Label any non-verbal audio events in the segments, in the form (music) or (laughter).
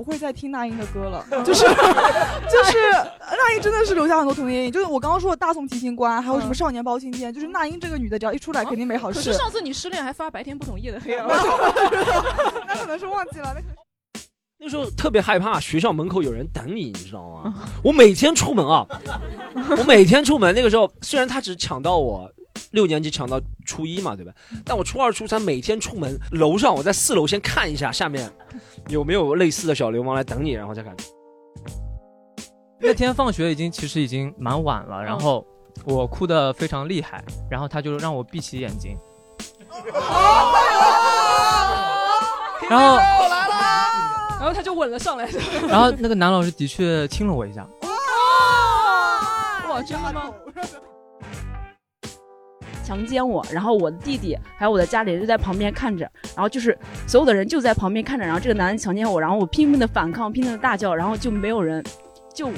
不会再听那英的歌了，(laughs) 就是就是那英真的是留下很多童年阴影。就是我刚刚说的大宋提刑官，还有什么少年包青天，就是那英这个女的只要一出来，肯定没好事。可是上次你失恋还发白天不懂夜的 (laughs) (laughs) 黑啊，那可能是忘记了。那那时候特别害怕学校门口有人等你，你知道吗？我每天出门啊，我每天出门。那个时候虽然他只抢到我。六年级抢到初一嘛，对吧？但我初二、初三每天出门，楼上我在四楼先看一下下面有没有类似的小流氓来等你，然后再看。那天放学已经其实已经蛮晚了，然后我哭得非常厉害，然后他就让我闭起眼睛，然后然后他就吻了上来，然后那个男老师的确亲了我一下。哇，真的吗？强奸我，然后我的弟弟还有我的家里人就在旁边看着，然后就是所有的人就在旁边看着，然后这个男人强奸我，然后我拼命的反抗，拼命的大叫，然后就没有人救我。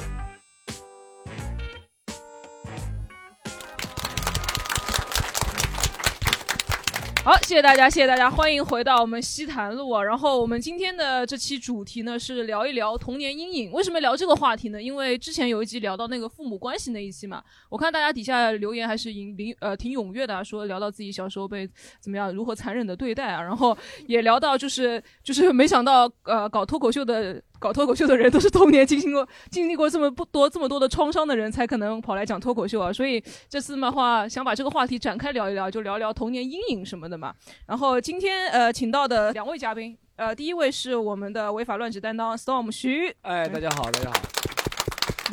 好，谢谢大家，谢谢大家，欢迎回到我们西坛路啊。然后我们今天的这期主题呢是聊一聊童年阴影。为什么聊这个话题呢？因为之前有一集聊到那个父母关系那一期嘛，我看大家底下留言还是挺呃挺踊跃的，说聊到自己小时候被怎么样如何残忍的对待啊，然后也聊到就是就是没想到呃搞脱口秀的。搞脱口秀的人都是童年经历过经历过这么不多这么多的创伤的人，才可能跑来讲脱口秀啊。所以这次的话，想把这个话题展开聊一聊，就聊聊童年阴影什么的嘛。然后今天呃，请到的两位嘉宾，呃，第一位是我们的违法乱纪担当 Storm 徐。哎，大家好，大家好。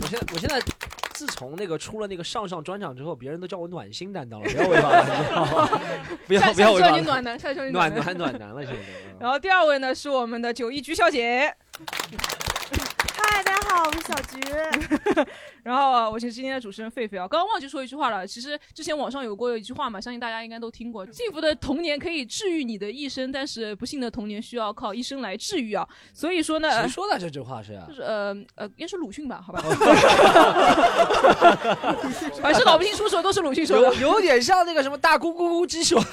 我现在我现在自从那个出了那个上上专场之后，别人都叫我暖心担当了，(laughs) 不要违法了，(laughs) 不要不要违法。你暖男，暖暖暖男了，现在。然后第二位呢是我们的九一菊小姐。嗨，大家好，我是小菊。(laughs) 然后我是今天的主持人狒狒啊，刚刚忘记说一句话了。其实之前网上有过一句话嘛，相信大家应该都听过：幸福的童年可以治愈你的一生，但是不幸的童年需要靠一生来治愈啊。所以说呢，谁说的这句话是呀？就是呃呃，应该是鲁迅吧？好吧。(laughs) 凡是老百姓说说都是鲁迅说的，有点像那个什么大咕咕咕鸡说。(laughs)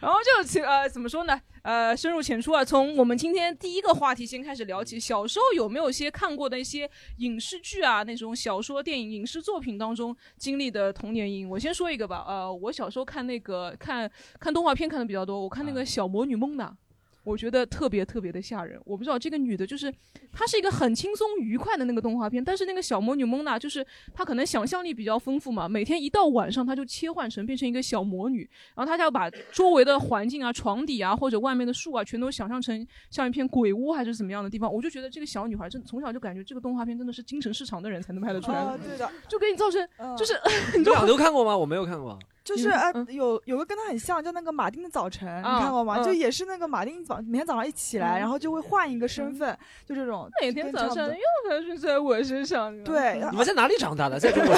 然后就呃怎么说呢？呃，深入浅出啊，从我们今天第一个话题先开始聊起。小时候有没有一些看过的一些影视剧啊，那种小说、电影、影视作品当中经历的童年阴影？我先说一个吧。呃，我小时候看那个看看动画片看的比较多，我看那个小魔女梦娜。我觉得特别特别的吓人。我不知道这个女的，就是她是一个很轻松愉快的那个动画片，但是那个小魔女蒙娜，就是她可能想象力比较丰富嘛，每天一到晚上，她就切换成变成一个小魔女，然后她就要把周围的环境啊、床底啊或者外面的树啊，全都想象成像一片鬼屋还是怎么样的地方。我就觉得这个小女孩真从小就感觉这个动画片真的是精神失常的人才能拍得出来。对的，就给你造成就是，(laughs) 你俩都看过吗？我没有看过。就是呃，有有个跟他很像，叫那个马丁的早晨，你看过吗？就也是那个马丁早每天早上一起来，然后就会换一个身份，就这种每天早上又发生在我身上。对，你们在哪里长大的？在中国？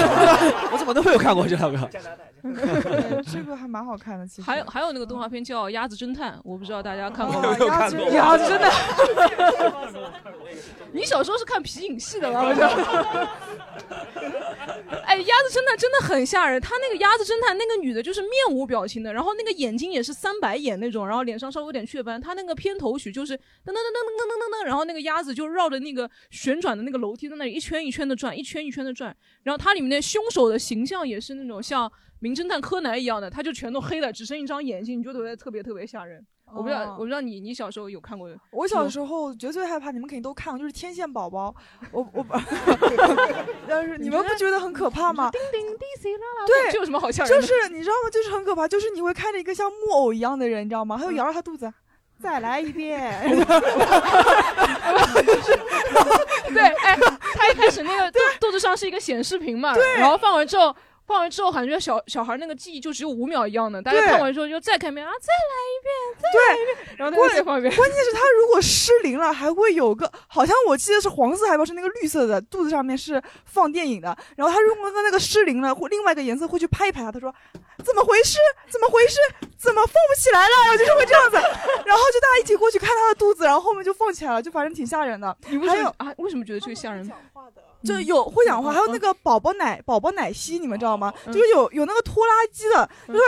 我怎么都没有看过这两个？(laughs) 这个还蛮好看的，其实。还有还有那个动画片叫《鸭子侦探》，我不知道大家看过吗？鸭子鸭子侦探。(laughs) 你小时候是看皮影戏的吗？(laughs) 哎，鸭子侦探真的很吓人，他那个鸭子侦探那个。女的就是面无表情的，然后那个眼睛也是三白眼那种，然后脸上稍微有点雀斑。她那个片头曲就是噔噔噔噔噔噔噔噔，然后那个鸭子就绕着那个旋转的那个楼梯在那里一圈一圈的转，一圈一圈的转。然后它里面的凶手的形象也是那种像名侦探柯南一样的，他就全都黑了，只剩一张眼睛，你就觉得特别特别吓人。我不知道，我不知道你你小时候有看过？我小时候觉得最害怕，你们肯定都看过，就是《天线宝宝》。我我，(laughs) 但是你们不觉得很可怕吗？叮叮滴滴啦啦。对，这有什么好吓人？就是你知道吗？就是很可怕，就是你会看着一个像木偶一样的人，你知道吗？还有摇着他肚子，再来一遍。(laughs) (laughs) 对，哎，他一开始那个肚肚子上是一个显示屏嘛，然后放完之后。放完之后，感觉小小孩那个记忆就只有五秒一样的。大家看完之后就再看一遍啊，再来一遍，再来一遍，然后再放一遍。关键是他如果失灵了，还会有个好像我记得是黄色海报是那个绿色的，肚子上面是放电影的。然后他如果那个失灵了，或另外一个颜色会去拍一拍他，他说怎么回事？怎么回事？怎么放不起来了？就是会这样子。然然后就大家一起过去看他的肚子，然后后面就放起来了，就反正挺吓人的。你为还有什么啊？为什么觉得这个吓人？就有会讲话，还有那个宝宝奶宝宝奶昔，你们知道吗？就是有有那个拖拉机的，就是。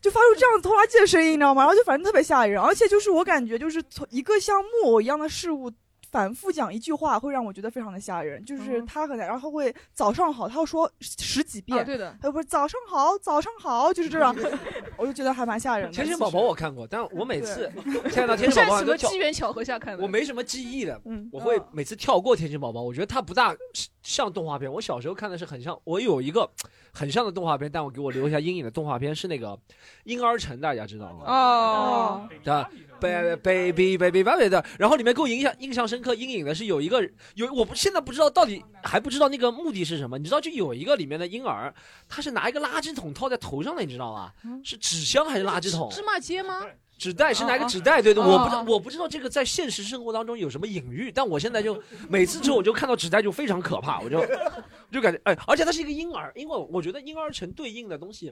就发出这样子拖拉机的声音，你知道吗？然后就反正特别吓人，而且就是我感觉就是从一个像木偶一样的事物。反复讲一句话会让我觉得非常的吓人，就是他很，然后会早上好，他要说十几遍，啊对的，他不是早上好，早上好，就是这样，(laughs) 我就觉得还蛮吓人的。天线宝宝我看过，但我每次 (laughs) 看到天线宝宝什都机缘巧合下看的？我没什么记忆的，嗯我会每次跳过天线宝宝，我觉得它不大像动画片。我小时候看的是很像，我有一个很像的动画片，但我给我留下阴影的动画片是那个婴儿城，大家知道吗？哦，的 baby baby baby 的，然后里面给我印象印象深刻阴影的是有一个有我不现在不知道到底还不知道那个目的是什么，你知道就有一个里面的婴儿，他是拿一个垃圾桶套在头上的，你知道吗？是纸箱还是垃圾桶？芝麻街吗？纸袋是拿一个纸袋，对对，哦我不知道我不知道这个在现实生活当中有什么隐喻，但我现在就每次之后我就看到纸袋就非常可怕，我就我就感觉哎，而且他是一个婴儿，因为我觉得婴儿城对应的东西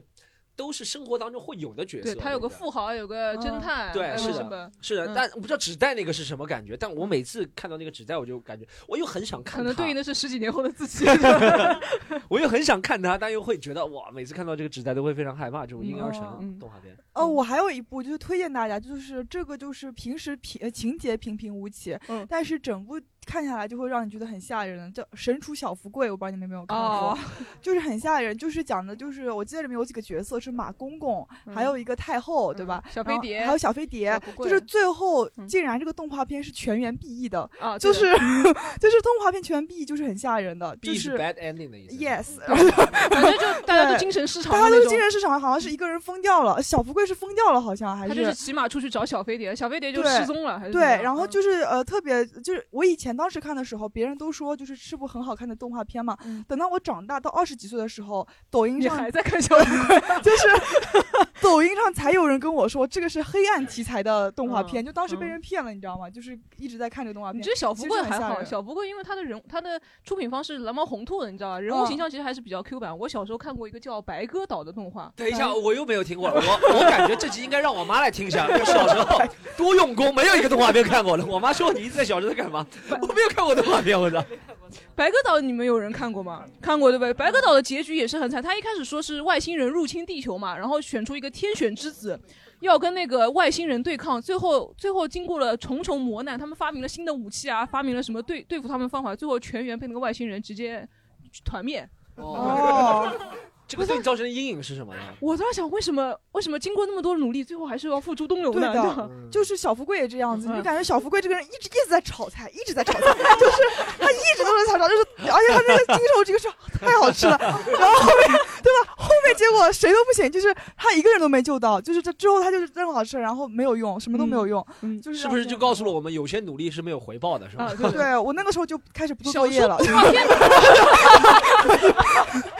都是生活当中会有的角色，对，他有个富豪，有个侦探，对是的？是的，嗯但我不知道纸袋那个是什么感觉，但我每次看到那个纸袋，我就感觉我又很想看，可能对应的是十几年后的自己。(laughs) (laughs) 我又很想看他，但又会觉得哇，每次看到这个纸袋都会非常害怕。这种婴儿嗯城动画片，哦，我还有一部就是推荐大家，就是这个就是平时平呃情节平平无奇，嗯但是整部看下来就会让你觉得很吓人。的，叫《神厨小福贵》，我不知道你们有没有看过，哦。(laughs) 就是很吓人，就是讲的就是我记得里面有几个角色是马公公，还有一个太后，对吧？嗯小飞碟。还有小飞碟就是最后嗯。竟然这个动画片是全员 BE 的，啊，就是 (laughs) 就是动画片全员 BE 就是很吓人的，就是是 bad ending 的意思。yes，(laughs) 反正就大家都精神失常大家都精神失常，好像是一个人疯掉了，小福贵是疯掉了，好像还是。他就是骑马出去找小飞碟，小飞碟就失踪了，还是对，然后嗯就是呃，特别就是我以前当时看的时候，别人都说就是是部很好看的动画片嘛。嗯等到我长大到二十几岁的时候，抖音上还在看小福贵，(laughs) 就是 (laughs) 抖音上才有人跟我说这个是黑暗题材的动画片，嗯就当时被嗯人骗了，你知道吗？就是一直在看这个动画片。你觉得小福贵还好？小福贵因为他的人他的出品方是蓝猫红兔的，你知道吧？人物嗯形象其实还是比较 Q 版。我小时候看过一个叫《白鸽岛》的动画，等一下，我又没有听过，我我感觉这集应该让我妈来听一下。我小时候多用功，没有一个动画片看过的。我妈说你一直在小时候在干嘛？(laughs) 我没有看过动画片，我操！(laughs) 白鸽岛你们有人看过吗？看过对不对？白鸽岛的结局也是很惨，他一开始说是外星人入侵地球嘛，然后选出一个天选之子，要跟那个外星人对抗，最后最后经过了重重磨难，他们发明了新的武器啊，发明了什么对对付他们的方法，最后全员被那个外星人直接团灭。哦，这个对你造成的阴影是什么呢？我在想，为什么为什么经过那么多努力，最后还是要付诸东流呢？对的就是小富贵也这样子，嗯你就感觉小富贵这个人一直一直在炒菜，一直在炒菜，(laughs) 就是他一直都在炒菜，就是而且他那个金手指是太好吃了，然后后面对吧？后面结果谁都不行，就是他一个人都没救到，就是这之后他就是真好吃，然后没有用，什么都没有用，嗯就是是不是就告诉了我们有些努力是没有回报的，是吧啊，？(laughs) 对对我那个时候就开始不做作业了 (laughs)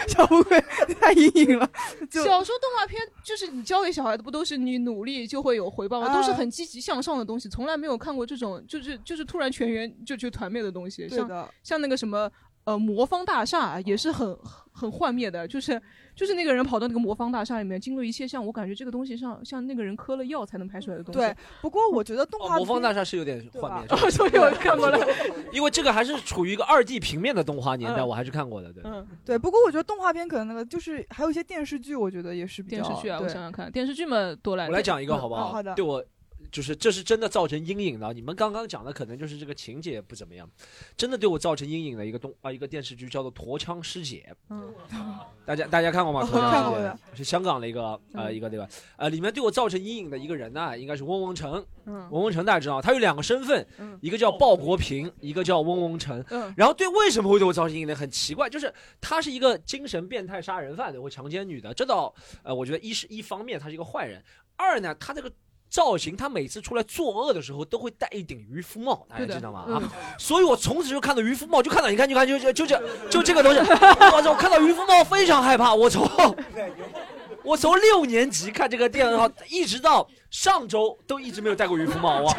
小富贵太阴影了，(laughs) 小时候动画片就是你教给小孩的，不都是你努力就会有回报吗？啊都是很积极向上的东西，从来没有看过这种就是就是突然全员就就团灭的东西。像对的，像那个什么呃魔方大厦也是很很幻灭的，就是就是那个人跑到那个魔方大厦里面，经过一切像我感觉这个东西像像那个人嗑了药才能拍出来的东西。对。不过我觉得动哦画魔方大厦是有点幻灭，(laughs) 哦，所以我看过了。(laughs) 因为这个还是处于一个二 D 平面的动画年代，嗯我还是看过的。对，嗯，对，不过我觉得动画片可能那个就是还有一些电视剧，我觉得也是比较电视剧啊，我想想看，电视剧嘛多来。我来讲一个好不好？哦好的对我。就是这是真的造成阴影的，你们刚刚讲的可能就是这个情节不怎么样，真的对我造成阴影的一个动啊一个电视剧叫做《驼枪师姐》，嗯，(laughs) 大家大家看过吗？哦驼枪师姐看过是香港的一个呃嗯一个对吧？呃，里面对我造成阴影的一个人呢，应该是翁翁成。嗯翁翁成大家知道，他有两个身份，嗯一个叫鲍国平，一个叫翁翁成。嗯然后对为什么会对我造成阴影呢？很奇怪，就是他是一个精神变态杀人犯，会强奸女的。这倒呃，我觉得一是一方面他是一个坏人，二呢他这个。造型，他每次出来作恶的时候都会戴一顶渔夫帽，大家知道吗？嗯啊，所以我从此就看到渔夫帽，就看到你看，你看就就就这就这个东西，我操！我看到渔夫帽非常害怕，我从我从六年级看这个电视，一直到上周都一直没有戴过渔夫帽，哇！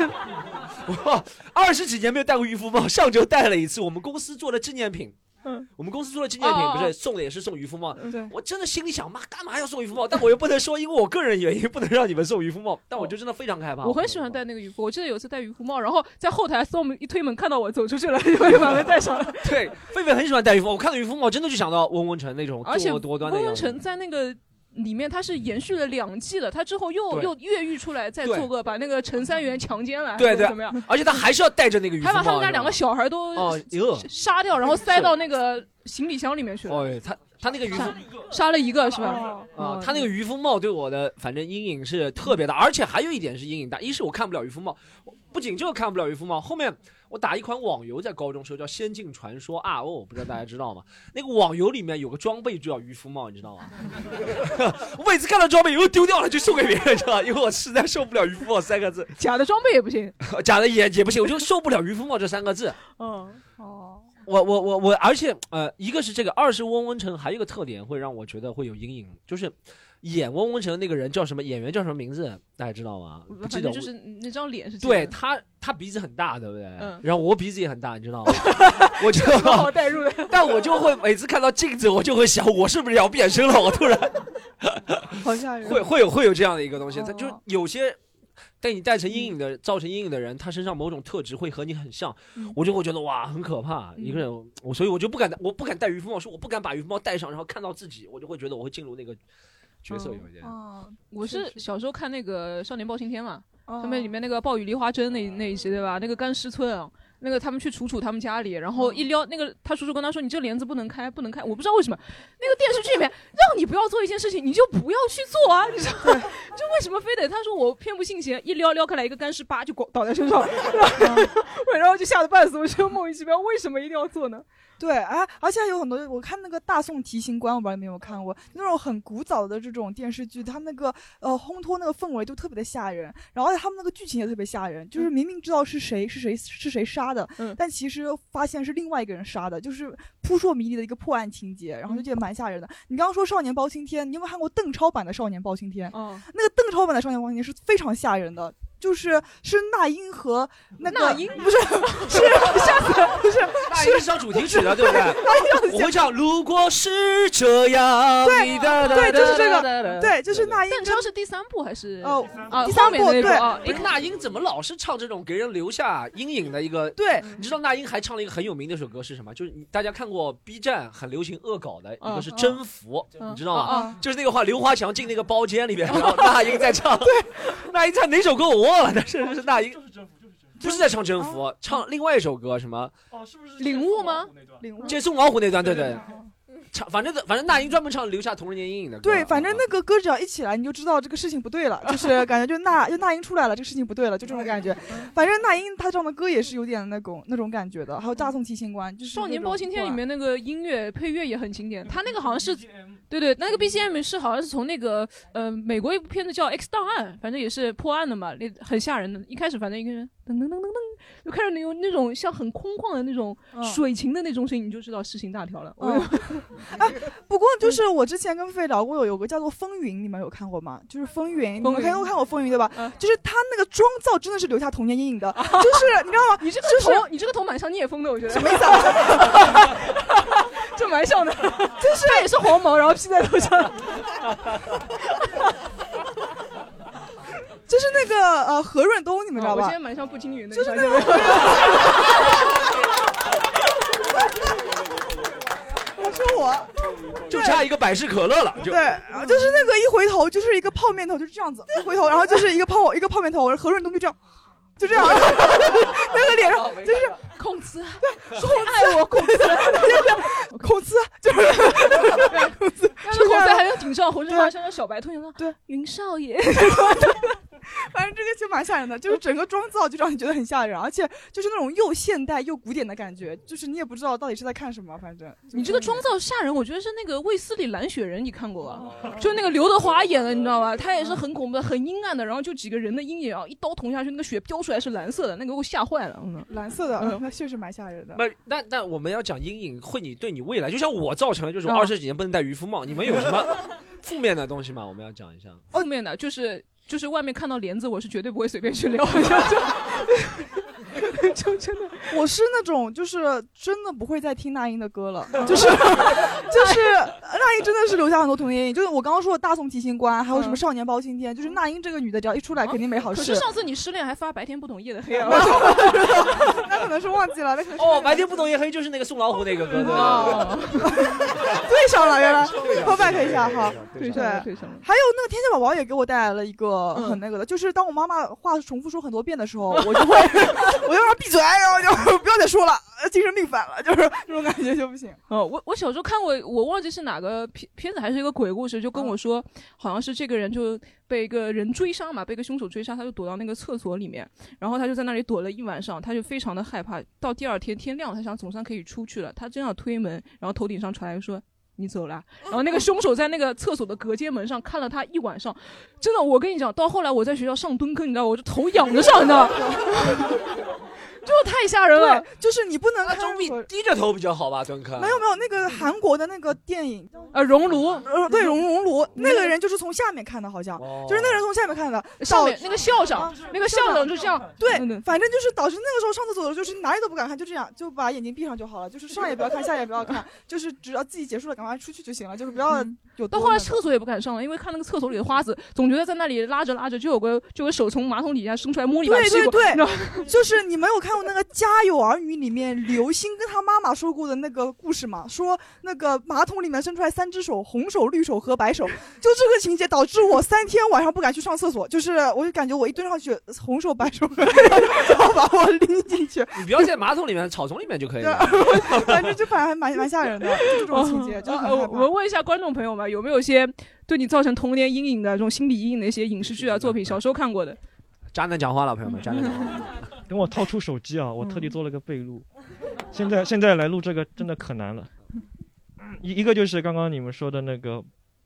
我二十几年没有戴过渔夫帽，上周戴了一次，我们公司做的纪念品。嗯我们公司做的纪念品不是送的也是送渔夫帽，对，我真的心里想，妈干嘛要送渔夫帽？(laughs) 但我又不能说，因为我个人原因不能让你们送渔夫帽。但我就真的非常害怕。我很喜欢戴那个渔夫，我记得有一次戴渔夫帽，然后在后台 storm 一推门看到我走出去了，就会把门带上了。(laughs) 对，狒狒很喜欢戴渔夫帽。我看到渔夫帽，真的就想到温文成那种而且作多端的样子。温文成在那个。里面他是延续了两季的，他之后又对。又越狱出来，再做个把那个陈三元强奸了，对对。还是怎么样？而且他还是要带着那个渔夫帽，还把他们家两个小孩都吧哦哟，杀掉，然后塞到那个行李箱里面去了，哦，他他那个渔夫杀杀了一个是吧？啊，他那个渔夫帽对我的反正阴影是特别大，而且还有一点是阴影大，一是我看不了渔夫帽，不仅这个看不了渔夫帽，后面我打一款网游，在高中时候叫《仙境传说》啊，哦，不知道大家知道吗？那个网游里面有个装备就叫渔夫帽，你知道吗？(laughs) 我每次看到装备以后丢掉了就送给别人，知道吧？因为我实在受不了渔夫帽三个字，假的装备也不行。(laughs) 假的也也不行，我就受不了渔夫帽这三个字。嗯，哦，我我我我，而且呃，一个是这个，二是温温城，还有一个特点会让我觉得会有阴影，就是演汪汪城那个人叫什么？演员叫什么名字？大家知道吗？不记得就是那张脸是对他，他鼻子很大，对不对？嗯然后我鼻子也很大，你知道吗？(laughs) 我就，好好代入的。但我就会每次看到镜子，我就会想，我是不是要变身了？我突然 (laughs) 好吓人。会会有会有这样的一个东西，哦他就有些被你带成阴影的、造成阴影的人，他身上某种特质会和你很像，嗯我就会觉得哇很可怕。嗯一个人，我所以我就不敢，我不敢戴渔夫帽，说我不敢把渔夫帽戴上，然后看到自己，我就会觉得我会进入那个角色有一点。啊，我是小时候看那个《少年包青天》嘛，上上面里面那个暴雨梨花针那那一集对吧？那个干尸村啊，那个他们去楚楚他们家里，然后一撩那个他叔叔跟他说：“你这帘子不能开，不能开。”我不知道为什么那个电视剧里面让你不要做一件事情，你就不要去做啊，你知道吗？(laughs) 就为什么非得他说我偏不信邪，一撩撩开来一个干尸，叭就倒在身上，(laughs) 然后就吓得半死。我觉得莫名其妙，为什么一定要做呢？对，哎，而且还有很多，我看那个《大宋提刑官》，我不知道你们有没有看过，那种很古早的这种电视剧，它那个呃烘托那个氛围就特别的吓人，然后他们那个剧情也特别吓人，就是明明知道是谁是谁是谁杀的，嗯但其实发现是另外一个人杀的，就是扑朔迷离的一个破案情节，然后就觉得蛮吓人的。你刚刚说《少年包青天》，你有没有看过邓超版的《少年包青天》？嗯，那个邓超版的《少年包青天》是非常吓人的。就是是那英和那个那英不是 (laughs) 是下次不是那英是唱主题曲的，对不对？(laughs) 我会唱，如果是这样，对你的对就是这个对，就是那英邓超是第三部还是哦啊第三部对啊？不是那英怎么老是唱这种给人留下阴影的一个？对你知道那英还唱了一个很有名的一首歌是什么？就是大家看过 B 站很流行恶搞的一个是《征服》，嗯你知道吗？啊就是那个话，刘华强进那个包间里面，(laughs) 然后那英在唱。对，那英唱哪首歌我忘了，但是是那英。不是在唱征服，唱另外一首歌，什么哦，是不是领悟吗？领悟。接送老虎那段？对对，唱反正反正那英专门唱留下同人年阴影的歌。对，反正那个歌只要一起来，你就知道这个事情不对了，就是 (laughs) 感觉就那就那英出来了，这个事情不对了，就这种感觉。反正那英她唱的歌也是有点那种那种感觉的，还有《大宋提刑官》，就是少年包青天里面那个音乐配乐也很经典，他那个好像是，对对，那个 BGM 是好像是从那个呃美国一部片子叫《X 档案》，反正也是破案的嘛，那很吓人的。一开始反正一个人噔噔噔噔噔，就看着你有那种像很空旷的那种嗯水情的那种声音，你就知道事情大条了。哎，不过就是我之前跟菲菲聊过，有有个叫做《风云》，你们有看过吗？就是《风云》，你们肯定都看过《风云》对吧？嗯就是他那个妆造真的是留下童年阴影的，就是 (laughs) 你知道吗？你这个就是头，你这个头蛮像聂风的，我觉得 (laughs) 什么意思啊？(laughs) 就蛮像的，就是他也是黄毛，然后披在头上。就是那个呃何润东，你们知道吧我现？在蛮像步惊云的，就是你发现没有 (laughs) 我说我，就差一个百事可乐了，就对，啊就是那个一回头就是一个泡面头，就是这样子，一回头，然后就是一个泡一个泡面头，何润东就这样，就这样，(laughs) 那个脸上就是孔慈，对，爱我孔慈，孔慈，(laughs) 就是孔慈，但是孔慈还有顶上浑身画像个小白兔一样，对，云少爷。反正这个就蛮吓人的，就是整个妆造就让你觉得很吓人，而且就是那种又现代又古典的感觉，就是你也不知道到底是在看什么，反正你这个妆造吓人，我觉得是那个卫斯理蓝雪人，你看过吧？就那个刘德华演的，你知道吧？他也是很恐怖的、很阴暗的，然后就几个人的阴影啊，一刀捅下去，那个血飙出来是蓝色的，那个给我吓坏了。嗯蓝色的，嗯那确实蛮吓人的。那那那我们要讲阴影会你对你未来，就像我造成的，就是二十几年不能戴渔夫帽。你们有什么 (laughs) 负面的东西吗？我们要讲一下。负面的就是就是外面看到帘子，我是绝对不会随便去撩。(laughs) 就真的，(laughs) 我是那种就是真的不会再听那英的歌了，(laughs) 就是就是那英真的是留下很多童年阴影。就是我刚刚说的大宋提刑官，还有什么嗯少年包青天，就是那英这个女的只要一出来，肯定没好事可是。上次你失恋还发白天不懂夜的黑啊，那可能是忘记了，那可能是哦，白天不懂夜黑就是那个送老虎那个歌，对哦，对上了，原来 call back 一下哈。对。还有那个天线宝宝也给我带来了一个嗯很那个的，就是当我妈妈话重复说很多遍的时候，我就会我就让她闭嘴，然后就不要再说了，呃精神病犯了，就是 (laughs) 这种感觉就不行。哦，我我小时候看过，我忘记是哪个片片子还是一个鬼故事，就跟我说，好像是这个人就被一个人追杀嘛，被一个凶手追杀，他就躲到那个厕所里面，然后他就在那里躲了一晚上，他就非常的害怕。到第二天天亮，他想总算可以出去了，他正要推门，然后头顶上传来说。你走了，然后那个凶手在那个厕所的隔间门上看了他一晚上，真的，我跟你讲，到后来我在学校上蹲坑，你知道，我就头仰着上，你知道，(laughs) 就太吓人了。，就是你不能看那总比低着头比较好吧，敦克。没有没有那个韩国的那个电影，呃，熔炉，呃，对，熔熔炉，那个人就是从下面看的，好像。哦。就是那个人从下面看的，上面那个校长啊，那个校长就这样，对反正就是导致那个时候上厕所的时候，就是哪里都不敢看，就这样，就把眼睛闭上就好了，就是上也不要看，下也不要看，(laughs) 就是只要自己结束了，赶快出去就行了，就是不要嗯。有到后来厕所也不敢上了，因为看那个厕所里的花子，总觉得在那里拉着拉着，就有个就有手从马桶底下伸出来摸你把屁股。对对对就是你没有看过那个《家有儿女》里面刘星跟他妈妈说过的那个故事嘛？说那个马桶里面伸出来三只手，红手、绿手和白手，就这个情节导致我三天晚上不敢去上厕所，就是我就感觉我一蹲上去，红手、白手就要把我拎进去，(laughs) 你不要在马桶里面、草丛里面就可以了。反正就反正还蛮蛮吓人的，就这种情节，就是呃我很害怕。我问一下观众朋友们，有没有一些对你造成童年阴影的这种心理阴影的一些影视剧啊作品，小时候看过的？(laughs) 渣男讲话了，朋友们，渣男讲话。等我掏出手机啊，我特地嗯做了个备录。现在现在来录这个真的可难了。一一个就是刚刚你们说的那个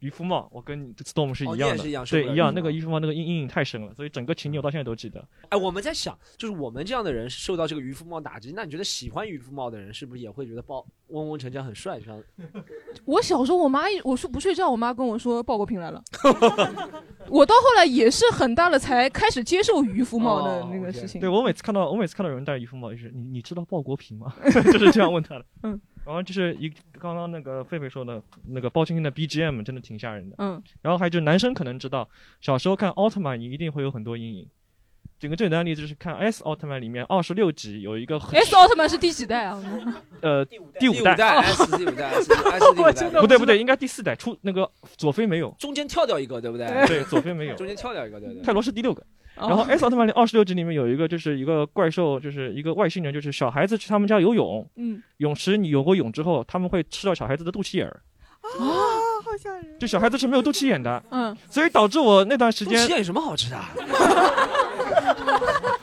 渔夫帽，我跟你 Storm 是哦一样的，你也是一样对，一样。那个渔夫帽那个阴阴影太深了，所以整个情景我到现在都记得。哎，我们在想，就是我们这样的人受到这个渔夫帽打击，那你觉得喜欢渔夫帽的人是不是也会觉得鲍汪汪成这样很帅？就像 (laughs) 我小时候，我妈一我说不睡觉，我妈跟我说鲍国平来了。我到后来也是很大了才开始接受渔夫帽的那个事情。对我每次看到我每次看到有人戴渔夫帽，就是你你知道鲍国平吗？(laughs) 就是这样问他的。嗯。然后就是一刚刚那个狒狒说的那个包青天的 BGM 真的挺吓人的。嗯。然后还有就是男生可能知道，小时候看奥特曼你一定会有很多阴影。举个最简单的例子，就是看 S 奥特曼里面二十六集有一个很 S 奥特曼是第几代啊？(laughs) 呃第五第五代代 S 第五代 S 第五代，(laughs) 不对不对，应该第四代出那个佐菲没有，中间跳掉一个，对不对？对佐菲没有，中间跳掉一个，对对。泰罗是第六个。哦然后 S 奥特曼里二十六集里面有一个就是一个怪兽，就是一个外星人，就是小孩子去他们家游泳，嗯，泳池你游过泳之后，他们会吃到小孩子的肚脐眼儿，啊，好吓人！就小孩子是没有肚脐眼的，嗯，所以导致我那段时间肚脐眼有什么好吃的？(laughs)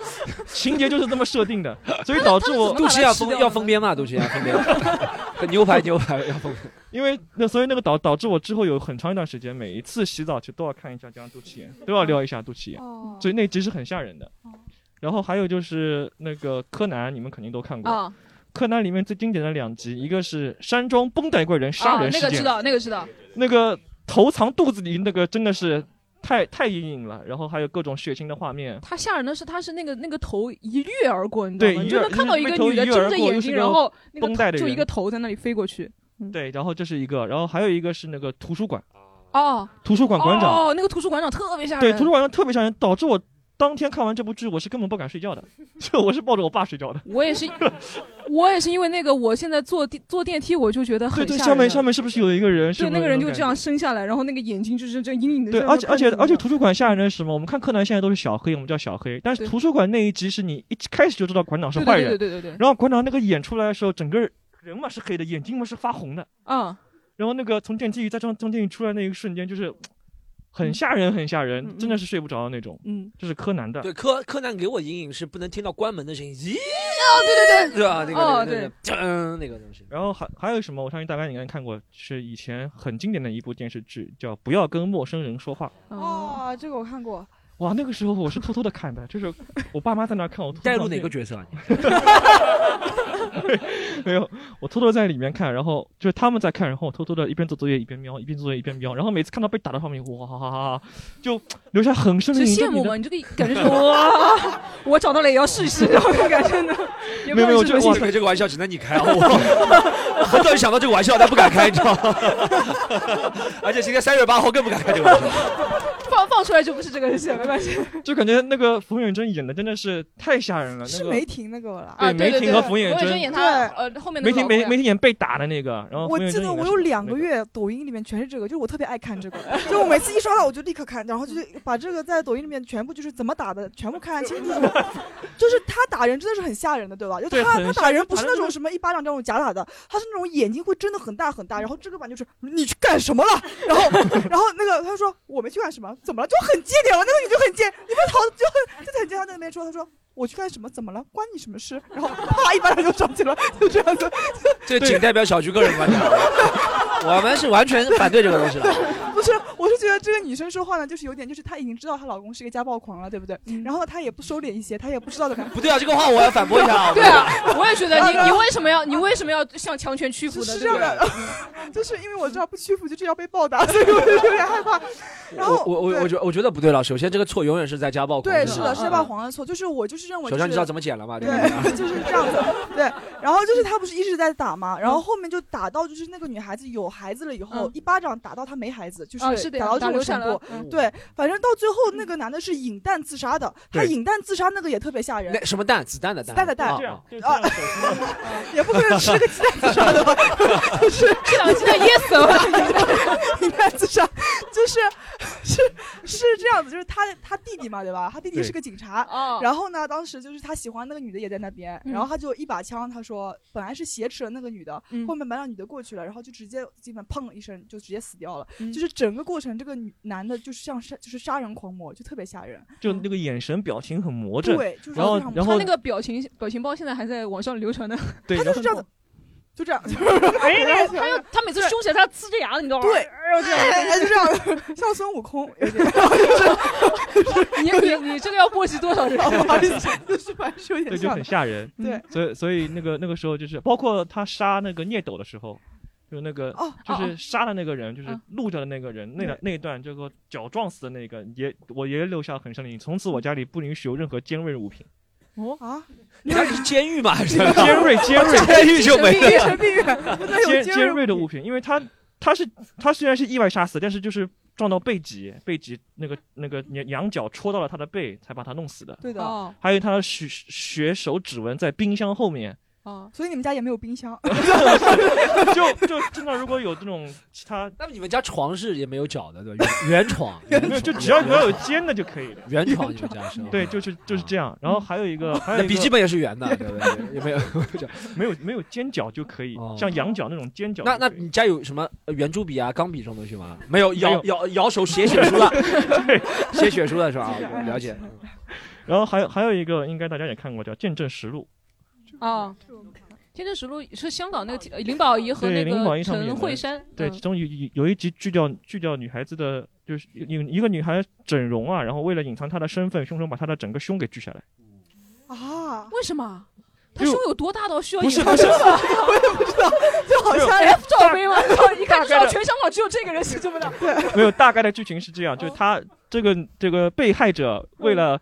情节就是这么设定的，(laughs) 所以导致我肚脐要封要封边嘛？肚脐要封边，(laughs) 牛排牛排要封边。因为那所以那个导导致我之后有很长一段时间，每一次洗澡去都要看一下这张肚脐眼，都要撩一下肚脐眼，哦所以那集是很吓人的。然后还有就是那个柯南，你们肯定都看过。啊柯南里面最经典的两集，一个是山庄绷带怪人杀啊，人事件，那个知道，那个知道。那个头藏肚子里那个真的是太太阴影了。然后还有各种血腥的画面，他吓人的是，他是那个那个头一跃而过，你知道吗？对你就能看到一个女的一跃而睁着眼睛，然后那绷带的就一个头在那里飞过去。对，然后这是一个，然后还有一个是那个图书馆，哦，图书馆馆长，哦，那个图书馆长特别吓人。对，图书馆长特别吓人，导致我当天看完这部剧，我是根本不敢睡觉的，(laughs) 就我是抱着我爸睡觉的。我也是，我也是因为那个，我现在坐电坐电梯，我就觉得很对对，吓人的下面下面是不是有一个人？是对，那个人就这样伸下来，然后那个眼睛就是这阴影的。对，而且而且而且图书馆吓人的是什么？我们看柯南现在都是小黑，我们叫小黑，但是图书馆那一集是你一开始就知道馆长是坏人，对对对对对，然后馆长那个眼出来的时候，整个人嘛是黑的，眼睛嘛是发红的，嗯，然后那个从电梯里再从从电梯出来那一瞬间，就是很吓人，很吓人，真的是睡不着的那种。嗯，这是柯南的，对，柯柯南给我阴影是不能听到关门的声音，咦，哦，对对对，对吧？那个哦那个那个噔那个东西。然后还还有什么？我相信大家应该看过，是以前很经典的一部电视剧，叫《不要跟陌生人说话》。哦，哦，这个我看过，哇，那个时候我是偷偷的看的，就是我爸妈在那看我，带入哪个角色啊？(laughs) 没有，我偷偷在里面看，然后就是他们在看，然后我偷偷的一边做作业一边瞄，一边做作业一边瞄，然后每次看到被打的画面，哇哈哈哈，就留下很深的是印象。羡慕吗？你这个 (laughs) 感觉是哇，我找到了也要试试，然后感觉呢，(laughs) 没有没有，就我以为这个玩笑只能你开啊，我很早就想到这个玩笑，但不敢开，你知道吗？而且今天三月八号更不敢开这个玩笑。放放出来就不是这个事，没关系。(laughs) 就感觉那个冯远征演的真的是太吓人了，是梅婷那个了啊，梅婷和冯远征演他呃后面梅婷梅梅婷演被打的那个，然后我记得我有两个月抖音里面全是这个，就是我特别爱看这个，就我每次一刷到我就立刻看，然后就是把这个在抖音里面全部就是怎么打的全部看清楚，(laughs) 就是他打人真的是很吓人的，对吧？就他他打人不是那种什么一巴掌这种假打的，他是那种眼睛会睁得很大很大，然后这个版就是你去干什么了？然后然后那个他说我没去干什么，怎么了？就很贱。点了，那个女就很贱，你们吵就很就很贱。他在那边说，他说我去干什么？怎么了？关你什么事？然后啪一巴掌就上去了，就这样子。这仅代表小菊个人观点，我们是完全反对这个东西的。(laughs) 不是，我是觉得这个女生说话呢，就是有点，就是她已经知道她老公是一个家暴狂了，对不对？然后她也不收敛一些，她也不知道的感觉。不对啊，这个话我要反驳一下啊。(laughs) 对啊，我也觉得你你为什么要你为什么要向强权屈服呢？是这样的，(laughs) 就是因为我知道不屈服就是要被暴打，所以我就有点害怕。然后我我我觉我觉得不对了，首先这个错永远是在家暴狂。对，是的，是家暴狂的错，就是我就是认为。首先你知道怎么剪了吗？对，就是这样子。对，然后就是他不是一直在打吗？然后后面就打到就是那个女孩子有孩子了以后，一巴掌打到他没孩子，就是打到这种程度。对，反正到最后那个男的是引弹自杀的，他引弹自杀那个也特别吓人。什么弹？子弹的弹？弹的弹。这样啊，也不可能吃个鸡蛋自杀的吧？就 (laughs) (laughs) 是这两个鸡蛋噎死了。引弹自杀，就是是是这样子，就是他他弟弟嘛，对吧？他弟弟是个警察。然后呢，当时就是他喜欢那个女的也在那边，然后他就一把枪，他说本来是挟持了那个女的，后面把那女的过去了，然后就直接基本砰一声就直接死掉了。就是整个过程，这个女男的就是像杀就是杀人狂魔，就特别吓人。就那个眼神表情很魔怔。对，然后然后他那个表情表情包现在还在网上流传呢。对，他就是这样子。就这样，(laughs) 哎，(laughs) 他又他每次凶起来，他呲着牙的，你知道吗？对，然后这样，就这样，(laughs) 像孙悟空。你你你这个要波及多少人？不好意思，就是反正有点就很吓人。对，所以所以那个那个时候就是包括他杀那个聂斗的时候，就那个哦，就是杀的那个人，就是录着的那个人，那那段这个脚撞死的那个，也我也留下很深的印象。从此我家里不允许有任何尖锐物品。哦啊！你家里是监狱吗？还是 (laughs) 尖锐 (laughs) 尖锐？监狱就没了。尖尖锐的物品，因为他他是他虽然是意外杀死，但是就是撞到背脊，背脊那个那个羊角戳到了他的背，才把他弄死的。对的。还有他的血血手指纹在冰箱后面。啊，所以你们家也没有冰箱，(laughs) 就就真的如果有这种其他，那么你们家床是也没有脚的对吧？圆床，(laughs) 没有就只要只要有尖的就可以了。圆床你们家是？对，就是就是这样。然后还有一个，还有笔记本也是圆的，对不对？也没有？没有 (laughs) 没有尖角就可以，像羊角那种尖角。那那你家有什么圆珠笔啊、钢笔这种东西吗？没有，摇摇摇手写血书的，写血书的是吧？了解。然后还有还有一个，应该大家也看过，叫《见证实录》。啊，天真实录是香港那个林保怡和那个陈慧珊，对，其中有有一集锯掉锯掉女孩子的，就是有一个女孩整容啊，然后为了隐藏她的身份，凶手把她的整个胸给锯下来。啊？为什么？她胸有多大到需要？不是不是，我也不知道，就好像 F 罩杯嘛，一看知道全香港只有这个人是这么的。对，(laughs) 没有大概的剧情是这样，就是他这个这个被害者为了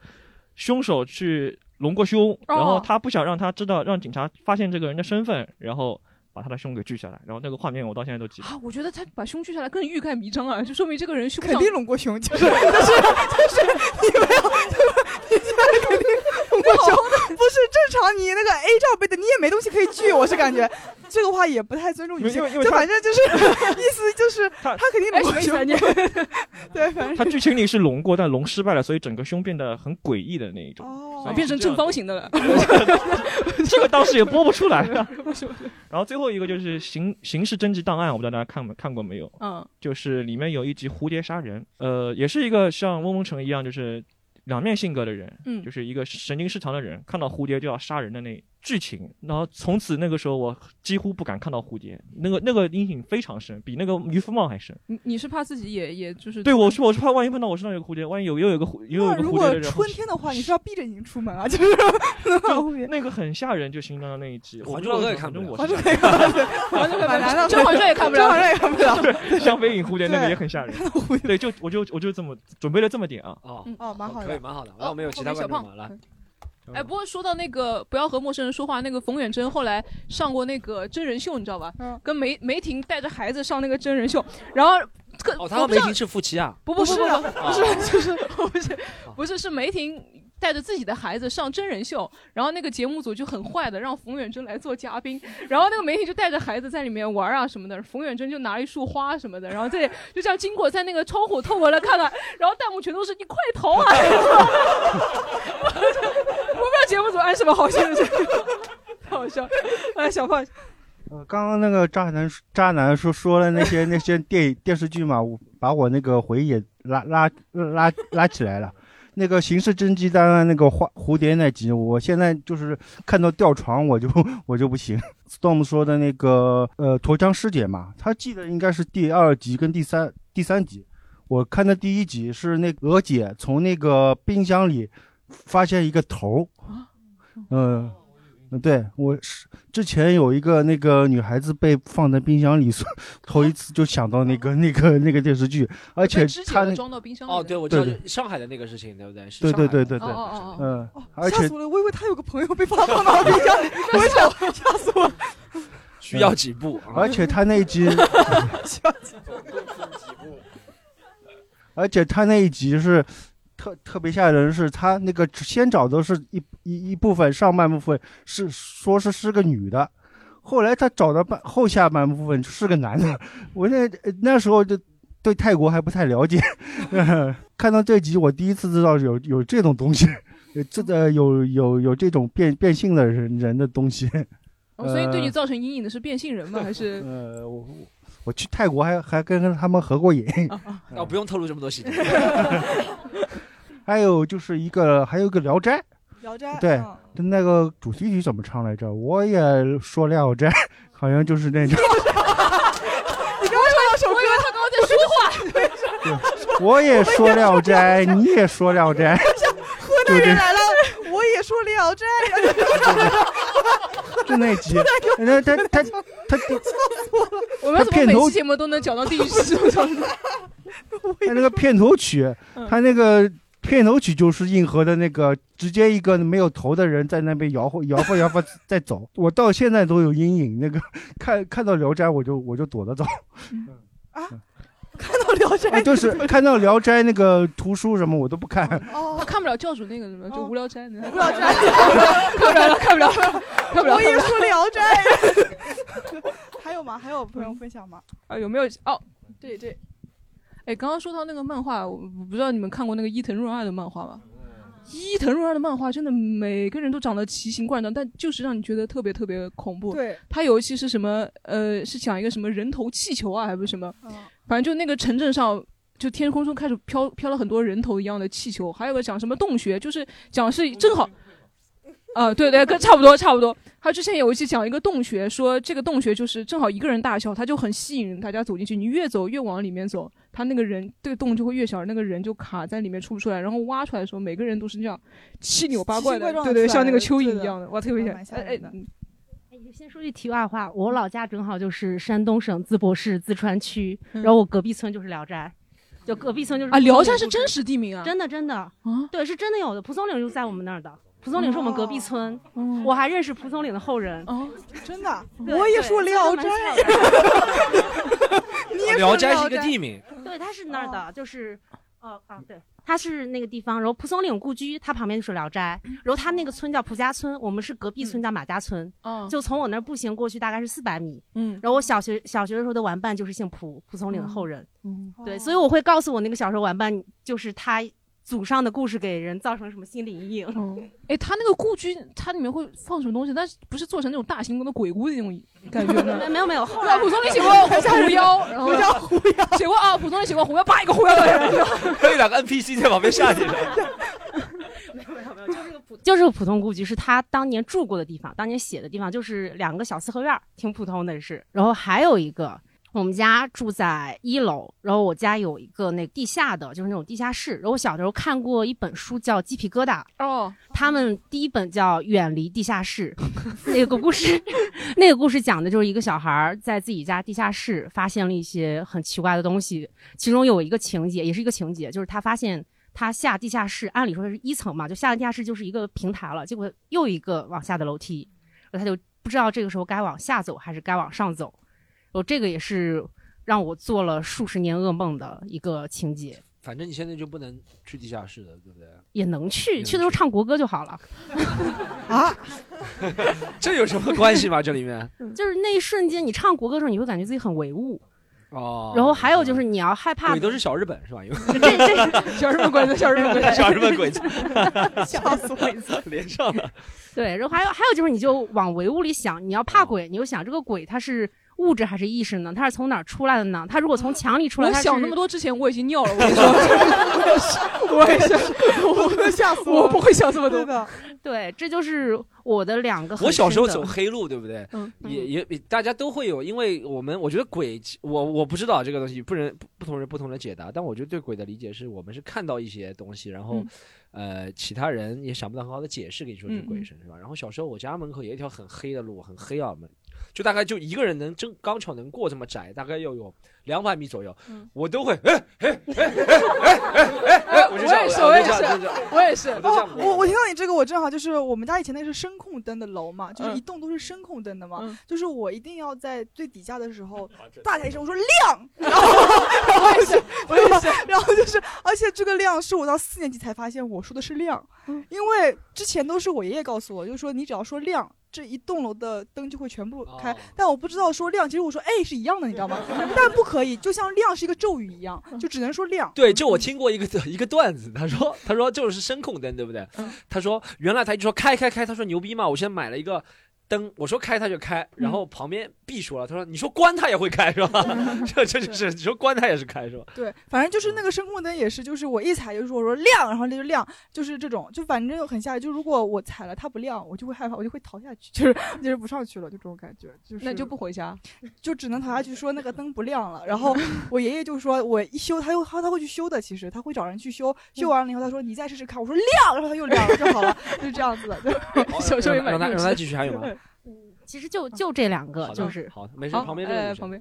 凶手去。隆过胸，然后他不想让他知道，让警察发现这个人的身份，然后把他的胸给锯下来。然后那个画面我到现在都记得。啊，我觉得他把胸锯下来更欲盖弥彰啊，就说明这个人胸肯定隆过胸，就是 (laughs) 就是就是你没有，你现在肯定胸，不是正常。你那个 A 罩杯的，你也没东西可以锯，我是感觉 (laughs) 这个话也不太尊重女性，就反正就是 (laughs) 意思就是他他肯定隆过胸。(laughs) 对，反正他剧情里是隆过，但隆失败了，所以整个胸变得很诡异的那一种。变成正方形的了，这个当时也播不出来。然后最后一个就是刑刑事侦缉档案，我不知道大家看没看过没有？嗯，就是里面有一集蝴蝶杀人，呃，也是一个像翁翁城一样，就是两面性格的人，嗯，就是一个神经失常的人，看到蝴蝶就要杀人的那剧情，然后从此那个时候我几乎不敢看到蝴蝶，那个那个阴影非常深，比那个渔夫帽还深。你你是怕自己也也就是对我是我是怕万一碰到我身上有个蝴蝶，万一有又有个蝴又有个蝴蝶那如果，春天的话，你是要闭着眼睛出门啊？就是 (laughs) 那个很吓人，就新疆的那一集，我还不知道珠格格也看不了反正我是还珠格格还珠格格蛮难的甄嬛传也看不了甄嬛传也看不了。(laughs) (laughs) 对香飞影蝴蝶那个也很吓人。对，就我就我就这么准备了这么点啊。哦哦，蛮好的。可以蛮好的。然后我们有其他观众吗？来，哎，不过说到那个不要和陌生人说话，那个冯远征后来上过那个真人秀，你知道吧？嗯跟梅梅婷带着孩子上那个真人秀，然后特哦，他和梅婷是夫妻啊？不不不不不是啊不不是就是不是不是是梅婷带着自己的孩子上真人秀，然后那个节目组就很坏的让冯远征来做嘉宾，然后那个梅婷就带着孩子在里面玩啊什么的，冯远征就拿了一束花什么的，然后这就这样经过在那个窗户透过来看看，然后弹幕全都是你快逃啊！(laughs) 节目组安什么好心的，太 (laughs) 好笑。哎，小胖，呃，刚刚那个渣男渣男说说了那些 (laughs) 那些电影电视剧嘛，我把我那个回忆也拉拉拉拉起来了。那个《刑事侦缉档案》那个花蝴蝶那集，我现在就是看到吊床我就 (laughs) 我就不行。Storm 说的那个呃驼枪师姐嘛，他记得应该是第二集跟第三第三集。我看的第一集是那娥姐从那个冰箱里发现一个头儿，嗯、嗯，对我是之前有一个那个女孩子被放在冰箱里，所头一次就想到那个 (laughs) 那个那个电视剧，而且她那装到冰箱里的。哦，对，我知道对上海的那个事情，对不对？是对上海对对对对哦，哦哦哦。而且吓死我了！我以为他有个朋友被放放到冰箱里，(laughs) 我想吓死我了。需要几步啊？而且他那一集，(laughs) 而且他那一集是特特别吓人，是他那个先找的是一一一部分上半部分是说是是个女的，后来他找的半后下半部分是个男的，我那那时候就对泰国还不太了解，(laughs) 看到这集我第一次知道有有这种东西，有这呃有有有这种变变性的人人的东西。哦，所以对你呃造成阴影的是变性人吗？还是呃，我我去泰国还还跟他们合过影，哦，不用透露这么多细节。(laughs) 还有就是一个还有一个《聊斋》，聊斋对嗯。就那个主题曲怎么唱来着？我也说《聊斋》，(laughs) 好像就是那种，(laughs) 你刚刚唱两首我以为他刚刚在说话。对我也说《聊斋》，你也说《聊斋》，(laughs) 河南人来了，我也说聊斋，就那集，那他他他我们怎么每片头期节目都能讲到地狱之中？他那个片头曲，他那个片头曲就是硬核的那个，直接一个没有头的人在那边摇晃 (laughs) 摇晃摇晃 (laughs) 在走，我到现在都有阴影。那个 (laughs) 看看到《聊斋》，我就我就躲着走。看到聊斋啊，就是看到《聊斋》那个图书什么我都不看。哦他，看不了教主那个什么，就无聊斋，无聊斋，看不了，看不了，看不了。我也说聊斋。还有吗？还有朋友分享吗？啊，有没有？哦，对对。哎，刚刚说到那个漫画，我我不知道你们看过那个伊藤润二的漫画吗？伊藤润二的漫画真的每个人都长得奇形怪状，但就是让你觉得特别特别恐怖。对，他有一期是什么？呃，是讲一个什么人头气球啊，还不是什么？嗯反正就那个城镇上，就天空中开始飘飘了很多人头一样的气球，还有个讲什么洞穴，就是讲是正好。啊，对对，跟差不多差不多。他之前有一期讲一个洞穴，说这个洞穴就是正好一个人大小，他就很吸引大家走进去。你越走越往里面走，他那个人这个洞就会越小，那个人就卡在里面出不出来。然后挖出来的时候，每个人都是这样七扭八怪的，对对，像那个蚯蚓一样的，哇，特别吓哎哎先说句题外话，我老家正好就是山东省淄博市淄川区，嗯然后我隔壁村就是聊斋，就隔壁村就是啊，聊斋是真实地名啊，真的真的啊，对，是真的有的。蒲松龄就在我们那儿的，蒲松龄是我们隔壁村，哦我还认识蒲松龄的后人。哦，真的，(laughs) 我也说对聊斋你也说聊斋 (laughs) 是一个斋地名，对，他是那儿的，就是，哦啊，对，他是那个地方。然后蒲松龄故居，他旁边就是聊斋。然后他那个村叫蒲家村，我们是隔壁村叫马家村。哦，就从我那儿步行过去大概是四百米。嗯然后我小学小学的时候的玩伴就是姓蒲，蒲松龄的后人。嗯，对，所以我会告诉我那个小时候玩伴，就是他祖上的故事给人造成什么心理阴影。哦，哎，他那个故居，它里面会放什么东西？但是不是做成那种大型的鬼屋的那种感觉呢？(laughs) 没有没有，后对来啊，蒲松龄写过狐妖，(laughs) 然后狐妖，写过啊，蒲松龄写过狐妖，啪一个狐妖在那儿。(laughs) 还有两个 NPC 在旁边吓你。没有没有，就是个普就是个普通故居，是他当年住过的地方，当年写的地方，就是两个小四合院，挺普通的是。然后还有一个。我们家住在一楼，然后我家有一个那地下的，就是那种地下室。然后我小时候看过一本书叫《鸡皮疙瘩》哦，他们第一本叫《远离地下室》，那个故事，(laughs) 那个故事讲的就是一个小孩在自己家地下室发现了一些很奇怪的东西，其中有一个情节，也是一个情节，就是他发现他下地下室，按理说是一层嘛，就下了地下室就是一个平台了，结果又一个往下的楼梯，他就不知道这个时候该往下走还是该往上走。哦，这个也是让我做了数十年噩梦的一个情节。反正你现在就不能去地下室的，对不对？也能去，去的时候唱国歌就好了。啊？(laughs) 这有什么关系吗？这里面就是那一瞬间，你唱国歌的时候，你会感觉自己很唯物。哦。然后还有就是你要害怕。鬼都是小日本是吧？因为 (laughs) 这这 (laughs) 小日本鬼子，小日本鬼子，小日本鬼子，笑死鬼子连上了。对，然后还有还有就是，你就往唯物里想，你要怕鬼，你就想这个鬼它是。物质还是意识呢？它是从哪儿出来的呢？它如果从墙里出来，我想那么多之前我已经尿了。我跟你说，我也是，我会吓死我，不会想这么多的。对，这就是我的两个。我小时候走黑路，对不对？嗯，也也大家都会有，因为我们我觉得鬼，我我不知道这个东西，不人不同人不同的解答。但我觉得对鬼的理解是我们是看到一些东西，然后呃，其他人也想不到很好的解释给你说是鬼神是吧？然后小时候我家门口有一条很黑的路，很黑啊门。就大概就一个人能正刚巧能过这么窄，大概要有两百米左右，我都会哎哎哎哎哎哎，我就这样，(laughs) 我也是，我也是，我我听到你这个，我正好就是我们家以前那是声控灯的楼嘛，就是一栋都是声控灯的嘛，就是我一定要在最底下的时候大喊一声，我说亮，(laughs) 然后我也是，我也是，(laughs) 然后就是，而且这个亮是我到四年级才发现我说的是亮，因为之前都是我爷爷告诉我，就是说你只要说亮。这一栋楼的灯就会全部开，但我不知道说亮，其实我说哎是一样的，你知道吗？(laughs) 但不可以，就像亮是一个咒语一样，就只能说亮。对，就我听过一个一个段子，他说他说就是声控灯，对不对？他说原来他就说开开开，他说牛逼嘛，我现在买了一个。灯，我说开它就开，然后旁边 B 说了，他说你说关它也会开是吧？(laughs) 这这就是你说关它也是开是吧？对，反正就是那个声控灯也是，就是我一踩就是我说亮，然后它就亮，就是这种，就反正很吓人。就如果我踩了它不亮，我就会害怕，我就会逃下去，(laughs) 就是就是不上去了，就这种感觉。就是那就不回家，就只能逃下去说那个灯不亮了。然后我爷爷就说我一修，他又他他会去修的，其实他会找人去修，修完了以后他说你再试试看，我说亮，然后他又亮了就好了，就这样子的。(laughs) 小时候也买让他让他继续还有吗？其实就就这两个，就是好，没事。旁边这个旁边，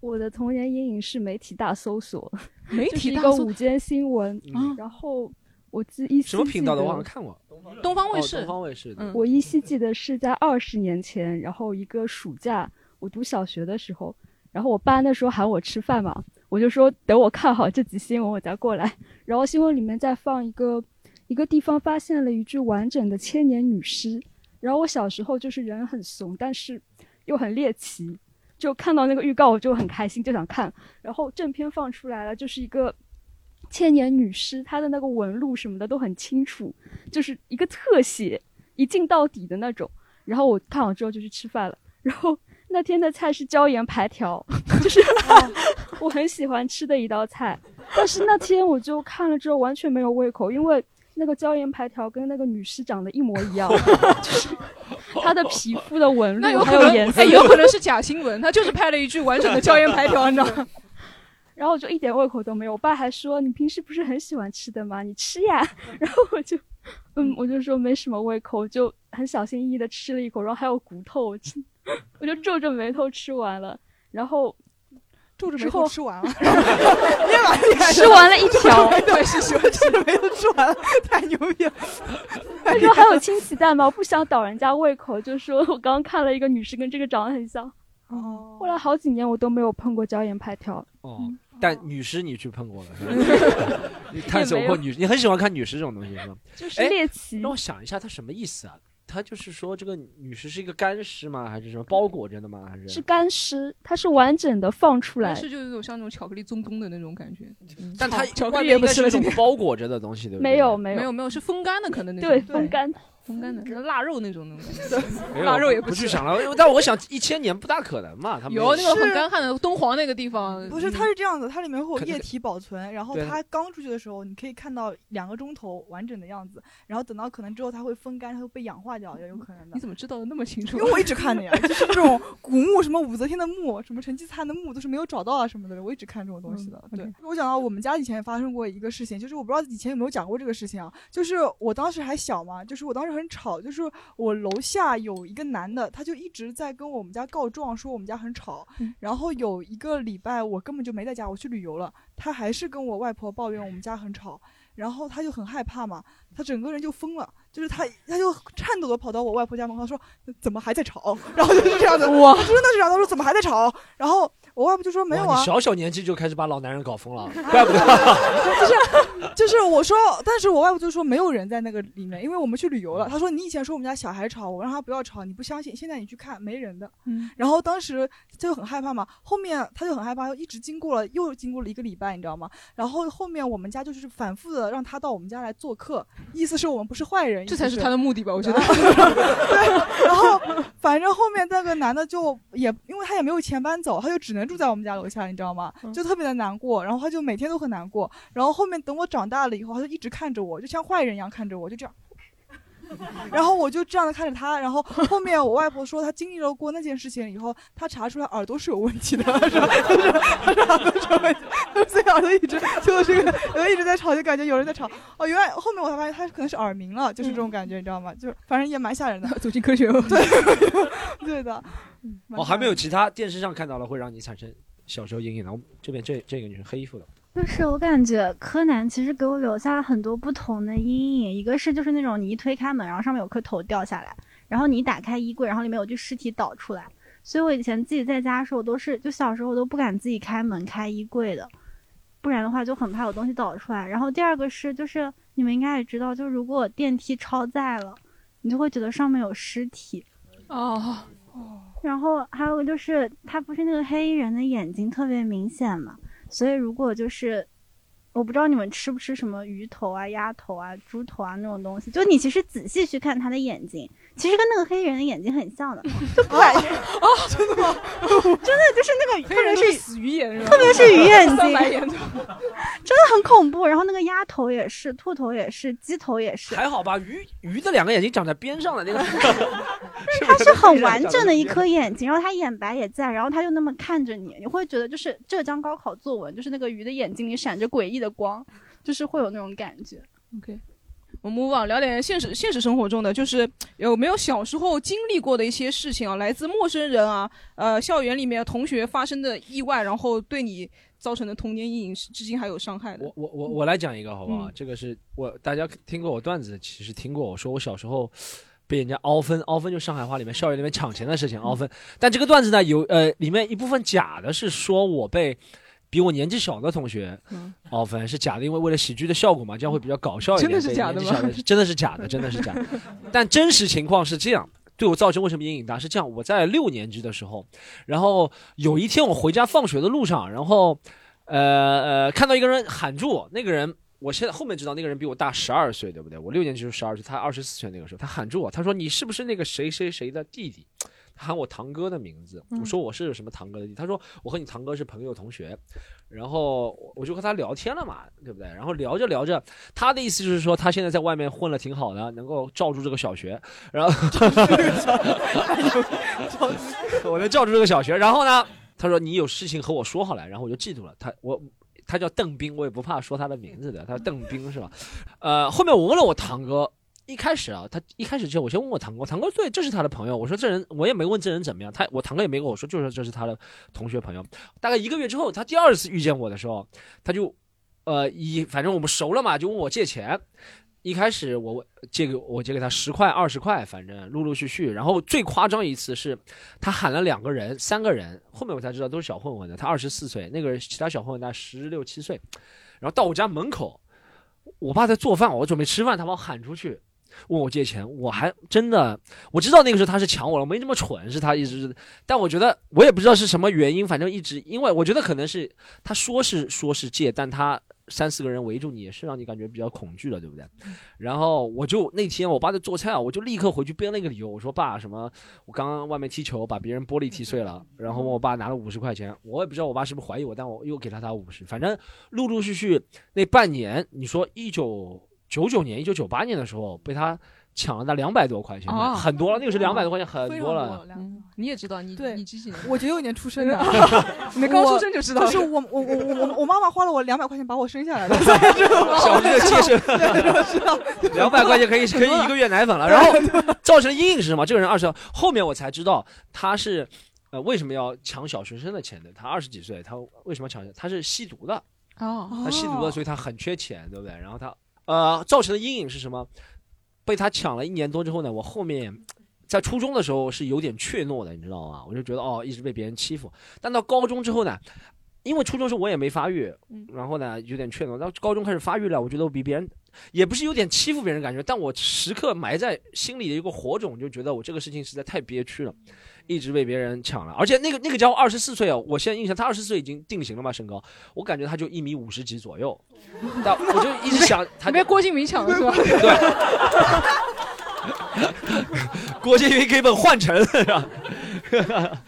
我的童年阴影是媒体大搜索，(laughs) 媒体一个午间新闻。然后我记一什么频道的，我好像看过，东方卫视。东方卫视。我依稀记得是在二十年前，然后一个暑假，我读小学的时候，然后我爸那时候喊我吃饭嘛，我就说等我看好这集新闻，我再过来。然后新闻里面在放一个一个地方发现了一具完整的千年女尸。然后我小时候就是人很怂，但是又很猎奇，就看到那个预告我就很开心，就想看。然后正片放出来了，就是一个千年女尸，她的那个纹路什么的都很清楚，就是一个特写，一镜到底的那种。然后我看完之后就去吃饭了。然后那天的菜是椒盐排条，就是 (laughs) 我很喜欢吃的一道菜。但是那天我就看了之后完全没有胃口，因为。那个椒盐排条跟那个女尸长得一模一样，(laughs) 就是她的皮肤的纹路还有颜色，有可能是假新闻，他就是拍了一句完整的椒盐排条，你知道吗？(laughs) 然后我就一点胃口都没有。我爸还说：“你平时不是很喜欢吃的吗？你吃呀。(laughs) ”然后我就，嗯，我就说没什么胃口，就很小心翼翼的吃了一口，然后还有骨头，我我就皱着眉头吃完了，然后。皱着眉头吃完了，(laughs) 吃完了一条，(laughs) 对，是喜欢皱着眉头吃完了，太牛逼了。他说还有清奇蛋吗？我不想倒人家胃口，就说我刚刚看了一个女士跟这个长得很像。哦。后来好几年我都没有碰过椒盐排条。哦。但女尸你去碰过了？(laughs) 你探索过女？你很喜欢看女尸这种东西是吗？就是猎奇。让我想一下，它什么意思啊？他就是说，这个女尸是一个干尸吗？还是什么包裹着的吗？还是是干尸？它是完整的放出来，是就有种像那种巧克力棕棕的那种感觉。但它巧克力也不是那种包裹着的东西，对不对？没有，没有，没有，是风干的，可能那种。对，风干。风干的，腊肉那种东西 (laughs) 腊肉也不去想了，但我想一千年不大可能嘛，他们有那个很干旱的敦煌那个地方，不是，它是这样子，它里面会有液体保存，然后它刚出去的时候，你可以看到两个钟头完整的样子，然后等到可能之后它会风干，它会被氧化掉，也有可能的。你。怎么知道的那么清楚？因为我一直看的呀，(laughs) 就是这种古墓，什么武则天的墓，什么成吉思汗的墓，都是没有找到啊什么的，我一直看这种东西的。嗯对，我讲到我们家以前也发生过一个事情，就是我不知道以前有没有讲过这个事情啊，就是我当时还小嘛，就是我当时很吵，就是我楼下有一个男的，他就一直在跟我们家告状，说我们家很吵。嗯然后有一个礼拜我根本就没在家，我去旅游了，他还是跟我外婆抱怨我们家很吵。然后他就很害怕嘛，他整个人就疯了，就是他他就颤抖的跑到我外婆家门口说怎么还在吵，然后就是这样的，我他真的是这样，他说怎么还在吵，然后我外婆就说没有啊，小小年纪就开始把老男人搞疯了，(laughs) 怪不得。(laughs) 就是就是我说，但是我外婆就说没有人在那个里面，因为我们去旅游了。她说你以前说我们家小孩吵，我让他不要吵，你不相信，现在你去看没人的。嗯然后当时他就很害怕嘛，后面他就很害怕，一直经过了又经过了一个礼拜，你知道吗？然后后面我们家就是反复的让他到我们家来做客，意思是我们不是坏人，这才是他的目的吧？我觉得。(laughs) 对，然后反正后面那个男的就也，因为他也没有钱搬走，他就只能住在我们家楼下，你知道吗？就特别的难过，然后他就每天都很难过。然后后面等我长大了以后，他就一直看着我，就像坏人一样看着我，就这样。(laughs) 然后我就这样的看着他，然后后面我外婆说，她经历了过那件事情以后，她查出来耳朵是有问题的，是耳朵是有问题，所以耳朵一直就是个，然后一直在吵，就感觉有人在吵。哦，原来后面我才发现他可能是耳鸣了，就是这种感觉，你知道吗？就是反正也蛮吓人的。(laughs) 走进科学，对 (laughs) 对的。蛮哦，还没有其他电视上看到了会让你产生小时候阴影的。我们这边这这个女生黑衣服的，就是我感觉柯南其实给我留下了很多不同的阴影，一个是就是那种你一推开门，然后上面有颗头掉下来，然后你一打开衣柜，然后里面有具尸体倒出来，所以我以前自己在家的时候，我都是就小时候我都不敢自己开门开衣柜的，不然的话就很怕有东西倒出来。然后第二个是就是你们应该也知道，就如果电梯超载了，你就会觉得上面有尸体。哦哦，然后还有就是，他不是那个黑衣人的眼睛特别明显嘛，所以如果就是，我不知道你们吃不吃什么鱼头啊、鸭头啊、猪头啊那种东西，就你其实仔细去看他的眼睛，其实跟那个黑人的眼睛很像的，就不管是啊，(laughs) 真的吗？(laughs) 真的就是那个，特别是死鱼眼是吧？特别是鱼眼睛，白眼的 (laughs) 真的很恐怖。然后那个鸭头也是，兔头也是，鸡头也是，还好吧？鱼鱼的两个眼睛长在边上的那个，它是很完整的一颗眼睛，然后它眼白也在，然后它就那么看着你，你会觉得就是浙江高考作文，就是那个鱼的眼睛里闪着诡异的光，就是会有那种感觉。OK，我们 on 聊点现实现实生活中的，就是有没有小时候经历过的一些事情啊，来自陌生人啊，呃，校园里面同学发生的意外，然后对你造成的童年阴影，是至今还有伤害的。我我我我来讲一个好不好？嗯这个是我大家听过我段子，其实听过我说我小时候被人家凹分，凹分就上海话里面校园里面抢钱的事情凹分。但这个段子呢，有呃里面一部分假的是说我被比我年纪小的同学嗯凹分是假的，因为为了喜剧的效果嘛，这样会比较搞笑一点。真的是假的吗真的是假的，真的是假的。(laughs) 但真实情况是这样。对我造成为什么阴影大？是这样，我在六年级的时候，然后有一天我回家放学的路上，然后呃呃看到一个人喊住我，那个人我现在后面知道那个人比我大十二岁，对不对？我六年级就十二岁，他二十四岁那个时候，他喊住我，他说你是不是那个谁谁谁的弟弟？他喊我堂哥的名字，嗯我说我是什么堂哥的？他说我和你堂哥是朋友同学，然后我我就和他聊天了嘛，对不对？然后聊着聊着，他的意思就是说他现在在外面混的挺好的，能够罩住这个小学，然后 (laughs) (laughs) 我能罩住这个小学，然后呢，他说你有事情和我说好了，然后我就嫉妒了他我。他叫邓斌，我也不怕说他的名字的，他叫邓斌是吧？呃，后面我问了我堂哥，一开始啊，他一开始之后，我先问我堂哥，堂哥对，这是他的朋友。我说这人，我也没问这人怎么样，他我堂哥也没跟我说，就是这是他的同学朋友。大概一个月之后，他第二次遇见我的时候，他就，呃，一反正我们熟了嘛，就问我借钱。一开始我借给我借给他十块二十块，反正陆陆续续。然后最夸张一次是，他喊了两个人、三个人，后面我才知道都是小混混的。他二十四岁，那个其他小混混大概十六七岁。然后到我家门口，我爸在做饭，我准备吃饭，他把我喊出去，问我借钱。我还真的我知道那个时候他是抢我了，我没这么蠢，是他一直是。但我觉得我也不知道是什么原因，反正一直因为我觉得可能是他说是说是借，但他三四个人围住你，也是让你感觉比较恐惧的，对不对？然后我就那天我爸在做菜啊，我就立刻回去编了一个理由，我说爸什么，我刚刚外面踢球把别人玻璃踢碎了，然后问我爸拿了五十块钱，我也不知道我爸是不是怀疑我，但我又给了他五十，反正陆陆续续那半年，你说一九九九年、一九九八年的时候被他。抢了那两百多块钱，哦很多了。那个是两百多块钱，很多了。嗯你也知道，你对你几几年？我九九年出生的 (laughs) (laughs) 你刚出生就知道了就是我我我我我我妈妈花了我两百块钱把我生下来的，(laughs) 小学的接生，两百块钱可以可以一个月奶粉了。然后造成的阴影是什么？这个人二十，后面我才知道他是呃为什么要抢小学生的钱的。他二十几岁，他为什么抢？他是吸毒的。哦他吸毒的，所以他很缺钱，对不对？然后他呃造成的阴影是什么？被他抢了一年多之后呢，我后面在初中的时候是有点怯懦的，你知道吗？我就觉得哦，一直被别人欺负。但到高中之后呢，因为初中时候我也没发育，然后呢有点怯懦。到高中开始发育了，我觉得我比别人也不是有点欺负别人感觉，但我时刻埋在心里的一个火种，就觉得我这个事情实在太憋屈了。一直被别人抢了，而且那个那个家伙二十四岁哦，我现在印象他二十四岁已经定型了嘛，身高，我感觉他就一米五十几左右，但我就一直想他被郭敬明抢了是吧？(laughs) 对郭敬明给本换成是吧？(laughs)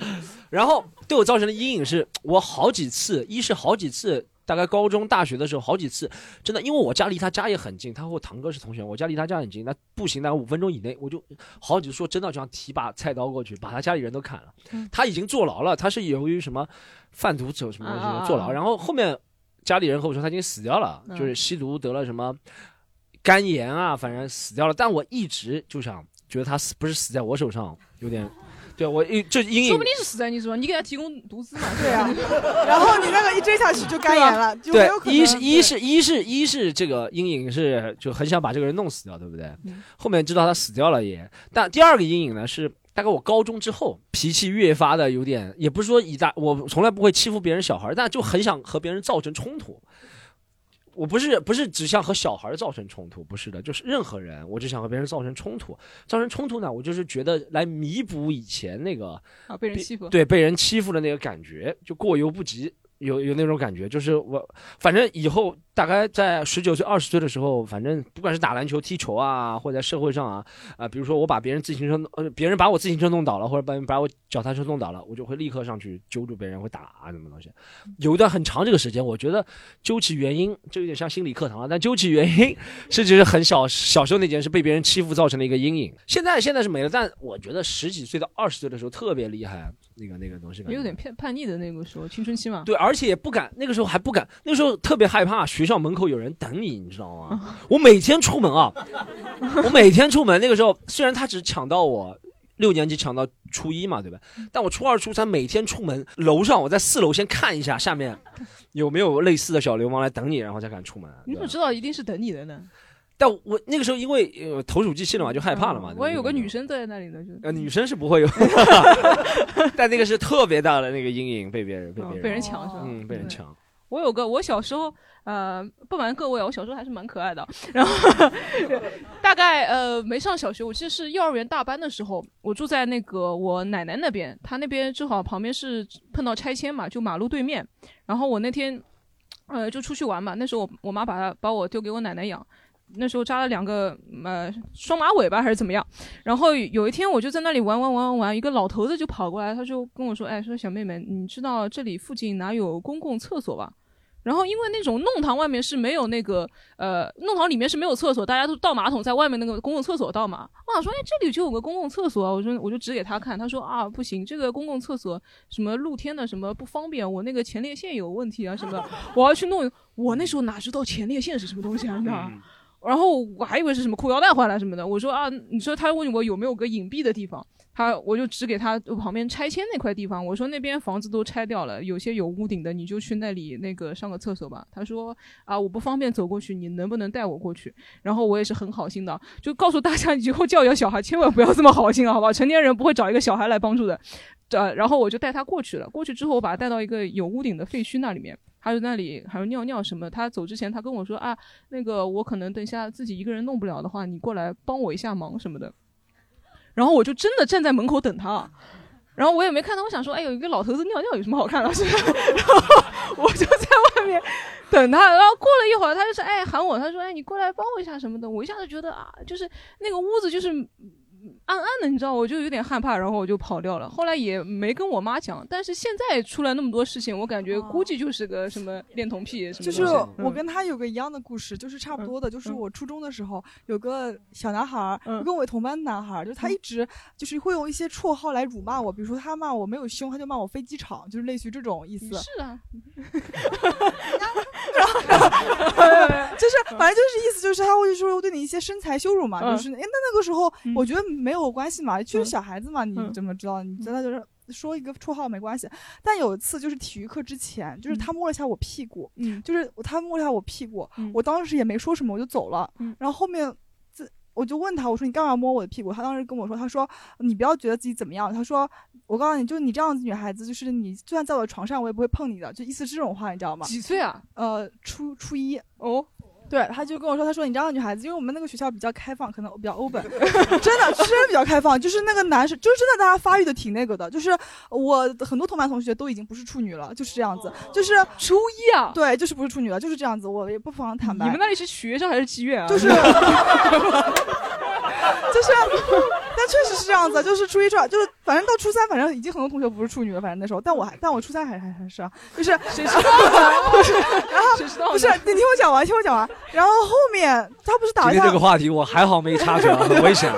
然后对我造成的阴影是我好几次，一是好几次，大概高中、大学的时候好几次，真的，因为我家离他家也很近，他和我堂哥是同学，我家离他家很近，那步行大概五分钟以内，我就好几次说真的就想提把菜刀过去，把他家里人都砍了。他已经坐牢了，他是由于什么贩毒走什么东啊啊啊西坐牢，然后后面家里人和我说他已经死掉了，嗯就是吸毒得了什么肝炎啊，反正死掉了。但我一直就想觉得他死不是死在我手上，有点。对我一这阴影，说不定是死在你手上，你给他提供毒资嘛？对啊，然后你那个一追下去就肝炎了，就没有可，能。一是一是一是一是这个阴影是就很想把这个人弄死掉，对不对？后面知道他死掉了也，但第二个阴影呢是大概我高中之后脾气越发的有点，也不是说以大，我从来不会欺负别人小孩，但就很想和别人造成冲突。我不是不是只想和小孩造成冲突，不是的，就是任何人，我只想和别人造成冲突。造成冲突呢，我就是觉得来弥补以前那个啊被人欺负对被人欺负的那个感觉，就过犹不及。有有那种感觉，就是我，反正以后大概在十九岁、二十岁的时候，反正不管是打篮球、踢球啊，或者在社会上啊，啊、比如说我把别人自行车，呃，别人把我自行车弄倒了，或者把把我脚踏车弄倒了，我就会立刻上去揪住别人，会打啊什么东西。有一段很长这个时间，我觉得究其原因，这有点像心理课堂了，但究其原因是就是很小小时候那件事被别人欺负造成的一个阴影。现在现在是没了，但我觉得十几岁到二十岁的时候特别厉害，那个那个东西感觉有点叛叛逆的那个时候，青春期嘛。对，而且也不敢，那个时候还不敢，那个时候特别害怕学校门口有人等你，你知道吗？我每天出门啊，我每天出门，那个时候虽然他只抢到我六年级抢到初一嘛，对吧？但我初二、初三每天出门，楼上我在四楼先看一下下面有没有类似的小流氓来等你，然后再敢出门。你怎么知道一定是等你的呢？但我那个时候因为呃投鼠忌器了嘛，就害怕了嘛。我也有个女生坐在那里呢，就呃，女生是不会有 (laughs) (laughs) 但那个是特别大的那个阴影，被别人被别人被人抢是吧？嗯，被人抢。我有个，我小时候，呃，不瞒各位啊，我小时候还是蛮可爱的。然后 (laughs) 大概呃没上小学，我记得是幼儿园大班的时候，我住在那个我奶奶那边，她那边正好旁边是碰到拆迁嘛，就马路对面。然后我那天呃就出去玩嘛，那时候我我妈把她把我丢给我奶奶养。那时候扎了两个呃双马尾巴还是怎么样，然后有一天我就在那里玩玩玩玩玩，一个老头子就跑过来，他就跟我说：“哎，说小妹妹，你知道这里附近哪有公共厕所吧？”然后因为那种弄堂外面是没有那个呃弄堂里面是没有厕所，大家都倒马桶在外面那个公共厕所倒嘛。我想说，哎，这里就有个公共厕所，我说我就指给他看，他说啊不行，这个公共厕所什么露天的什么不方便，我那个前列腺有问题啊什么，我要去弄。我那时候哪知道前列腺是什么东西啊，你知道？然后我还以为是什么裤腰带坏了什么的，我说啊，你说他问我有没有个隐蔽的地方，他我就指给他旁边拆迁那块地方，我说那边房子都拆掉了，有些有屋顶的，你就去那里那个上个厕所吧。他说啊，我不方便走过去，你能不能带我过去？然后我也是很好心的，就告诉大家以后教育小孩千万不要这么好心，好吧？成年人不会找一个小孩来帮助的。呃，然后我就带他过去了，过去之后我把他带到一个有屋顶的废墟那里面。还有那里还有尿尿什么，他走之前他跟我说啊，那个我可能等下自己一个人弄不了的话，你过来帮我一下忙什么的。然后我就真的站在门口等他，然后我也没看到，我想说，哎，有一个老头子尿尿有什么好看的？是吧？然后我就在外面等他，然后过了一会儿，他就是哎喊我，他说哎你过来帮我一下什么的，我一下子觉得啊，就是那个屋子就是。暗暗的，你知道，我就有点害怕，然后我就跑掉了。后来也没跟我妈讲，但是现在出来那么多事情，我感觉估计就是个什么恋童癖什么。就是我跟他有个一样的故事，就是差不多的，就是我初中的时候有个小男孩，跟我同班的男孩，就是他一直就是会用一些绰号来辱骂我，比如说他骂我没有胸，他就骂我飞机场，就是类似于这种意思。是啊。(laughs) 就是反正就是意思就是他会说对你一些身材羞辱嘛，就是哎那那个时候我觉得。没有关系嘛，就是小孩子嘛，你怎么知道？你真的就是说一个绰号没关系。但有一次就是体育课之前，就是他摸了一下我屁股，嗯，就是他摸了一下我屁股，我当时也没说什么，我就走了。然后后面这我就问他，我说你干嘛摸我的屁股？他当时跟我说，他说你不要觉得自己怎么样。他说我告诉你，就是你这样子女孩子，就是你就算在我的床上，我也不会碰你的，就意思是这种话，你知道吗？几岁啊？呃，初初一哦。对，他就跟我说，他说你这样的女孩子，因为我们那个学校比较开放，可能比较 open，(laughs) 真的，真的比较开放。就是那个男生，就是真的，大家发育的挺那个的。就是我很多同班同学都已经不是处女了，就是这样子。就是初一啊，对，就是不是处女了，就是这样子。我也不妨坦白。你们那里是学校还是妓院啊？就是 (laughs) (laughs) (laughs) 就是，(laughs) 但确实是这样子。就是初一、初二，就是反正到初三，反正已经很多同学不是处女了。反正那时候，但我还，但我初三还还还是啊，就是谁知道？(laughs) 不是，然后不是，你听我讲完，听我讲完。然后后面他不是打了一下这个话题，我还好没插嘴，很危险。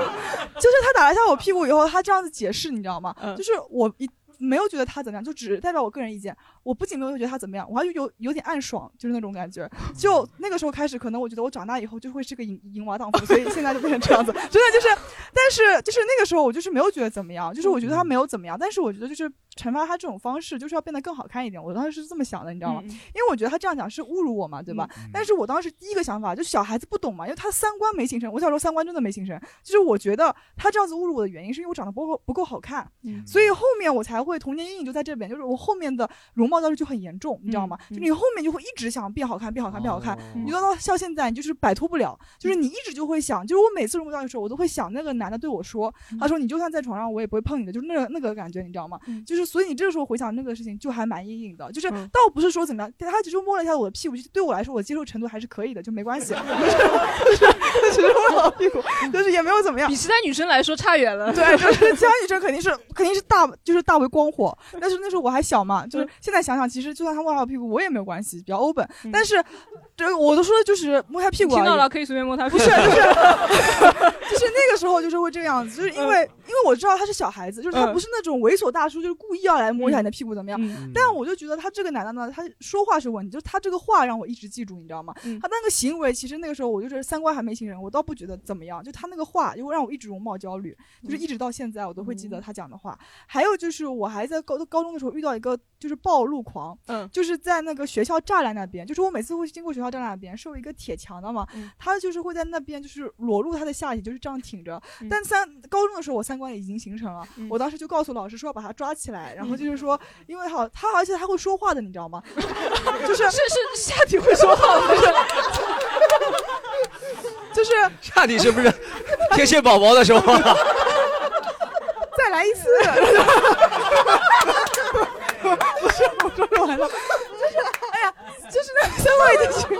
就是他打了一下我屁股以后，他这样子解释，你知道吗？就是我一没有觉得他怎么样，就只代表我个人意见。我不仅没有觉得他怎么样，我还有有点暗爽，就是那种感觉。(laughs) 就那个时候开始，可能我觉得我长大以后就会是个淫淫娃荡妇，所以现在就变成这样子。真的就是，但是就是那个时候我就是没有觉得怎么样，就是我觉得他没有怎么样，但是我觉得就是。惩罚他这种方式就是要变得更好看一点，我当时是这么想的，你知道吗？因为我觉得他这样讲是侮辱我嘛，对吧？但是我当时第一个想法就小孩子不懂嘛，因为他三观没形成。我小时候三观真的没形成，就是我觉得他这样子侮辱我的原因是因为我长得不够不够好看，所以后面我才会童年阴影就在这边，就是我后面的容貌焦虑就很严重，你知道吗？就你后面就会一直想变好看，变好看，变好看。你到到像现在，你就是摆脱不了，就是你一直就会想，就是我每次容貌焦虑的时候，我都会想那个男的对我说，他说你就算在床上我也不会碰你的，就是那个那个感觉，你知道吗？就是所以你这个时候回想。那个事情就还蛮阴影的，就是倒不是说怎么样，他只是摸了一下我的屁股，对我来说，我接受程度还是可以的，就没关系。(laughs) 就是摸了屁股，就是也没有怎么样。比其他女生来说差远了。对，就是其他女生肯定是肯定是大就是大为光火，但是那时候我还小嘛，就是现在想想，其实就算他摸了我屁股，我也没有关系，比较 open。但是这我都说的就是摸他屁股。听到了，可以随便摸他屁股。不是，就是 (laughs) 就是那个时候就是会这个样子，就是因为因为我知道他是小孩子，就是他不是那种猥琐大叔，就是故意要来摸一下你的。屁股怎么样？但我就觉得他这个男的呢，他说话是问题，就是他这个话让我一直记住，你知道吗？他那个行为，其实那个时候我就是三观还没形成，我倒不觉得怎么样。就他那个话，又让我一直容貌焦虑，就是一直到现在我都会记得他讲的话。还有就是我还在高高中的时候遇到一个就是暴露狂，嗯，就是在那个学校栅栏那边，就是我每次会经过学校栅栏那边，是有一个铁墙的嘛，他就是会在那边就是裸露他的下体，就是这样挺着。但三高中的时候我三观已经形成了，我当时就告诉老师说要把他抓起来，然后就是说。因为好，他而且他会说话的，你知道吗？(laughs) 就是是是下体会说话的，(laughs) 就是下体是不是 (laughs) 天线宝宝的时候？再来一次。不是，我说完了。就是，哎呀，就是那三位已经，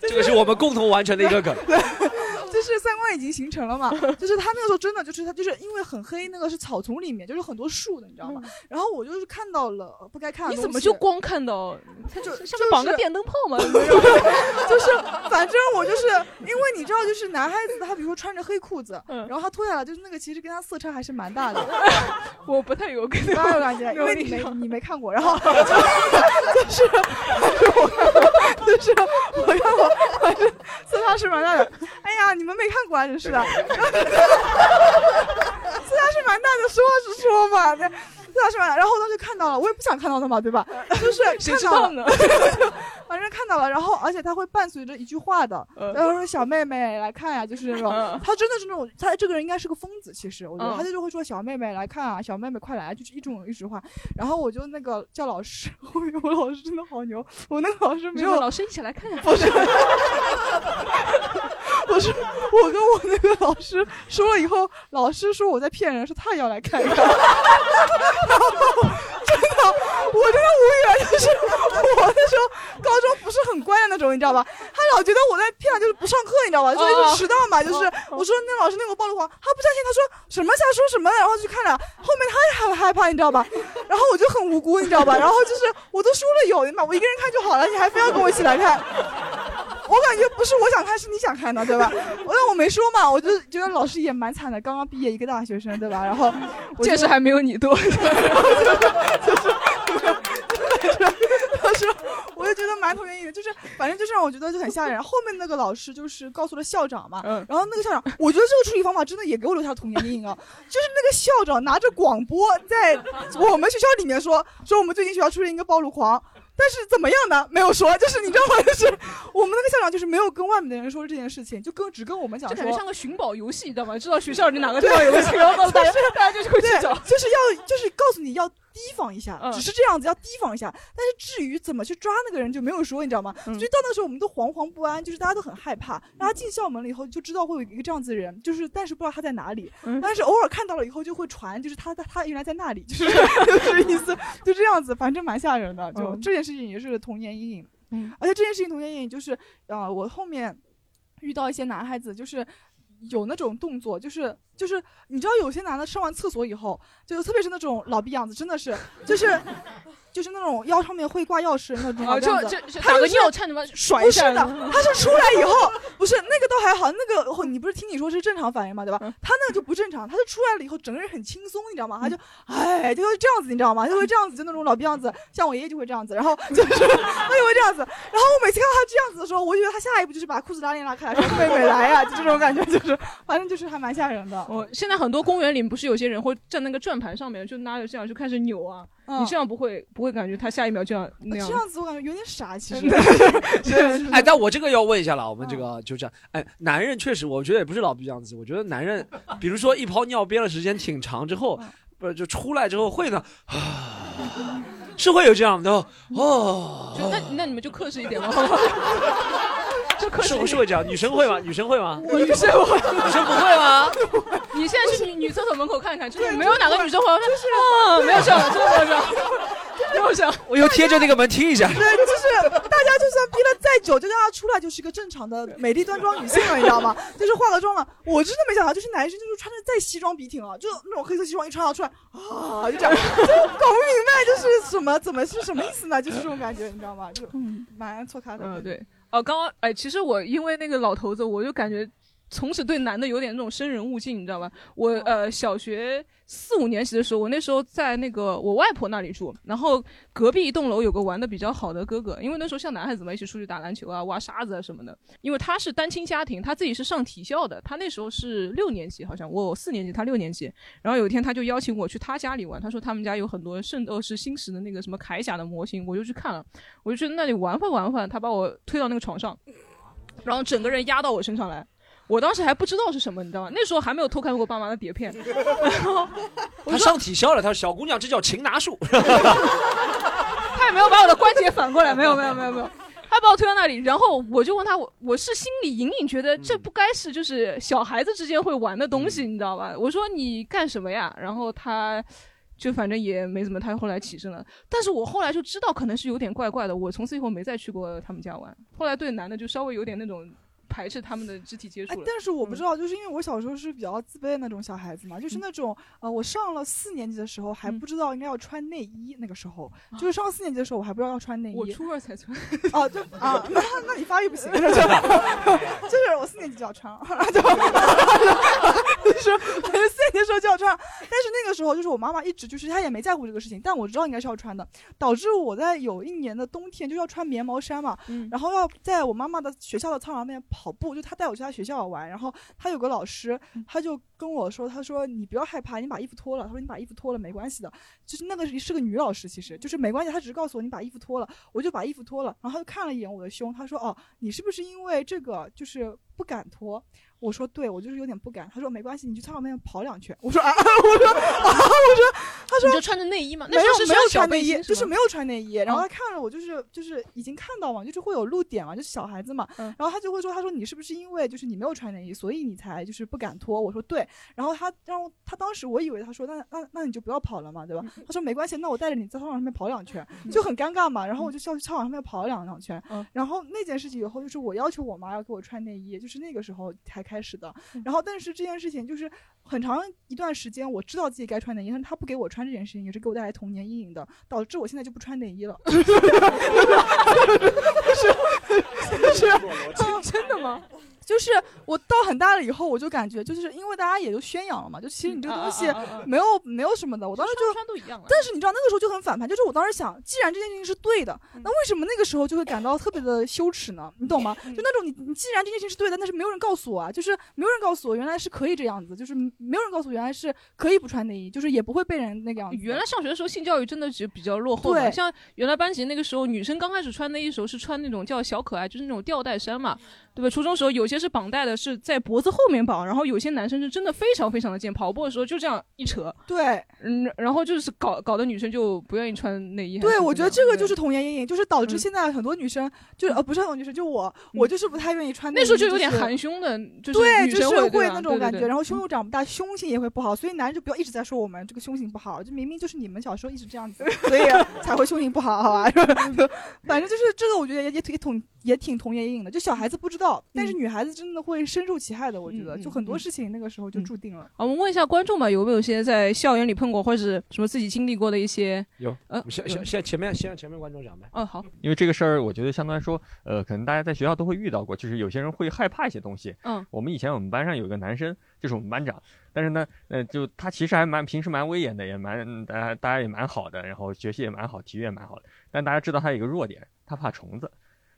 这个是我们共同完成的一个梗。就是三观已经形成了嘛，(laughs) 就是他那个时候真的就是他就是因为很黑，那个是草丛里面，就是很多树的，你知道吗？然后我就是看到了不该看的你怎么就光看到？他就上面绑个电灯泡嘛？(laughs) 就是反正我就是因为你知道，就是男孩子他比如说穿着黑裤子，然后他脱下来就是那个其实跟他色差还是蛮大的。(laughs) 我不太有，有感觉，因为你没你没看过，然后就是我就是我看过，反正色差是蛮大的。哎呀，你。们没看过啊，真是的。虽然是蛮大的，实话实说嘛。对，虽然是蛮大，然后当时看到了，我也不想看到他嘛，对吧？就是看到了，反正看到了。然后，而且他会伴随着一句话的，然后说：“小妹妹来看呀。”就是那种，他真的是那种，他这个人应该是个疯子。其实我觉得，他就就会说：“小妹妹来看啊，小妹妹快来。”就是一种一句话。然后我就那个叫老师，(laughs) 后面我老师真的好牛，我那个老师没有老师一起来看呀。不是，我跟我那个老师说了以后，老师说我在骗人，说他也要来看一看。然 (laughs) 后我真的无语了。就是我那时候高中不是很乖的那种，你知道吧？他老觉得我在骗他，就是不上课，你知道吧？所以就迟到嘛。就是我说那老师那个暴露狂，他不相信，他说什么瞎说什么，然后去看了，后面他也很害怕，你知道吧？然后我就很无辜，你知道吧？然后就是我都说了有的嘛，我一个人看就好了，你还非要跟我一起来看。我感觉不是我想看，是你想看的，对吧？我但我没说嘛，我就觉得老师也蛮惨的，刚刚毕业一个大学生，对吧？然后见识还没有你多，当时我就觉得蛮同意的，就是反正就是让我觉得就很吓人。后面那个老师就是告诉了校长嘛，然后那个校长，我觉得这个处理方法真的也给我留下了童年阴影啊。就是那个校长拿着广播在我们学校里面说，说我们最近学校出现一个暴露狂。但是怎么样呢？没有说，就是你知道吗？就是我们那个校长就是没有跟外面的人说这件事情，就跟只跟我们讲，就感觉像个寻宝游戏，你知道吗？知道学校里哪个地方有个然后大家大家就会去找，就是要就是告诉你要。提防一下，只是这样子要提防一下，但是至于怎么去抓那个人就没有说，你知道吗？所以到那时候我们都惶惶不安，就是大家都很害怕。然后进校门了以后就知道会有一个这样子的人，就是但是不知道他在哪里，但是偶尔看到了以后就会传，就是他他他原来在那里，(laughs) 就是 (laughs) 就是意思就这样子，反正蛮吓人的。就这件事情也是童年阴影，嗯，而且这件事情童年阴影就是啊，我后面遇到一些男孩子就是。有那种动作，就是就是，你知道有些男的上完厕所以后，就特别是那种老逼样子，真的是，就是。就是那种腰上面会挂钥匙那种，就就打个尿颤什么甩一下的。他是出来以后，(laughs) 不是那个都还好，那个你不是听你说是正常反应嘛，对吧？他那个就不正常，他就出来了以后整个人很轻松，你知道吗？他就哎就会这样子，你知道吗？就会这样子，就那种老逼样子，像我爷爷就会这样子，然后 (laughs) 就是 (laughs) 他就会这样子。然后我每次看到他这样子的时候，我就觉得他下一步就是把裤子拉链拉开，说妹妹来呀，就这种感觉，就是反正就是还蛮吓人的。我现在很多公园里不是有些人会站那个转盘上面，就拉着这样就开始扭啊。你这样不会不会感觉他下一秒就要那样？这样子我感觉有点傻，其实。(laughs) 哎，但我这个要问一下了，我们这个就这样。哎，男人确实，我觉得也不是老这样子。我觉得男人，比如说一泡尿憋了时间挺长之后，不是就出来之后会呢，啊是会有这样的哦。那那你们就克制一点吧。(laughs) 是是会这样，女生会吗？女生会吗？女生会，女生不会吗？你现在去女女厕所门口看看，真的没有哪个女生会。啊，没有事了，真的没有事，没有事。我又贴着那个门听一下。对，就是大家就算逼了再久，就让她出来就是一个正常的美丽端庄女性了，你知道吗？就是化了妆了。我真的没想到，就是男生就是穿着再西装笔挺啊，就那种黑色西装一穿到出来啊，就这样，(laughs) 就搞不明白就是什么怎么是什么意思呢？就是这种感觉，你知道吗？就嗯，蛮错开的。嗯，对。哦，刚刚哎，其实我因为那个老头子，我就感觉从此对男的有点那种生人勿近，你知道吧？我呃小学四五年级的时候，我那时候在那个我外婆那里住，然后隔壁一栋楼有个玩的比较好的哥哥，因为那时候像男孩子嘛，一起出去打篮球啊、挖沙子啊什么的。因为他是单亲家庭，他自己是上体校的，他那时候是六年级，好像我四年级，他六年级。然后有一天他就邀请我去他家里玩，他说他们家有很多圣斗士星矢的那个什么铠甲的模型，我就去看了，我就去那里玩会玩会，他把我推到那个床上。然后整个人压到我身上来，我当时还不知道是什么，你知道吗？那时候还没有偷看过爸妈的碟片。(laughs) 他上体校了，他说小姑娘这叫擒拿术。(laughs) 他也没有把我的关节反过来，没有没有没有没有，他把我推到那里，然后我就问他，我我是心里隐隐觉得这不该是就是小孩子之间会玩的东西，你知道吧？我说你干什么呀？然后他。就反正也没怎么，他后来起身了。但是我后来就知道可能是有点怪怪的，我从此以后没再去过他们家玩。后来对男的就稍微有点那种。排斥他们的肢体接触。但是我不知道，就是因为我小时候是比较自卑的那种小孩子嘛，就是那种呃，我上了四年级的时候还不知道应该要穿内衣，那个时候就是上四年级的时候我还不知道要穿内衣。我初二才穿。哦，就啊，那那你发育不行，(laughs) 就是我四年级就要穿，就 (laughs) 就是四年级的时候就要穿，但是那个时候就是我妈妈一直就是她也没在乎这个事情，但我知道应该是要穿的，导致我在有一年的冬天就要穿棉毛衫嘛，然后要在我妈妈的学校的操场那边跑。步就他带我去他学校玩，然后他有个老师，他就跟我说，他说你不要害怕，你把衣服脱了。他说你把衣服脱了没关系的，就是那个是个女老师，其实就是没关系。他只是告诉我你把衣服脱了，我就把衣服脱了。然后他就看了一眼我的胸，他说哦，你是不是因为这个就是不敢脱？我说对，我就是有点不敢。他说没关系，你去操场那边跑两圈。我说 (laughs) 啊，我说啊，我说，他他说你就穿着内衣嘛，没有那时候是没有穿内衣，就是没有穿内衣。然后嗯他看了我，就是就是已经看到嘛，就是会有露点嘛，就是小孩子嘛。嗯然后他就会说，他说你是不是因为就是你没有穿内衣，所以你才就是不敢脱？我说对。然后他然后他当时我以为他说那那那你就不要跑了嘛，对吧？他说没关系，那我带着你在操场上面跑两圈，就很尴尬嘛。然后我就去操场上面跑了两两圈。然后那件事情以后，就是我要求我妈要给我穿内衣，就是那个时候才开始的。然后但是这件事情就是很长一段时间，我知道自己该穿内衣，但是他不给我穿这件事情，也是给我带来童年阴影的，导致我现在就不穿内衣了。(laughs) 是是 (laughs) 真的吗？就是我到很大了以后，我就感觉就是因为大家也就宣扬了嘛，就其实你这个东西没有没有什么的，我当时就穿都一样了。但是你知道那个时候就很反叛，就是我当时想，既然这件事情是对的，嗯那为什么那个时候就会感到特别的羞耻呢？你懂吗？就那种你你既然这件事情是对的，但是没有人告诉我啊，就是没有人告诉我原来是可以这样子，就是没有人告诉我原来是可以不穿内衣，就是也不会被人那个样子。原来上学的时候性教育真的就比较落后嘛，对像原来班级那个时候，女生刚开始穿内衣的时候是穿那种叫小可爱，就是那种吊带衫嘛，对吧？初中时候有些是绑带的，是在脖子后面绑，然后有些男生是真的非常非常的贱，跑步的时候就这样一扯，对，嗯，然后就是搞搞得女生就不愿意穿内衣。对，我觉得这个就是是童年阴影，就是导致现在很多女生，就呃不是很多女生，就我，我就是不太愿意穿内衣。那时候就有点含胸的，就是对，女就是生会那种感觉，然后胸又长不大，胸型也会不好，所以男人就不要一直在说我们这个胸型不好，就明明就是你们小时候一直这样子，(laughs) 所以才会胸型不好，好吧？(laughs) 反正就是这个，我觉得也也挺童也挺童年阴影的，就小孩子不知道，但是女孩子真的会深受其害的，我觉得就很多事情那个时候就注定了。啊，我们问一下观众吧，有没有些在校园里碰过或者是什么自己经历过的一些？有，呃，先先先前面先让前面观众讲呗。嗯，好，因为这个事儿，我觉得相对来说，呃，可能大家在学校都会遇到过，就是有些人会害怕一些东西。嗯，我们以前我们班上有一个男生，就是我们班长，但是呢，呃，就他其实还蛮平时蛮威严的，也蛮大家大家也蛮好的，然后学习也蛮好，体育也蛮好的。但大家知道他有一个弱点，他怕虫子，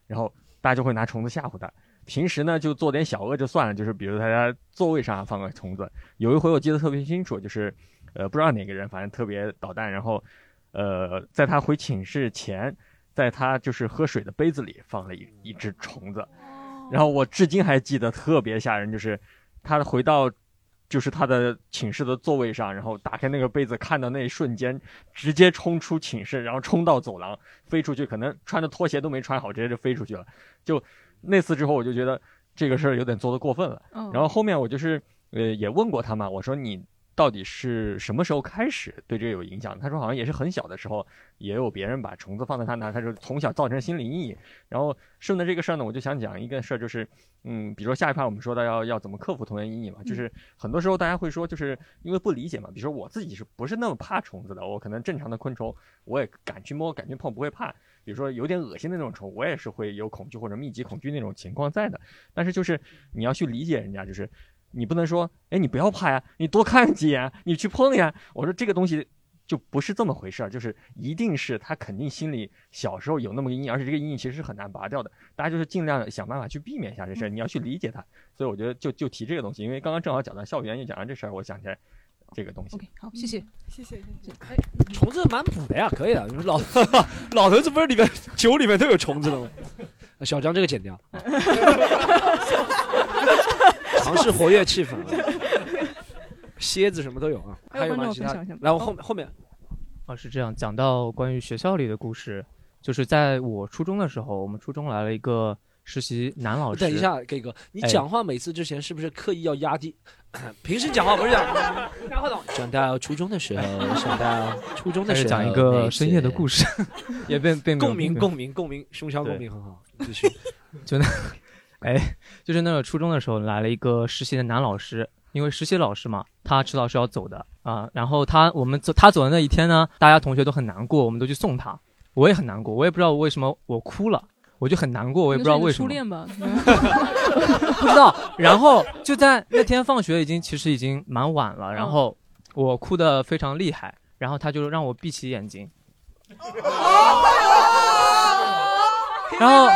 然后大家就会拿虫子吓唬他。平时呢就做点小恶就算了，就是比如他家座位上放个虫子。有一回我记得特别清楚，就是呃不知道哪个人，反正特别捣蛋，然后呃在他回寝室前，在他就是喝水的杯子里放了一一只虫子，然后我至今还记得特别吓人，就是他回到。就是他的寝室的座位上，然后打开那个被子，看到那一瞬间，直接冲出寝室，然后冲到走廊，飞出去，可能穿的拖鞋都没穿好，直接就飞出去了。就那次之后，我就觉得这个事儿有点做得过分了。嗯然后后面我就是呃也问过他嘛，我说你到底是什么时候开始对这个有影响？他说好像也是很小的时候，也有别人把虫子放在他那，他说从小造成心理阴影。然后顺着这个事儿呢，我就想讲一个事儿，就是嗯，比如说下一趴我们说到要要怎么克服童年阴影嘛，就是很多时候大家会说，就是因为不理解嘛，比如说我自己是不是那么怕虫子的？我可能正常的昆虫我也敢去摸，敢去碰，不会怕。比如说有点恶心的那种虫，我也是会有恐惧或者密集恐惧那种情况在的。但是就是你要去理解人家，就是你不能说，哎，你不要怕呀，你多看几眼，你去碰呀。我说这个东西就不是这么回事儿，就是一定是他肯定心里小时候有那么个阴影，而且这个阴影其实是很难拔掉的。大家就是尽量想办法去避免一下这事儿，你要去理解它。所以我觉得就就提这个东西，因为刚刚正好讲到校园，也讲到这事儿，我想起来这个东西。OK，好，谢谢，谢谢，谢谢。哎，虫子蛮补的呀，可以的。(laughs) 老老头子不是里面酒里面都有虫子的吗？(laughs) 小张这个剪掉，(laughs) 尝试活跃气氛啊。蝎子什么都有啊，还有有吗？其他？来，我后面后面啊，是这样，讲到关于学校里的故事，就是在我初中的时候，我们初中来了一个实习男老师。等一下，K 哥，你哎讲话每次之前是不是刻意要压低？(clears throat) 平时讲话不是这样。讲到初中的时候，想到初中的时候，讲一个深夜的故事，(laughs) 也并并没有共鸣，共鸣，共鸣，胸腔共鸣很好。继续，就那，哎，就是那个初中的时候来了一个实习的男老师，因为实习老师嘛，他迟早是要走的啊。然后他我们走他走的那一天呢，大家同学都很难过，我们都去送他，我也很难过，我也不知道为什么我哭了，我就很难过，我也不知道为什么初。恋吧？(laughs) 不知道。然后就在那天放学已经其实已经蛮晚了，然后我哭得非常厉害，然后他就让我闭起眼睛，(laughs) 然后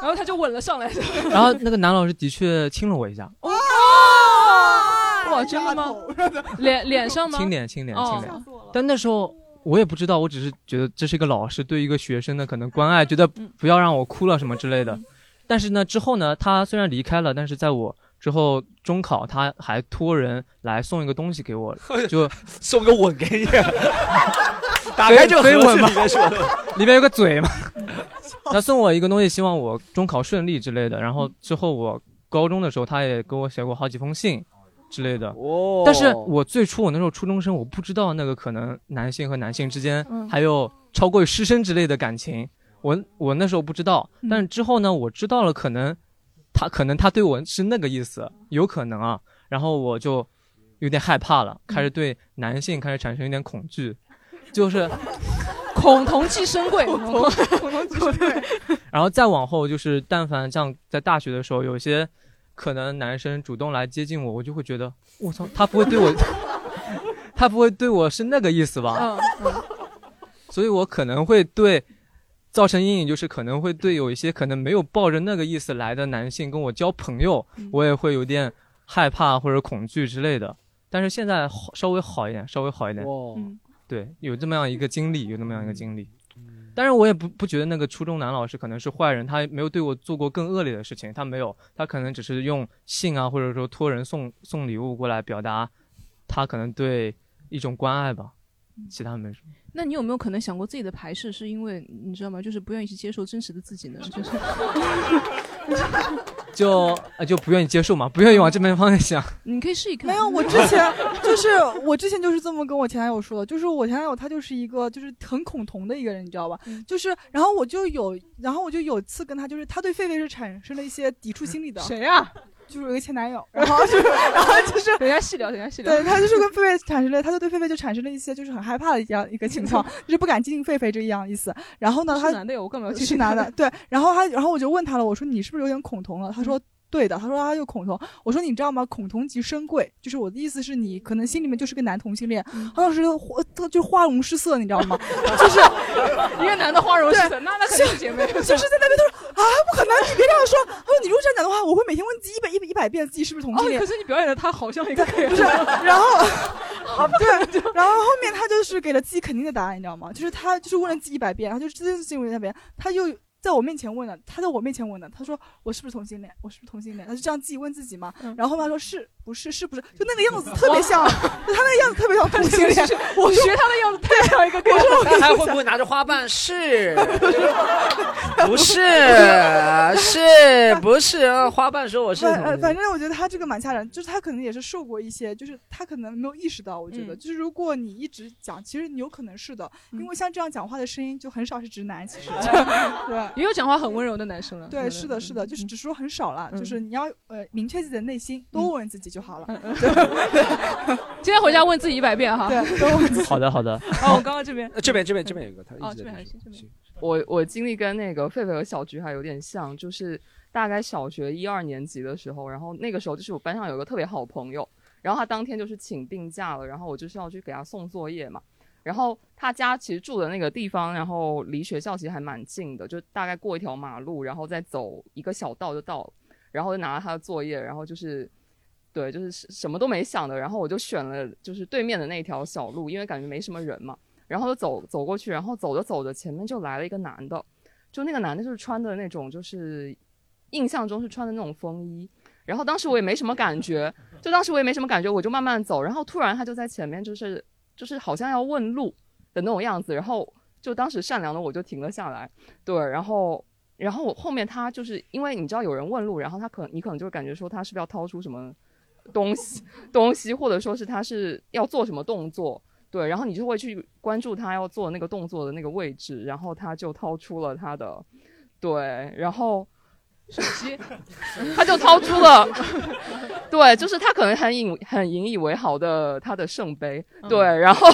然后他就吻了上来。(laughs) 然后那个男老师的确亲了我一下，哇，真的吗？脸脸上吗？亲脸亲脸哦亲脸。但那时候我也不知道，我只是觉得这是一个老师对一个学生的可能关爱，觉得不要让我哭了什么之类的。但是呢，之后呢，他虽然离开了，但是在我之后中考他还托人来送一个东西给我，(laughs) 就送个吻给你，(laughs) 打开这个飞吻嘛盒子里面是，(laughs) 里面有个嘴嘛。他送我一个东西，希望我中考顺利之类的。然后之后我高中的时候，他也给我写过好几封信之类的。哦但是我最初我那时候初中生，我不知道那个可能男性和男性之间嗯还有超过于师生之类的感情。我我那时候不知道，嗯但是之后呢，我知道了，可能他可能他对我是那个意思，有可能啊。然后我就有点害怕了，开始对男性开始产生一点恐惧，就是 (laughs) 恐同寄生贵，恐同气生贵。(laughs) 然后再往后就是，但凡像在大学的时候，有一些可能男生主动来接近我，我就会觉得，我操，他不会对我，(laughs) 他不会对我是那个意思吧？嗯嗯所以我可能会对造成阴影，就是可能会对有一些可能没有抱着那个意思来的男性跟我交朋友，我也会有点害怕或者恐惧之类的。但是现在好稍微好一点，稍微好一点。嗯对，有这么样一个经历，有那么样一个经历。但是我也不不觉得那个初中男老师可能是坏人，他没有对我做过更恶劣的事情，他没有，他可能只是用信啊，或者说托人送送礼物过来表达他可能对一种关爱吧，其他没什么。那你有没有可能想过自己的排斥是因为你知道吗？就是不愿意去接受真实的自己呢？就是就呃就不愿意接受嘛，不愿意往这边方向想。(laughs) 你可以试一看。没有，我之前就是我之前就是这么跟我前男友说的，就是我前男友他就是一个就是很恐同的一个人，你知道吧？就是然后我就有，然后我就有次跟他就是他对狒狒是产生了一些抵触心理的。谁啊？就是有一个前男友，然后就是 (laughs) 然后就是等一下细聊，等一下细聊。对他就是跟狒狒产生了，他就对狒狒就产生了一些就是很害怕的一样一个情况，(laughs) 就是不敢接近狒狒这样意思。然后呢，他是男的有，我干嘛要去是男的，对。然后他，然后我就问他了，我说你是不是有点恐同了？他说。对的，他说他就恐同，我说你知道吗？恐同即深贵，就是我的意思是你可能心里面就是个男同性恋，他当时花就花容失色，你知道吗？(laughs) 就是一个男的花容失色，那那肯定是姐妹。就是在那边都说啊，不可能，你别这样说。他说你如果这样讲的话，我会每天问自己一百一百一百遍自己是不是同性恋。哦，可是你表演的他好像一个 gay，不是，(laughs) 然后对 (laughs) (laughs) 然后后面他就是给了自己肯定的答案，你知道吗？就是他就是问了自己一百遍，然后就真的是问了一百遍，他又。在我面前问的，他在我面前问的，他说我是不是同性恋？我是不是同性恋？他就这样自己问自己嘛。然后后面他说是不是是不是？就那个样子特别像，就他那个样子特别像同性恋。我学他的样子特别像一个 gay。他还会不会拿着花瓣？是，不是？是不是？花瓣说我是反。反正我觉得他这个蛮吓人，就是他可能也是受过一些，就是他可能没有意识到。我觉得，嗯就是如果你一直讲，其实你有可能是的，因为像这样讲话的声音就很少是直男，其实对。也有讲话很温柔的男生了。对，是的，是的，就是只是说很少了，就是你要呃明确自己的内心，多问问自己就好了。今天回家问自己一百遍哈。对，多问自己。好的，好的。哦，我刚刚这边，这边这边这边有一个，他哦，这边还行，这边。我我经历跟那个狒狒和小菊还有点像，就是大概小学一二年级的时候，然后那个时候就是我班上有个特别好朋友，然后他当天就是请病假了，然后我就是要去给他送作业嘛。然后他家其实住的那个地方，然后离学校其实还蛮近的，就大概过一条马路，然后再走一个小道就到了。然后就拿了他的作业，然后就是，对，就是什么都没想的，然后我就选了就是对面的那条小路，因为感觉没什么人嘛。然后就走走过去，然后走着走着，前面就来了一个男的，就那个男的就是穿的那种，就是印象中是穿的那种风衣。然后当时我也没什么感觉，就当时我也没什么感觉，我就慢慢走，然后突然他就在前面，就是就是好像要问路的那种样子，然后就当时善良的我就停了下来，对，然后然后我后面他就是因为你知道有人问路，然后他可能你可能就会感觉说他是不是要掏出什么东西 (laughs) 东西，或者说是他是要做什么动作。对，然后你就会去关注他要做那个动作的那个位置，然后他就掏出了他的，对，然后手机，(laughs) 他就掏出了，(laughs) 对，就是他可能很引很引以为豪的他的圣杯，对，然后。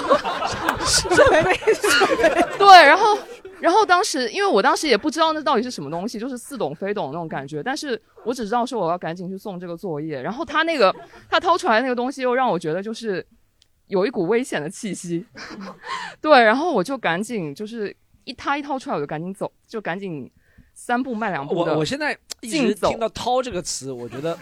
圣杯，圣杯，对，然后然后当时因为我当时也不知道那到底是什么东西，就是似懂非懂那种感觉，但是我只知道说我要赶紧去送这个作业，然后他那个他掏出来那个东西又让我觉得就是。有一股危险的气息，(laughs) 对，然后我就赶紧就是一他一掏出来，我就赶紧走，就赶紧三步迈两步的我我现在一直走听到“掏”这个词，我觉得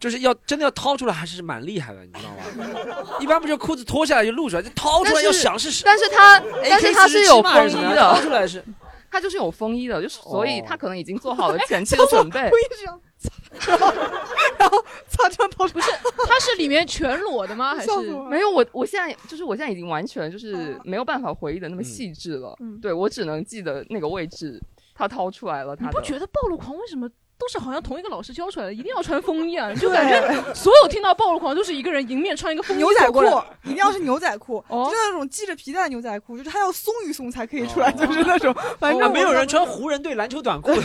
就是要真的要掏出来，还是蛮厉害的，你知道吗？一般不就裤子脱下来就露出来，就掏出来要想是什但是他但是他是有风衣的，掏出来是。(laughs) 他就是有风衣的，就是所以他可能已经做好了前期的准备。擦，然后擦这样掏出不是，它是里面全裸的吗？还是没有？我我现在就是我现在已经完全就是没有办法回忆的那么细致了。对我只能记得那个位置，他掏出来了。他你不觉得暴露狂为什么？都是好像同一个老师教出来的，一定要穿风衣啊！(laughs) 就感觉所有听到暴露狂都是一个人迎面穿一个风衣牛仔裤一定要是牛仔裤，就是那种系着皮带的牛仔裤，就是它要松一松才可以出来，就是那种。反正啊没有人穿湖人队篮球短裤。(laughs) (laughs)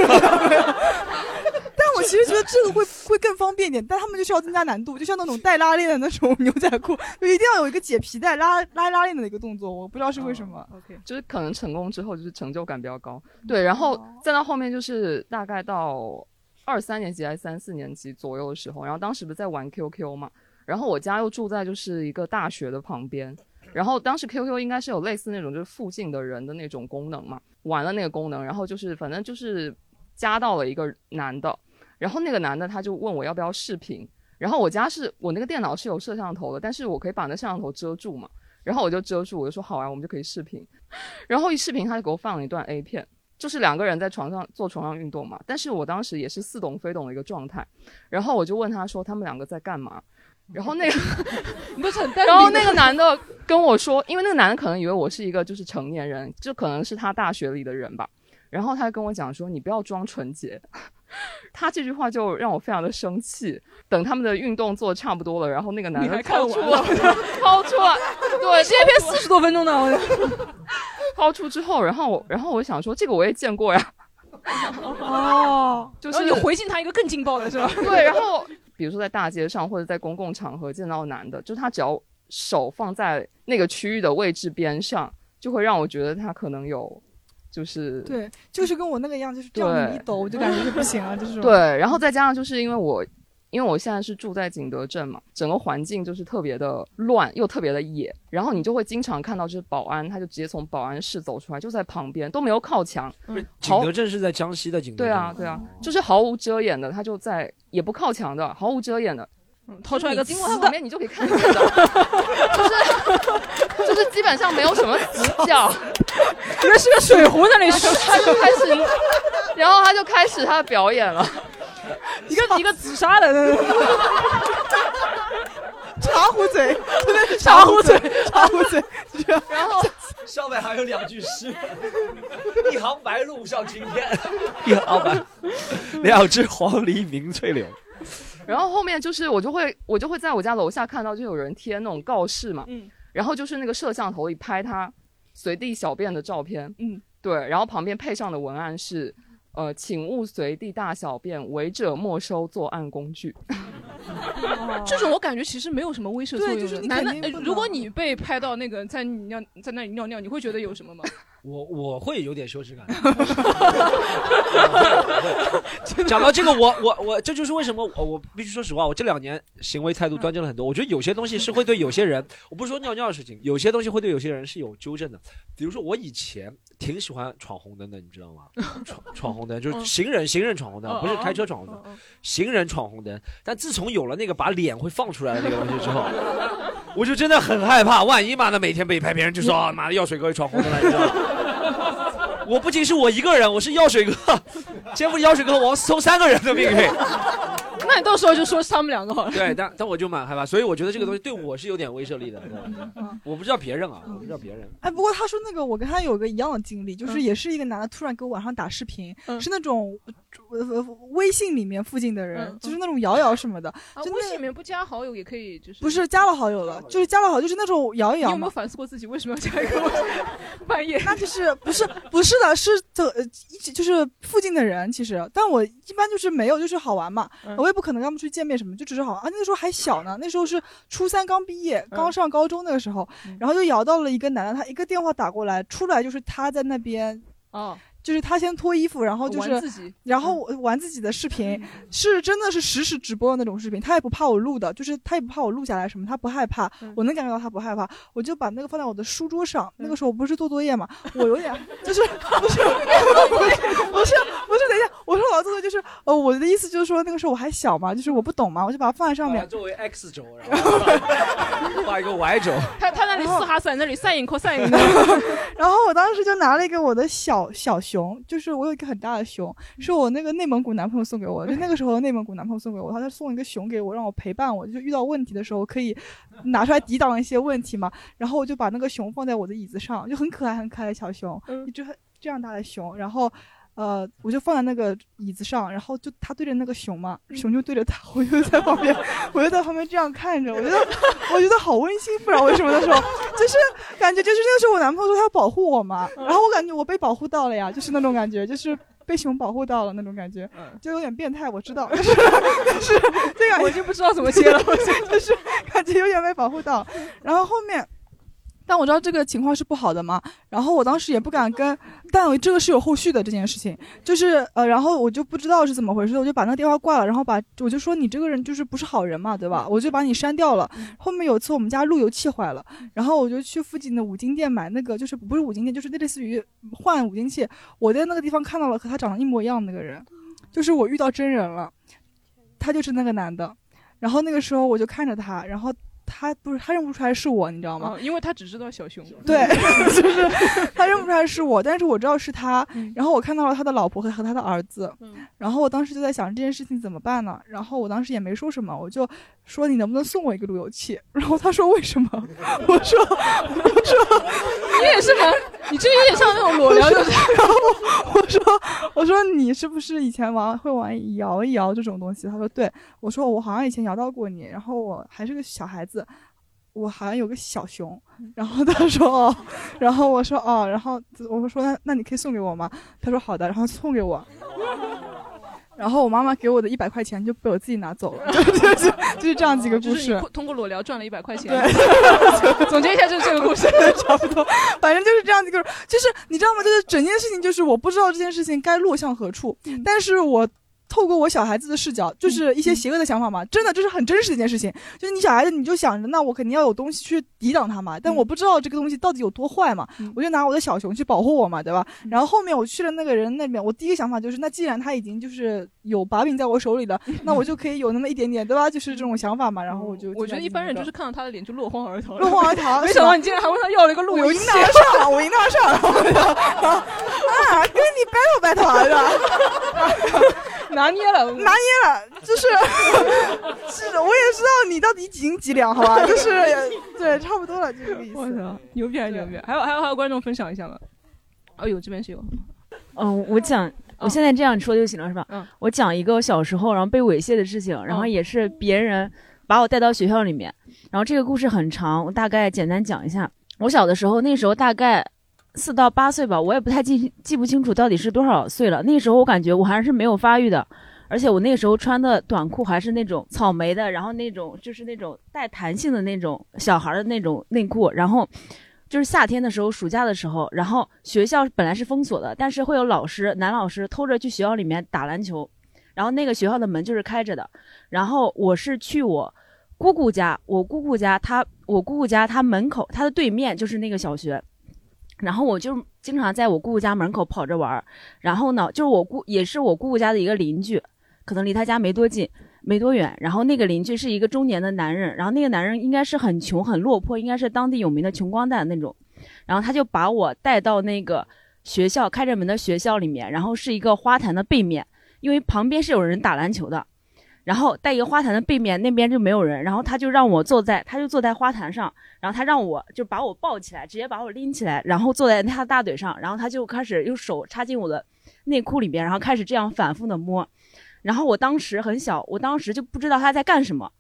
但我其实觉得这个会会更方便一点，但他们就是要增加难度，就像那种带拉链的那种牛仔裤，就一定要有一个解皮带拉拉拉链的一个动作，我不知道是为什么。OK，就是可能成功之后就是成就感比较高。对，然后再到后面就是大概到二三年级还是三四年级左右的时候，然后当时不是在玩 QQ 嘛，然后我家又住在就是一个大学的旁边，然后当时 QQ 应该是有类似那种就是附近的人的那种功能嘛，玩了那个功能，然后就是反正就是加到了一个男的，然后那个男的他就问我要不要视频，然后我家是我那个电脑是有摄像头的，但是我可以把那摄像头遮住嘛，然后我就遮住，我就说好啊，我们就可以视频，(laughs) 然后一视频他就给我放了一段 A 片。就是两个人在床上做床上运动嘛，但是我当时也是似懂非懂的一个状态，然后我就问他说他们两个在干嘛，然后那个不是然后那个男的跟我说，因为那个男的可能以为我是一个就是成年人，就可能是他大学里的人吧。然后他跟我讲说：“你不要装纯洁。”他这句话就让我非常的生气。等他们的运动做差不多了，然后那个男的看掏出了 (laughs) 掏出来，对，这篇四十多分钟的，我 (laughs) 掏出之后，然后我然后我想说，这个我也见过呀。哦，就是你回敬他一个更劲爆的是吧？对，然后比如说在大街上或者在公共场合见到男的，就是他只要手放在那个区域的位置边上，就会让我觉得他可能有，就是对，就是跟我那个一样，就是这样子一抖，我就感觉就不行了，就是 (laughs) 这种对，然后再加上就是因为我，因为我现在是住在景德镇嘛，整个环境就是特别的乱，又特别的野，然后你就会经常看到就是保安，他就直接从保安室走出来，就在旁边都没有靠墙，景德镇是在江西的景德镇。对啊，对啊，就是毫无遮掩的，他就在也不靠墙的，毫无遮掩的。掏出来一个你经过他旁边，你就可以看见的，就是 (laughs) 就是基本上没有什么死角。(laughs) 原来是个水壶在那里他就他就开始，然后他就开始他的表演了，(laughs) 一个一个紫砂的，茶壶嘴，真的是茶壶嘴，茶壶嘴。然后上面还有两句诗：一行白鹭上青天，一行白，两只黄鹂鸣翠柳。然后后面就是我就会我就会在我家楼下看到就有人贴那种告示嘛，嗯，然后就是那个摄像头里拍他随地小便的照片，嗯，对，然后旁边配上的文案是，呃，请勿随地大小便，违者没收作案工具。(laughs) 这种我感觉其实没有什么威慑作用就是男的如果你被拍到那个在尿在那里尿尿，你会觉得有什么吗？我我会有点羞耻感。(laughs) (laughs) 讲到这个，我我我，这就是为什么我我必须说实话，我这两年行为态度端正了很多。我觉得有些东西是会对有些人，我不是说尿尿的事情，有些东西会对有些人是有纠正的。比如说我以前挺喜欢闯红灯的，你知道吗？闯闯红灯就是行人行人闯红灯，不是开车闯红灯，行人闯红灯。但自从有了那个把脸会放出来的那个东西之后，(laughs) 我就真的很害怕，万一妈的每天被拍，别人就说啊妈的药水哥闯红灯了，你知道吗？(laughs) 我不仅是我一个人，我是药水哥，(laughs) 肩负药水哥和王思聪三个人的命运。那你到时候就说是他们两个好了。(laughs) 对，但但我就蛮害怕，所以我觉得这个东西对我是有点威慑力的。对我不知道别人啊，我不知道别人。哎，不过他说那个，我跟他有个一样的经历，就是也是一个男的突然给我晚上打视频，是那种呃呃微信里面附近的人，就是那种摇摇什么的，啊，就那微信里面不加好友也可以，就是不是加了好友了，就是加了好友，就是那种摇一摇你有没有。反思过自己为什么要加一个微信？(laughs) 半夜那就是不是不是的，是的，呃一起就是附近的人，其实，但我一般就是没有，就是好玩嘛，嗯我也不可能跟他们出去见面什么，就只是好玩。啊，那时候还小呢，那时候是初三刚毕业，嗯刚上高中那个时候，然后就摇到了一个男的，他一个电话打过来，出来就是他在那边，哦，就是他先脱衣服，然后就是玩自己，然后我玩自己的视频，(laughs) 是真的是实时直播的那种视频，他也不怕我录的，就是他也不怕我录下来什么，他不害怕，我能感觉到他不害怕，我就把那个放在我的书桌上。那个时候我不是做作业嘛，我有点就是不是 (laughs) 不是不是不是，等一下，我说我要做作业就是呃我的意思就是说那个时候我还小嘛，就是我不懂嘛，我就把它放在上面。作为 X 轴，然后画一个 Y 轴。(laughs) 他他那里四哈散，那里 sin cos 的。然后我当时就拿了一个我的小小熊，就是我有一个很大的熊，是我那个内蒙古男朋友送给我的，就那个 (laughs) 时候内蒙古男朋友送给我，他他送一个熊给我，让我陪伴我，就遇到问题的时候可以拿出来抵挡一些问题嘛。然后我就把那个熊放在我的椅子上，就很可爱很可爱的小熊，一只很这样大的熊，然后。呃，我就放在那个椅子上，然后就他对着那个熊嘛，熊就对着他，我就在旁边，(laughs) 我就在旁边这样看着，我觉得我觉得好温馨，不知道为什么的时候，就是感觉就是那时候我男朋友说他要保护我嘛，然后我感觉我被保护到了呀，就是那种感觉，就是被熊保护到了那种感觉，就有点变态，我知道，但是但是这个我就不知道怎么接了，就是感觉有点被保护到，然后后面。但我知道这个情况是不好的嘛，然后我当时也不敢跟，但这个是有后续的这件事情，就是呃，然后我就不知道是怎么回事，我就把那个电话挂了，然后把我就说你这个人就是不是好人嘛，对吧？我就把你删掉了。后面有一次我们家路由器坏了，然后我就去附近的五金店买那个，就是不是五金店，就是类似于换五金器。我在那个地方看到了和他长得一模一样的那个人，就是我遇到真人了，他就是那个男的。然后那个时候我就看着他，然后。他不是他认不出来是我，你知道吗？因为他只知道小熊。对，(laughs) 就是他认不出来是我，但是我知道是他。然后我看到了他的老婆和和他的儿子。然后我当时就在想这件事情怎么办呢？然后我当时也没说什么，我就说你能不能送我一个路由器？然后他说为什么？(laughs) 我说我说你也是吗？你这有点像那种裸聊。然后我说我说你是不是以前玩会玩摇一摇这种东西？他说对。我说我好像以前摇到过你，然后我还是个小孩子。我好像有个小熊，然后他说哦，然后我说哦，然后我说那那你可以送给我吗？他说好的，然后送给我，然后我妈妈给我的一百块钱就被我自己拿走了，(laughs) 就是就是这样几个故事。通过裸聊赚了一百块钱。对，(laughs) 总结一下就是这个故事，(laughs) 差不多，反正就是这样几个，就是你知道吗？就是整件事情就是我不知道这件事情该落向何处，但是我。透过我小孩子的视角，就是一些邪恶的想法嘛，真的这是很真实的一件事情。就是你小孩子，你就想着，那我肯定要有东西去抵挡他嘛。但我不知道这个东西到底有多坏嘛，我就拿我的小熊去保护我嘛，对吧？然后后面我去了那个人那边，我第一个想法就是，那既然他已经就是有把柄在我手里了，(laughs) 那我就可以有那么一点点，对吧？就是这种想法嘛。然后我就我觉得一般人就是看到他的脸就落荒而逃，落荒而逃。没想到你竟然还问他要了一个路由器，我赢他上，我赢他上，(laughs) 啊，跟你 battle battle 是吧？拿捏了，(laughs) 拿捏了，就是，是，我也知道你到底几斤几两，好吧？就是，对，差不多了，就这个意思。我操，牛逼还是牛逼？还有还有还有观众分享一下吗？哎呦，这边是有。嗯，我讲，我现在这样说就行了，是吧？嗯。我讲一个我小时候然后被猥亵的事情，然后也是别人把我带到学校里面，然后这个故事很长，我大概简单讲一下。我小的时候，那时候大概。四到八岁吧，我也不太记记不清楚到底是多少岁了。那时候我感觉我还是没有发育的，而且我那时候穿的短裤还是那种草莓的，然后那种就是那种带弹性的那种小孩的那种内裤。然后就是夏天的时候，暑假的时候，然后学校本来是封锁的，但是会有老师男老师偷着去学校里面打篮球，然后那个学校的门就是开着的。然后我是去我姑姑家，我姑姑家他我姑姑家他门口他的对面就是那个小学。然后我就经常在我姑姑家门口跑着玩儿，然后呢，就是我姑也是我姑姑家的一个邻居，可能离他家没多近，没多远。然后那个邻居是一个中年的男人，然后那个男人应该是很穷很落魄，应该是当地有名的穷光蛋那种。然后他就把我带到那个学校开着门的学校里面，然后是一个花坛的背面，因为旁边是有人打篮球的。然后在一个花坛的背面，那边就没有人。然后他就让我坐在，他就坐在花坛上。然后他让我就把我抱起来，直接把我拎起来，然后坐在他的大腿上。然后他就开始用手插进我的内裤里边，然后开始这样反复的摸。然后我当时很小，我当时就不知道他在干什么，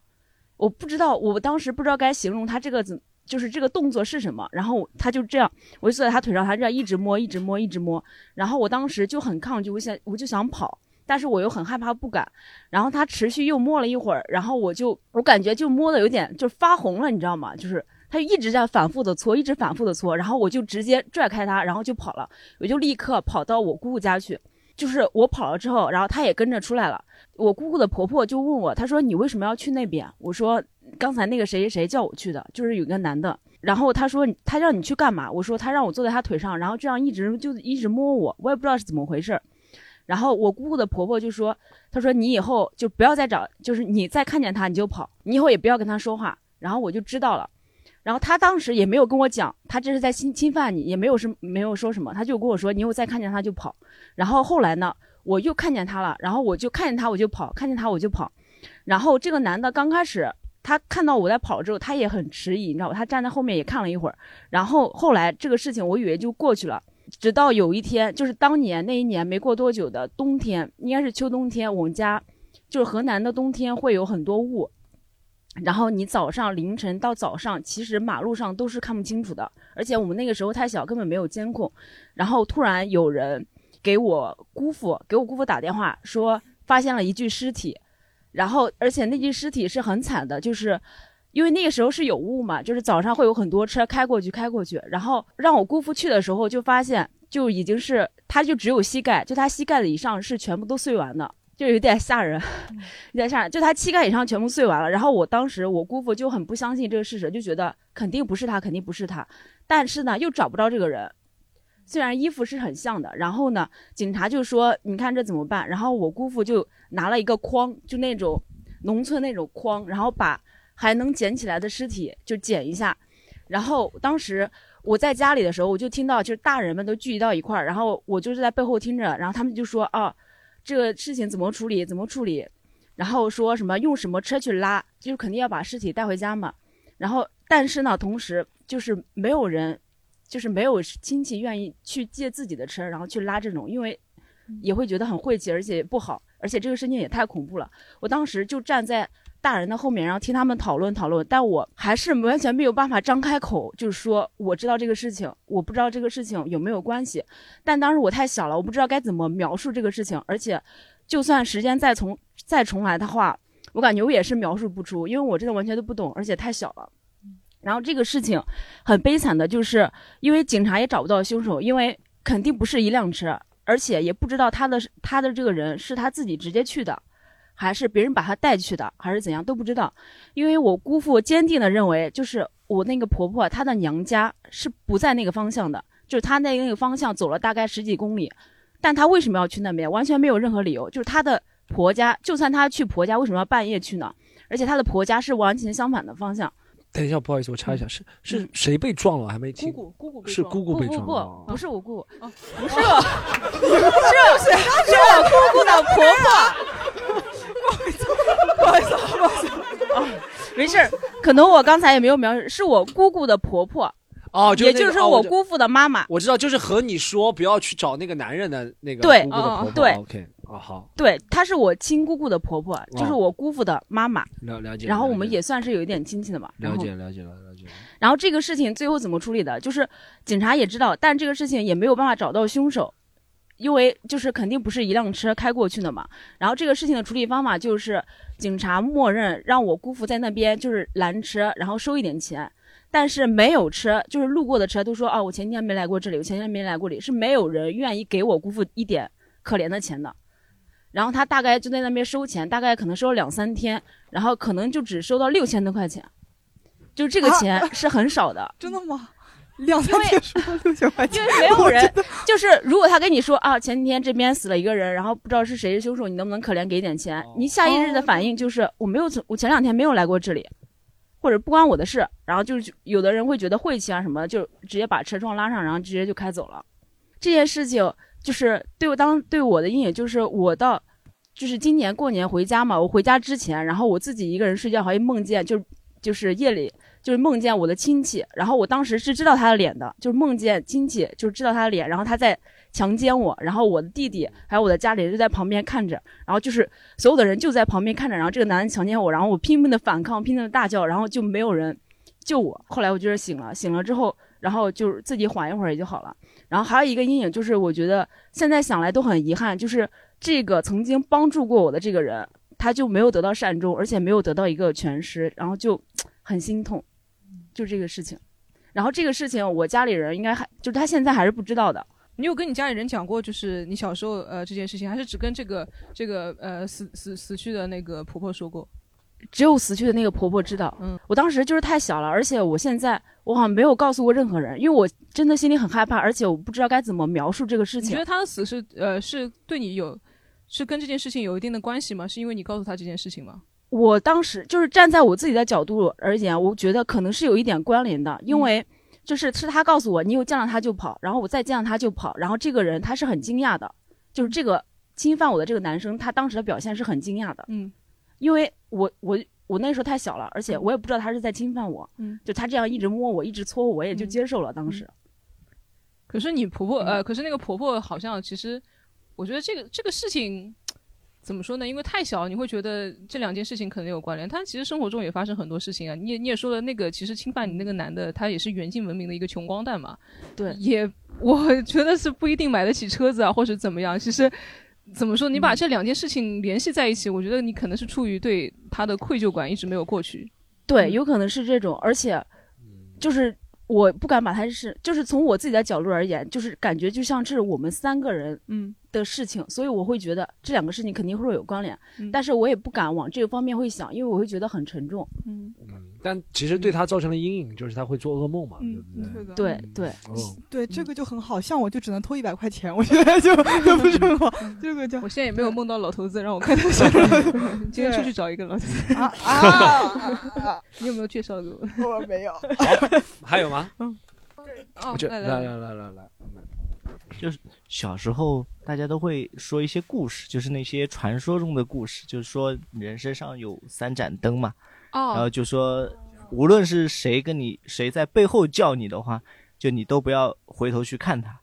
我不知道，我当时不知道该形容他这个怎，就是这个动作是什么。然后他就这样，我就坐在他腿上，他这样一直摸，一直摸，一直摸。然后我当时就很抗拒，我想我就想跑。但是我又很害怕，不敢。然后他持续又摸了一会儿，然后我就我感觉就摸的有点就发红了，你知道吗？就是他一直在反复的搓，一直反复的搓，然后我就直接拽开他，然后就跑了。我就立刻跑到我姑姑家去。就是我跑了之后，然后他也跟着出来了。我姑姑的婆婆就问我，她说你为什么要去那边？我说刚才那个谁谁谁叫我去的，就是有个男的。然后他说他让你去干嘛？我说他让我坐在他腿上，然后这样一直就一直摸我，我也不知道是怎么回事。然后我姑姑的婆婆就说：“她说你以后就不要再找，就是你再看见他你就跑，你以后也不要跟他说话。”然后我就知道了。然后他当时也没有跟我讲，他这是在侵侵犯你，也没有什没有说什么，他就跟我说，你以后再看见他就跑。然后后来呢，我又看见他了，然后我就看见他我就跑，看见他我就跑。然后这个男的刚开始他看到我在跑之后，他也很迟疑，你知道吧？他站在后面也看了一会儿。然后后来这个事情我以为就过去了，直到有一天，就是当年那一年没过多久的冬天，应该是秋冬天，我们家就是河南的冬天会有很多雾。然后你早上凌晨到早上，其实马路上都是看不清楚的，而且我们那个时候太小，根本没有监控。然后突然有人给我姑父给我姑父打电话，说发现了一具尸体，然后而且那具尸体是很惨的，就是因为那个时候是有雾嘛，就是早上会有很多车开过去开过去，然后让我姑父去的时候就发现就已经是他就只有膝盖，就他膝盖的以上是全部都碎完的。就有点吓人，(laughs) 有点吓人。就他膝盖以上全部碎完了，然后我当时我姑父就很不相信这个事实，就觉得肯定不是他，肯定不是他。但是呢，又找不着这个人，虽然衣服是很像的。然后呢，警察就说：“你看这怎么办？”然后我姑父就拿了一个筐，就那种农村那种筐，然后把还能捡起来的尸体就捡一下。然后当时我在家里的时候，我就听到就是大人们都聚集到一块儿，然后我就是在背后听着，然后他们就说：“啊。”这个事情怎么处理？怎么处理？然后说什么用什么车去拉？就是肯定要把尸体带回家嘛。然后，但是呢，同时就是没有人，就是没有亲戚愿意去借自己的车，然后去拉这种，因为也会觉得很晦气，而且不好，而且这个事情也太恐怖了。我当时就站在大人的后面，然后听他们讨论讨论，但我还是完全没有办法张开口，就是说我知道这个事情，我不知道这个事情有没有关系。但当时我太小了，我不知道该怎么描述这个事情，而且，就算时间再重再重来的话，我感觉我也是描述不出，因为我真的完全都不懂，而且太小了。然后这个事情很悲惨的，就是因为警察也找不到凶手，因为肯定不是一辆车，而且也不知道他的他的这个人是他自己直接去的。还是别人把她带去的，还是怎样都不知道。因为我姑父坚定的认为，就是我那个婆婆她的娘家是不在那个方向的，就是她在那个方向走了大概十几公里，但她为什么要去那边？完全没有任何理由。就是她的婆家，就算她去婆家，为什么要半夜去呢？而且她的婆家是完全相反的方向。等一下，不好意思，我插一下，是是谁被撞了？还没听。姑姑姑姑是姑姑被撞。不不不是我姑，不是我，(laughs) 是是我姑姑的婆婆。不好意思，不好意思啊，没事可能我刚才也没有描述，是我姑姑的婆婆哦，也就是说我姑父的妈妈。我知道，就是和你说不要去找那个男人的那个对姑姑的婆婆。对，OK，哦好。对，她是我亲姑姑的婆婆，就是我姑父的妈妈。了了解。然后我们也算是有一点亲戚的嘛。了解了解了了解。然后这个事情最后怎么处理的？就是警察也知道，但这个事情也没有办法找到凶手。因为就是肯定不是一辆车开过去的嘛，然后这个事情的处理方法就是警察默认让我姑父在那边就是拦车，然后收一点钱，但是没有车，就是路过的车都说啊，我前天没来过这里，我前天没来过这里，是没有人愿意给我姑父一点可怜的钱的。然后他大概就在那边收钱，大概可能收了两三天，然后可能就只收到六千多块钱，就这个钱是很少的。(laughs) 真的吗？两三天收六千块钱，因为没有人，就是如果他跟你说啊，前几天这边死了一个人，然后不知道是谁是凶手，你能不能可怜给点钱？你下意识的反应就是我没有，我前两天没有来过这里，或者不关我的事。然后就是有的人会觉得晦气啊什么，就直接把车窗拉上，然后直接就开走了。这件事情就是对我当对我的阴影，就是我到就是今年过年回家嘛，我回家之前，然后我自己一个人睡觉，还梦见就就是夜里。就是梦见我的亲戚，然后我当时是知道他的脸的，就是梦见亲戚，就是知道他的脸，然后他在强奸我，然后我的弟弟还有我的家里人就在旁边看着，然后就是所有的人就在旁边看着，然后这个男的强奸我，然后我拼命的反抗，拼命的大叫，然后就没有人救我。后来我就是醒了，醒了之后，然后就是自己缓一会儿也就好了。然后还有一个阴影就是，我觉得现在想来都很遗憾，就是这个曾经帮助过我的这个人，他就没有得到善终，而且没有得到一个全尸，然后就 (tsk) 很心痛。就这个事情，然后这个事情我家里人应该还就是他现在还是不知道的。你有跟你家里人讲过，就是你小时候呃这件事情，还是只跟这个这个呃死死死去的那个婆婆说过？只有死去的那个婆婆知道。嗯，我当时就是太小了，而且我现在我好像没有告诉过任何人，因为我真的心里很害怕，而且我不知道该怎么描述这个事情。你觉得他的死是呃是对你有是跟这件事情有一定的关系吗？是因为你告诉他这件事情吗？我当时就是站在我自己的角度而言，我觉得可能是有一点关联的，因为就是是他告诉我，你又见到他就跑，然后我再见到他就跑，然后这个人他是很惊讶的，就是这个侵犯我的这个男生，他当时的表现是很惊讶的，嗯，因为我我我那时候太小了，而且我也不知道他是在侵犯我，嗯，就他这样一直摸我，一直搓我，我也就接受了。当时，可是你婆婆呃，可是那个婆婆好像其实，我觉得这个这个事情怎么说呢？因为太小，你会觉得这两件事情可能有关联。他其实生活中也发生很多事情啊。你也你也说了，那个其实侵犯你那个男的，他也是远近闻名的一个穷光蛋嘛。对，也我 (laughs) 觉得是不一定买得起车子啊，或者怎么样。其实怎么说，你把这两件事情联系在一起，我觉得你可能是出于对他的愧疚感一直没有过去。对，有可能是这种，而且就是我不敢把他是，就是从我自己的角度而言，就是感觉就像是我们三个人嗯的事情，所以我会觉得这两个事情肯定会有关联，嗯但是我也不敢往这个方面会想，因为我会觉得很沉重。嗯但其实对他造成的阴影，就是他会做噩梦嘛，对不对？对对，哦对，这个就很好，像我就只能偷一百块钱，我觉得就 (laughs) 就不是很好。这个就我现在也没有梦到老头子让我 (laughs) 看他笑。今天出去找一个老头子啊 (laughs) 啊！你有没有介绍给我？我没有。还有吗？嗯，哦我这来来来来来来来，就是小时候大家都会说一些故事，就是那些传说中的故事，就是说人身上有三盏灯嘛，哦然后就说无论是谁跟你谁在背后叫你的话，就你都不要回头去看他，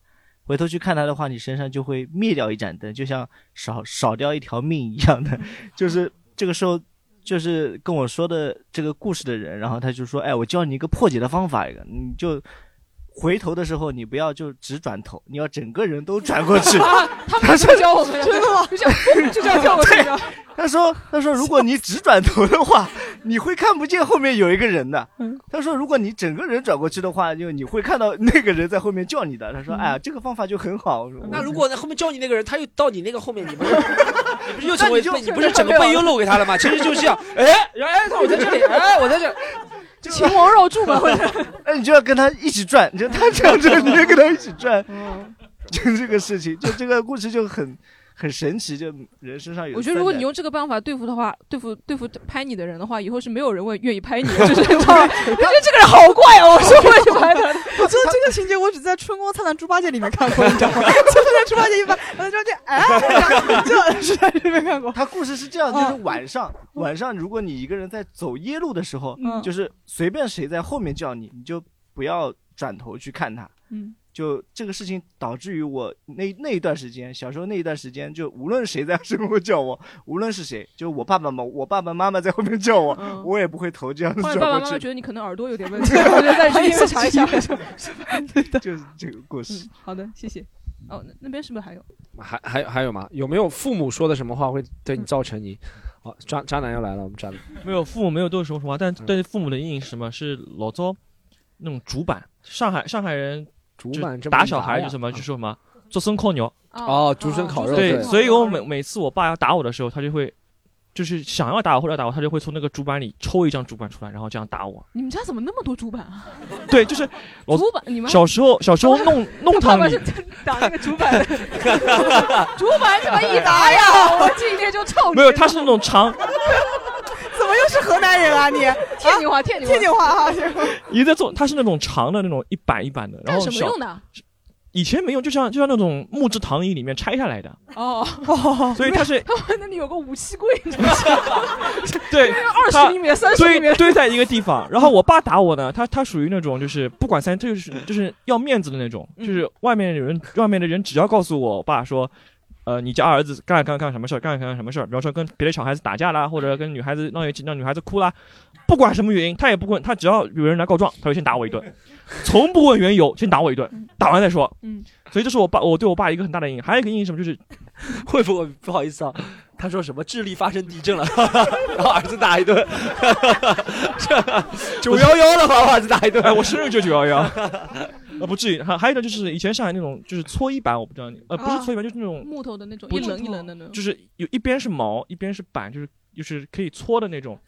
回头去看他的话，你身上就会灭掉一盏灯，就像少少掉一条命一样的，(laughs) 就是这个时候。就是跟我说的这个故事的人，然后他就说：“哎，我教你一个破解的方法，一个你就回头的时候，你不要就只转头，你要整个人都转过去。(laughs) 啊他们就教我们真的吗？就这样就这样教我们。他说：“他说，如果你只转头的话，你会看不见后面有一个人的。嗯他说，如果你整个人转过去的话，就你会看到那个人在后面叫你的。他说：，哎呀，这个方法就很好。那如果后面叫你那个人，他又到你那个后面，你不是 (laughs) 你不是又成为你就你不是整个背又露给他了吗？其实就是这样，哎，哎，我在这里，哎，我在这，秦王绕柱嘛，或者那你就要跟他一起转，就他这样转，你就跟他一起转。嗯 (laughs) 就这个事情，就这个故事就很很神奇，就人身上有。我觉得如果你用这个办法对付的话，对付对付拍你的人的话，以后是没有人会愿意拍你的，(laughs) 就是你知道吗？我觉得这个人好怪哦，我是不会去拍他的。(laughs) 我觉得这个情节我只在《春光灿烂猪八戒》里面看过，你知道吗？就是在猪八戒一般，然后猪八戒哎，(laughs) 这是在里面看过。他故事是这样，就是晚上晚上，如果你一个人在走夜路的时候，嗯就是随便谁在后面叫你，你就不要转头去看他。嗯，就这个事情导致于我那那一段时间，小时候那一段时间，就无论谁在身后叫我，无论是谁，就我爸爸妈我爸爸妈妈在后面叫我，嗯我也不会头这样子后来转过去。爸爸妈妈觉得你可能耳朵有点问题，(laughs) 我觉得再去 (laughs) 医院查一下。(laughs) 就是这个故事。好的，谢谢。哦，那那边是不是还有？还还还有吗？有没有父母说的什么话会对你造成你？好，渣渣男要来了，我们渣男。没有父母没有对我说什么话，但但是父母的阴影是什么？是老早那种主板，上海上海人主就板这么打小孩就什么就说什么竹笋烤牛。哦竹笋烤肉对，所以我每每次我爸要打我的时候，他就会。就是想要打我或者打我，他就会从那个主板里抽一张主板出来，然后这样打我。你们家怎么那么多主板啊？对，就是 (laughs) 我主板你们小时候小时候弄 (laughs) 弄堂里他爸爸是打那个主板的，(laughs) 主板这么一打呀，我今天就臭你。没有，他是那种长，怎么又是河南人啊 (laughs) 你？天津话，天津话，天津话啊！一在做，它是那种长的那种一板一板的，然干后小什么用的？以前没用，就像就像那种木质躺椅里面拆下来的，哦所以它是他 (laughs) 们那里有个武器柜，你知道吗？(laughs) 对，二十厘米、三十厘米堆堆在一个地方。然后我爸打我呢，他他属于那种就是不管三，就是就是要面子的那种，嗯就是外面有人，外面的人只要告诉我爸说。呃，你家儿子干干干什么事儿？干干什么事儿？比方说跟别的小孩子打架啦，或者跟女孩子闹一起，让女孩子哭啦，不管什么原因，他也不问，他只要有人来告状，他就先打我一顿，从不问缘由，先打我一顿，打完再说。嗯，所以这是我爸，我对我爸一个很大的阴影。还有一个阴影什么，就是 (laughs) 会不会不好意思啊？他说什么智利发生地震了，(laughs) 然后儿子打一顿，(laughs) 九幺幺了，把儿子打一顿。哎，我生日就九幺幺，呃，不至于。还还有一个就是以前上海那种就是搓衣板，我不知道你，呃，不是搓衣板，就是那种木头的那种，一棱一棱的那种。就是有一边是毛，一边是板，就是就是可以搓的那种，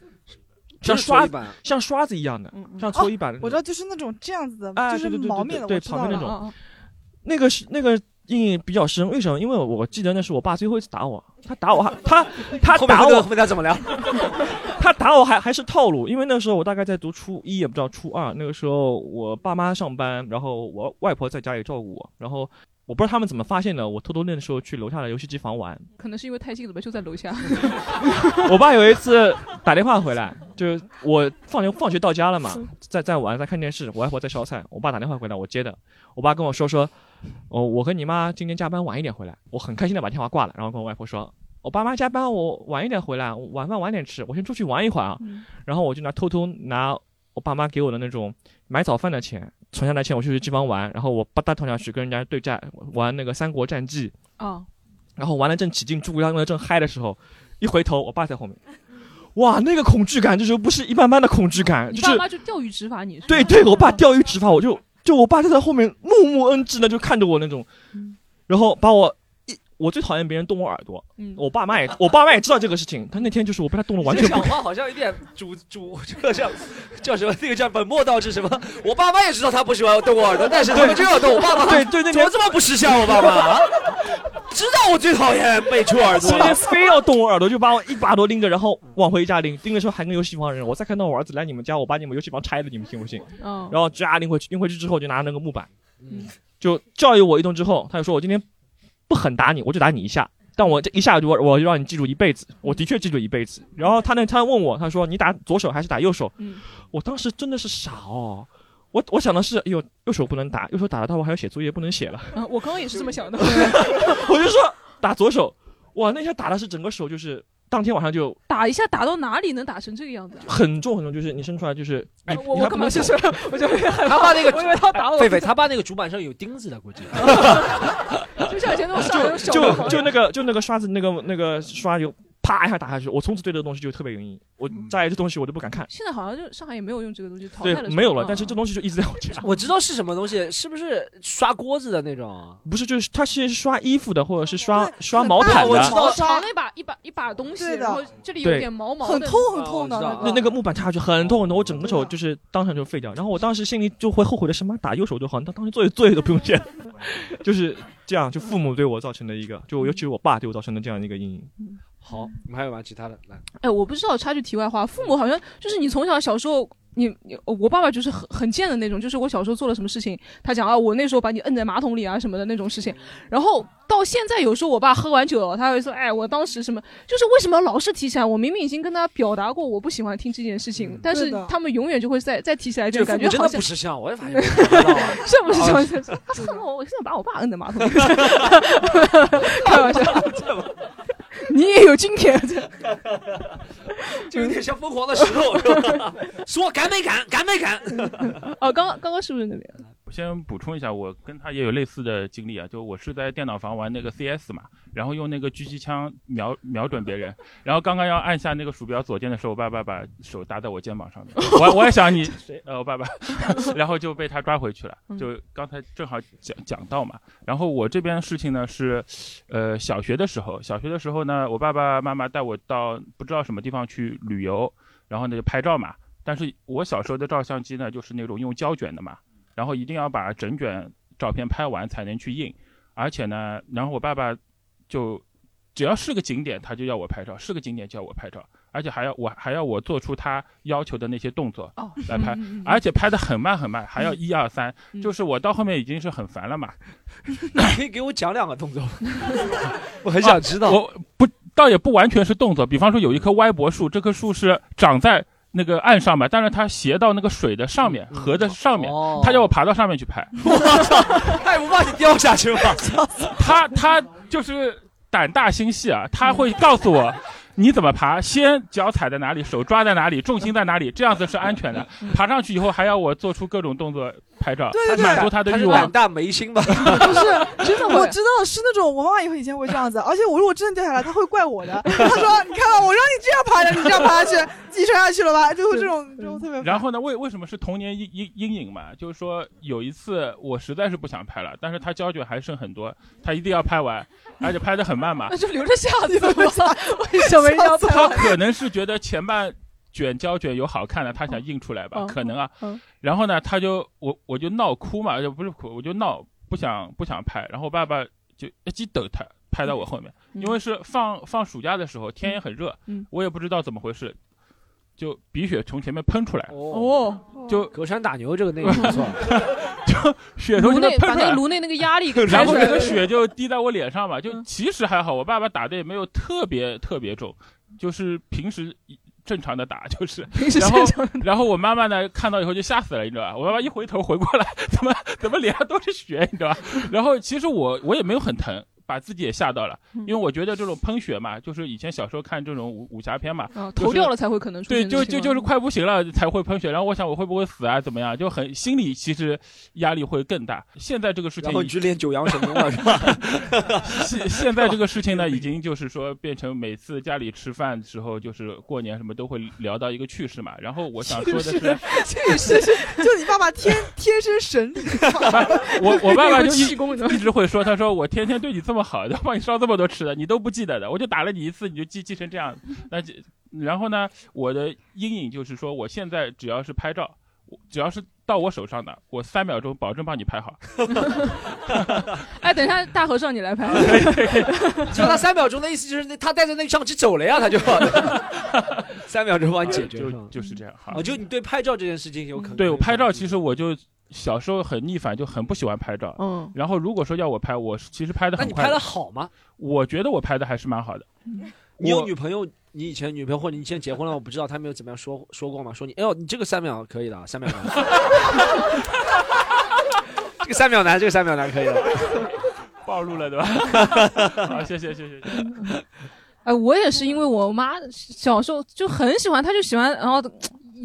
像刷板像刷子一样的，像搓衣板的。我知道，就是那种这样子的，啊，就是毛面的，对旁边那哦种。那个是那个阴影比较深。为什么？因为我记得那是我爸最后一次打我，他打我还他 (laughs) 他打我，后面后面他怎么聊？(laughs) 他打我还还是套路，因为那时候我大概在读初一，也不知道初二。那个时候我爸妈上班，然后我外婆在家里照顾我，然后我不知道他们怎么发现的，我偷偷那个时候去楼下的游戏机房玩。可能是因为太近了吧，就在楼下。我爸有一次打电话回来，就是我放学放学到家了嘛，在在玩，在看电视，我外婆在烧菜，我爸打电话回来，我接的。我爸跟我说说，哦，我和你妈今天加班晚一点回来，我很开心的把电话挂了，然后跟我外婆说，我爸妈加班，我晚一点回来，晚饭晚点吃，我先出去玩一会儿啊。然后我就拿偷偷拿我爸妈给我的那种买早饭的钱，存下来钱，我就去机房玩，然后我吧嗒跳下去跟人家对战，玩那个《三国战记》。哦，然后玩的正起劲，诸葛亮用的正嗨的时候，一回头，我爸在后面，哇，那个恐惧感，就是不是一般般的恐惧感，就是妈就钓鱼执法你。是对对，我爸钓鱼执法，我就就我爸就在后面怒目恩智的就看着我那种，然后把我一，我最讨厌别人动我耳朵，嗯我爸妈也我爸妈也知道这个事情，他那天就是我被他动了完全不讲话好像有点主主这个叫叫什么？那个叫本末倒置什么？我爸妈也知道他不喜欢动我耳朵，但是他们就要动我爸爸。对对对怎么这么不识相？我爸妈啊知道我最讨厌被戳耳朵所以非要动我耳朵，就把我一把都拎着，然后往回家拎。拎的时候还跟游戏房人，我再看到我儿子来你们家，我把你们游戏房拆了，你们信不信？嗯然后抓拎回去，拎回去之后就拿那个木板，嗯就教育我一顿之后，他就说我今天不狠打你，我就打你一下。但我这一下就我我就让你记住一辈子，我的确记住一辈子。然后他那他问我，他说你打左手还是打右手？嗯我当时真的是傻哦，我我想的是，哎呦，右手不能打，右手打了的话还要写作业，不能写了。啊，我刚刚也是这么想的。(laughs) 我就说打左手，哇，那下打的是整个手，就是当天晚上就打一下打到哪里能打成这个样子啊？很重很重，就是你伸出来就是，哎，我我干嘛就是我就他爸那个，我以为他打我。狒狒，他爸那个主板上有钉子的，估计。(laughs) 就就就那个就那个刷子那个那个刷就啪一下打下去，我从此对这个东西就特别有阴影，我再这东西我都不敢看。现在好像就上海也没有用这个东西淘汰对了是吧，，没有了，嗯但是这东西就一直在我家。我知道是什么东西，是不是刷锅子的那种？不是，就是它是刷衣服的，或者是刷刷毛毯的。我知道长了一把一把一把东西，对的然后这里有对点毛毛的，很痛很痛的那那个。那个木板插下去很痛很痛，我整个手就是当场就废掉。然后我当时心里就会后悔的什么打右手就好，当当时作业作业都不用写，(laughs) 就是这样。就父母对我造成的一个，就尤其是我爸对我造成的这样一个阴影。好，你们还有玩？其他的来。哎，我不知道，插句题外话，父母好像就是你从小小时候，你你我爸爸就是很很贱的那种，就是我小时候做了什么事情，他讲啊，我那时候把你摁在马桶里啊什么的那种事情，然后到现在有时候我爸喝完酒了，他会说，哎，我当时什么，就是为什么老是提起来？我明明已经跟他表达过我不喜欢听这件事情，但是他们永远就会再再提起来，就感觉好像的不识相，我也发现。(laughs) 是不是这啊样？(laughs) 他恨我，我现在把我爸摁在马桶里，(laughs) 开玩笑，你也有今天。(laughs) 就有点像疯狂的石头，是吧？(laughs) 说敢没敢，敢没敢？(laughs) 哦，刚刚刚刚是不是那边？我先补充一下，我跟他也有类似的经历啊，就我是在电脑房玩那个 CS 嘛，然后用那个狙击枪瞄 (laughs) 瞄准别人，然后刚刚要按下那个鼠标左键的时候，我爸爸把手搭在我肩膀上面，(laughs) 我我也想你谁？呃我爸爸，(laughs) 然后就被他抓回去了，就刚才正好讲讲到嘛，然后我这边事情呢是，呃小学的时候，小学的时候呢，我爸爸妈妈带我到不知道什么地方去旅游，然后呢就拍照嘛，但是我小时候的照相机呢就是那种用胶卷的嘛。然后一定要把整卷照片拍完才能去印，而且呢，然后我爸爸就只要是个景点，他就要我拍照，是个景点就要我拍照，而且还要我还要我做出他要求的那些动作来拍，(laughs) 而且拍的很慢很慢，还要一二三，就是我到后面已经是很烦了嘛。(laughs) 可以给我讲两个动作，(laughs) 我很想知道。啊我不倒也不完全是动作，比方说有一棵歪脖树，这棵树是长在。那个岸上吧，但是它斜到那个水的上面，河的上面，他叫我爬到上面去拍。我 (laughs) 操他也不怕你掉下去吗？(laughs) 他他就是胆大心细啊，他会告诉我。你怎么爬？先脚踩在哪里，手抓在哪里，重心在哪里，这样子是安全的。爬上去以后还要我做出各种动作拍照，对对对满足他的欲望。胆大眉心吧？不是，真的，我知道是那种我妈妈以以前会这样子，而且我如果真的掉下来，她会怪我的。她说：“你看我让你这样爬的，你这样爬下去，自己摔下去了吧？”就会这种这种特别。然后呢，为为什么是童年阴阴阴影嘛？就是说有一次我实在是不想拍了，但是他胶卷还剩很多，他一定要拍完，而且拍的很慢嘛。那就留着下次吧。(laughs) 为什么要拍他完？可能是觉得前半卷胶卷有好看的，他想印出来吧，嗯可能啊。嗯然后呢，他就我我就闹哭嘛，就不是哭，我就闹。不不想不想拍，然后我爸爸就一记抖他拍到我后面，因为是放放暑假的时候，天也很热，嗯我也不知道怎么回事，就鼻血从前面喷出来，哦，就隔山打牛这个内容不错，(laughs) 就血从颅内把那个前面喷出来。颅内那个压力给然后。那个血就滴在我脸上嘛，就其实还好，我爸爸打的也没有特别特别重，就是平时正常的打，就是 (laughs) 平时然后正常地然后我妈妈呢看到以后就吓死了，你知道吧？我妈妈一回头回过来，(laughs) 怎么怎么脸上都是血，你知道吧？然后其实我我也没有很疼。把自己也吓到了，因为我觉得这种喷血嘛，就是以前小时候看这种武武侠片嘛，啊，头掉了才会可能出对，现就就就是快不行了才会喷血，然后我想我会不会死啊？怎么样？就很心里其实压力会更大。现在这个事情，然后你去练九阳神功了是吧？(laughs) 现现在这个事情呢，已经就是说变成每次家里吃饭的时候，就是过年什么都会聊到一个趣事嘛。然后我想说的是，这是就你爸爸天天生神力，(laughs) 我我爸爸就 (laughs) 一直会说，他说我天天对你这么好，要帮你烧这么多吃的，你都不记得的，我就打了你一次，你就记记成这样。那就然后呢，我的阴影就是说，我现在只要是拍照，只要是到我手上的，我三秒钟保证帮你拍好。哎，等一下，大和尚你来拍。就他三秒钟的意思就是那他带着那个相机走了呀，他就 (laughs) 三秒钟帮你解决就就是这样。好哦，就你对拍照这件事情有可能对我拍照，其实我就小时候很逆反，就很不喜欢拍照。嗯，然后如果说要我拍，我其实拍的很快。那你拍的好吗？我觉得我拍的还是蛮好的。(laughs) 你有女朋友？你以前女朋友或者你现在结婚了，我不知道他们有怎么样说说过吗？说你，哎呦，你这个三秒可以的，三秒男，(laughs) 这个三秒男，这个三秒男可以的。暴露了对吧？(laughs) 好，谢谢谢谢。谢谢哎，我也是因为我妈小时候就很喜欢，她就喜欢，然后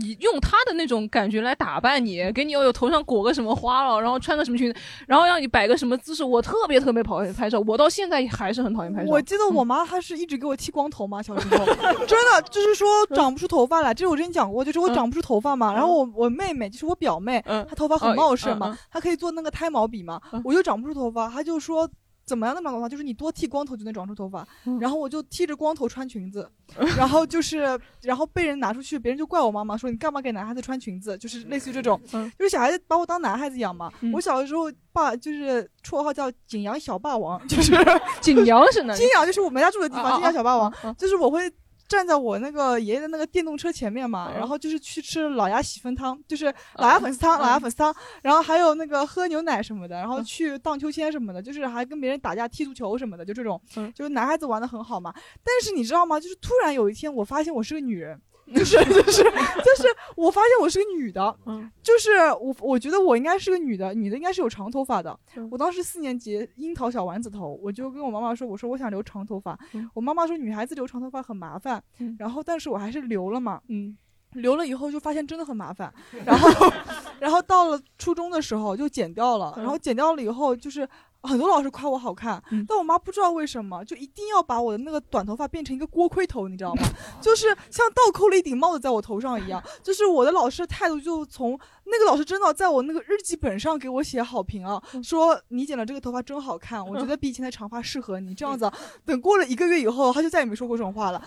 以用她的那种感觉来打扮你，给你要有头上裹个什么花了，然后穿个什么裙子，然后让你摆个什么姿势，我特别特别讨厌拍照，我到现在还是很讨厌拍照。我记得我妈她是一直给我剃光头嘛，小时候 (laughs) 真的就是说长不出头发来，这是我之前讲过，就是我长不出头发嘛。然后我我妹妹就是我表妹，她头发很茂盛嘛，她可以做那个胎毛笔嘛，我就长不出头发，她就说。怎么样能长头发？就是你多剃光头就能长出头发。然后我就剃着光头穿裙子，(laughs) 然后就是，然后被人拿出去，别人就怪我妈妈说你干嘛给男孩子穿裙子？就是类似于这种，就是小孩子把我当男孩子养嘛。我小的时候爸就是绰号叫景阳小霸王，就是景阳是哪？(laughs) 景阳就是我们家住的地方，景阳小霸王就是我会。站在我那个爷爷的那个电动车前面嘛，然后就是去吃老鸭洗分汤，就是老鸭粉丝汤，老鸭粉丝汤，然后还有那个喝牛奶什么的，然后去荡秋千什么的，就是还跟别人打架、踢足球什么的，就这种，就是男孩子玩的很好嘛。但是你知道吗？就是突然有一天，我发现我是个女人。就是就是就是，我发现我是个女的，就是我我觉得我应该是个女的，女的应该是有长头发的。我当时四年级，樱桃小丸子头，我就跟我妈妈说，我说我想留长头发。我妈妈说女孩子留长头发很麻烦，然后但是我还是留了嘛，嗯。留了以后就发现真的很麻烦，然后，(laughs) 然后到了初中的时候就剪掉了，然后剪掉了以后就是很多老师夸我好看，但我妈不知道为什么就一定要把我的那个短头发变成一个锅盔头，你知道吗？(laughs) 就是像倒扣了一顶帽子在我头上一样。就是我的老师的态度就从那个老师真的在我那个日记本上给我写好评啊，说你剪了这个头发真好看，我觉得比以前的长发适合你。这样子，等过了一个月以后，他就再也没说过这种话了。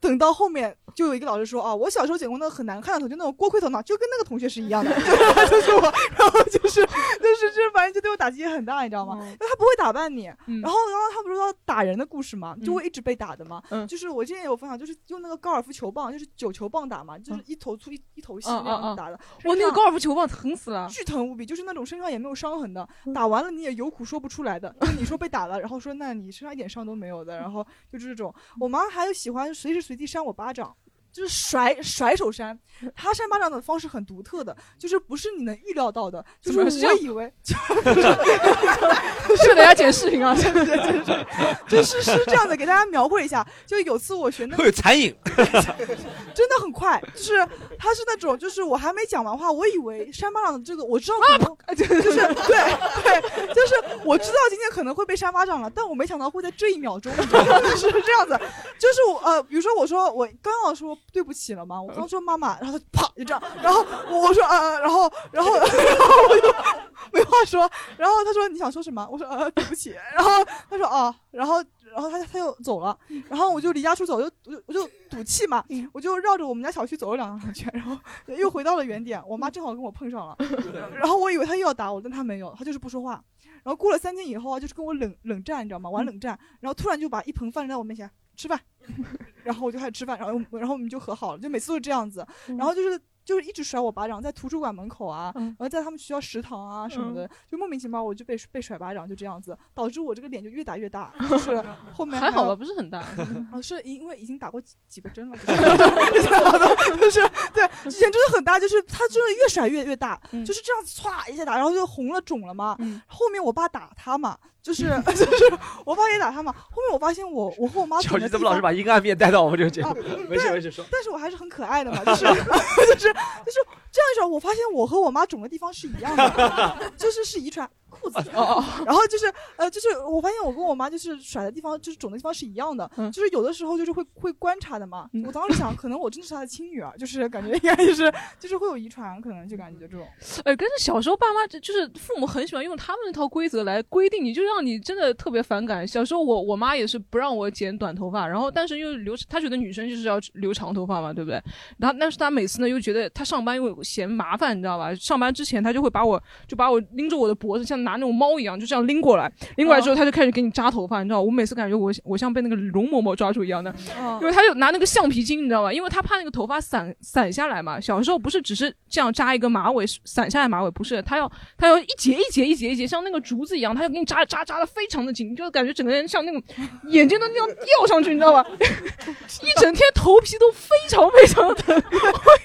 等到后面就有一个老师说啊，我小时候剪过那个很难看的头，就那种锅盔头呢，就跟那个同学是一样的，(laughs) 就是我，然后就是就是这反正就对我打击也很大，你知道吗？因为他不会打扮你，然后然后他不是说打人的故事嘛，就会一直被打的嘛。就是我之前有分享，就是用那个高尔夫球棒，就是九球棒打嘛，就是一头粗一一头细那样打的。我那个高尔夫球棒疼死了，巨疼无比，就是那种身上也没有伤痕的，打完了你也有苦说不出来的。就你说被打了，然后说那你身上一点伤都没有的，然后就是这种。我妈还有喜欢随时随地扇我巴掌。就是甩甩手扇，他扇巴掌的方式很独特的，就是不是你能预料到的，就是我以为，(laughs) 是大家剪视频啊，对对对对，就是是这样的，给大家描绘一下，就有次我学那个会有残影，(laughs) 真的很快，就是他是那种，就是我还没讲完话，我以为扇巴掌的这个我知道可能，就是对对，就是我知道今天可能会被扇巴掌了，但我没想到会在这一秒钟，你知道吗？是这样子，就是我呃，比如说我说我刚要说。对不起了吗？我刚说妈妈，然后他啪就这样，然后我我说呃，然后然后 (laughs) 然后我就没话说，然后他说你想说什么？我说呃 (laughs) 对不起。然后他说啊，然后然后他他又走了，然后我就离家出走，就我就我就赌气嘛，我就绕着我们家小区走了两圈，然后 (laughs) 又回到了原点。我妈正好跟我碰上了，然后我以为他又要打我，但他没有，他就是不说话。然后过了三天以后啊，就是跟我冷冷战，你知道吗？玩冷战，然后突然就把一盆饭扔在我面前吃饭，(laughs) 然后我就开始吃饭，然后然后我们就和好了，就每次都是这样子，然后就是。就是一直甩我巴掌，在图书馆门口啊，然后在他们学校食堂啊什么的，就莫名其妙我就被被甩巴掌，就这样子，导致我这个脸就越打越大，(laughs) 就是后面还好吧，不是很大，(laughs) 哦，是因为已经打过几几个针了，就是对，以前真的很大，就是他真的越甩越越大，就是这样子歘一下打，然后就红了肿了嘛，后面我爸打他嘛。就是 (laughs) 就是我爸也打他嘛，后面我发现我我和我妈小菊怎么老是把阴暗面带到我们这个节目？没事没事说。但是我还是很可爱的嘛，就是 (laughs) 就是就是这样一说，我发现我和我妈肿的地方是一样的，就是是遗传。裤子，(laughs) 然后就是呃，就是我发现我跟我妈就是甩的地方，就是肿的地方是一样的，就是有的时候就是会会观察的嘛。我当时想，可能我真的是她的亲女儿，就是感觉应该就是就是会有遗传，可能就感觉这种。(laughs) 哎，跟着小时候爸妈就是父母很喜欢用他们那套规则来规定你，就让你真的特别反感。小时候我我妈也是不让我剪短头发，然后但是又留，她觉得女生就是要留长头发嘛，对不对？然后但是她每次呢又觉得她上班又嫌麻烦，你知道吧？上班之前她就会把我就把我拎着我的脖子像拿那种猫一样，就这样拎过来，拎过来之后，他就开始给你扎头发，你知道我每次感觉我我像被那个容嬷嬷抓住一样的，因为他就拿那个橡皮筋，你知道吧？因为他怕那个头发散散下来嘛。小时候不是只是这样扎一个马尾，散下来马尾不是，他要他要一节一节一节一节，像那个竹子一样，他要给你扎扎扎的非常的紧，就感觉整个人像那种 (laughs) 眼睛都那样吊上去，你知道吧？(laughs) 一整天头皮都非常非常的疼。(laughs)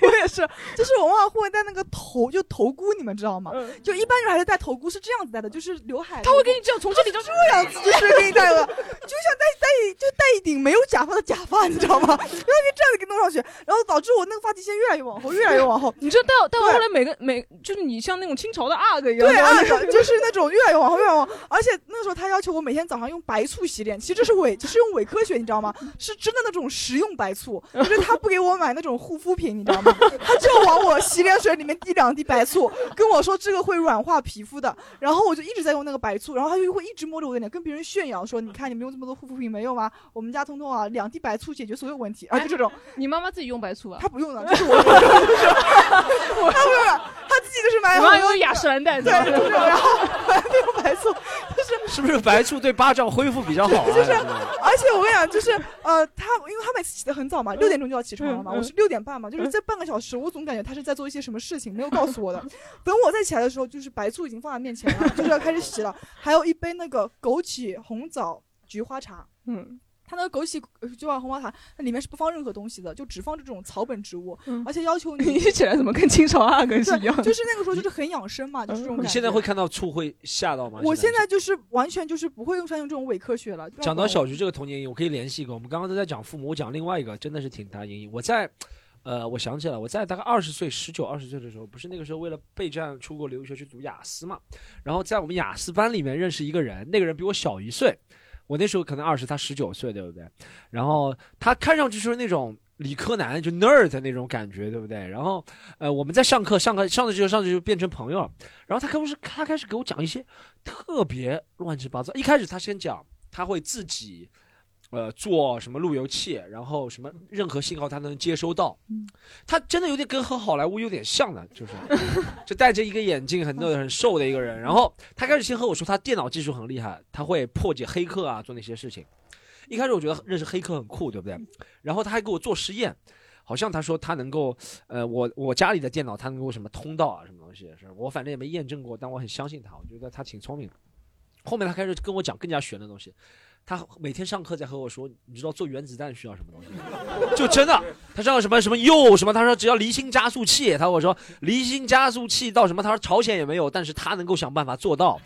我也是，就是我妈会戴那个头就头箍，你们知道吗？就一般人还是戴头箍是这样子戴的，就是。刘海，他会给你这样从这里就这样子，就是给你戴了，就像戴戴就戴一顶没有假发的假发，你知道吗？然后就这样子给弄上去，然后导致我那个发际线越来越往后，越来越往后。你这戴戴完后来每个每就是你像那种清朝的阿哥一样，对阿哥就是那种越来越往后，越来越往后。而且那时候他要求我每天早上用白醋洗脸，其实这是伪，是用伪科学，你知道吗？是真的那种食用白醋，就是他不给我买那种护肤品，你知道吗？他就往我洗脸水里面滴两滴白醋，跟我说这个会软化皮肤的。然后我就一直在用那个白醋，然后他就会一直摸着我的脸，跟别人炫耀说：“你看，你们用这么多护肤品没用吗？我们家通通啊，两滴白醋解决所有问题。”啊，就这种。你妈妈自己用白醋啊？她不用的，就是我。我她不用，她自己就是买。我妈用雅诗兰黛。对，然后用白醋，就是是不是白醋对巴掌恢复比较好？就是，而且我跟你讲，就是呃，他因为他每次起得很早嘛，六点钟就要起床了嘛，我是六点半嘛，就是这半个小时，我总感觉他是在做一些什么事情，没有告诉我的。等我再起来的时候，就是白醋已经放在面前了，就是要开始洗了。还有一杯那个枸杞红枣菊花茶，嗯，它那个枸杞菊花红花茶，那里面是不放任何东西的，就只放这种草本植物，而且要求 (laughs) 你一起来怎么跟清朝阿哥是一样？就是那个时候就是很养生嘛，就是这种。你现在会看到醋会吓到吗？我现在就是完全就是不会用上用这种伪科学了。讲到小菊这个童年阴影，我可以联系一个，我们刚刚都在讲父母，我讲另外一个真的是挺大阴影。我在。呃，我想起来，我在大概二十岁、十九、二十岁的时候，不是那个时候为了备战出国留学去读雅思嘛？然后在我们雅思班里面认识一个人，那个人比我小一岁，我那时候可能二十，他十九岁，对不对？然后他看上去就是那种理科男，就 nerd 那种感觉，对不对？然后呃，我们在上课，上课上着就上着就变成朋友了。然后他开始他开始给我讲一些特别乱七八糟。一开始他先讲他会自己。呃，做什么路由器，然后什么任何信号他能接收到，他真的有点跟和好莱坞有点像的，就是 (laughs) 就戴着一个眼镜，很很瘦的一个人。然后他开始先和我说他电脑技术很厉害，他会破解黑客啊，做那些事情。一开始我觉得认识黑客很酷，对不对？然后他还给我做实验，好像他说他能够，呃，我我家里的电脑他能够什么通道啊，什么东西是我反正也没验证过，但我很相信他，我觉得他挺聪明的。后面他开始跟我讲更加玄的东西。他每天上课在和我说，你知道做原子弹需要什么东西？就真的，他知道什么什么铀什么？他说只要离心加速器。他跟我说离心加速器到什么？他说朝鲜也没有，但是他能够想办法做到。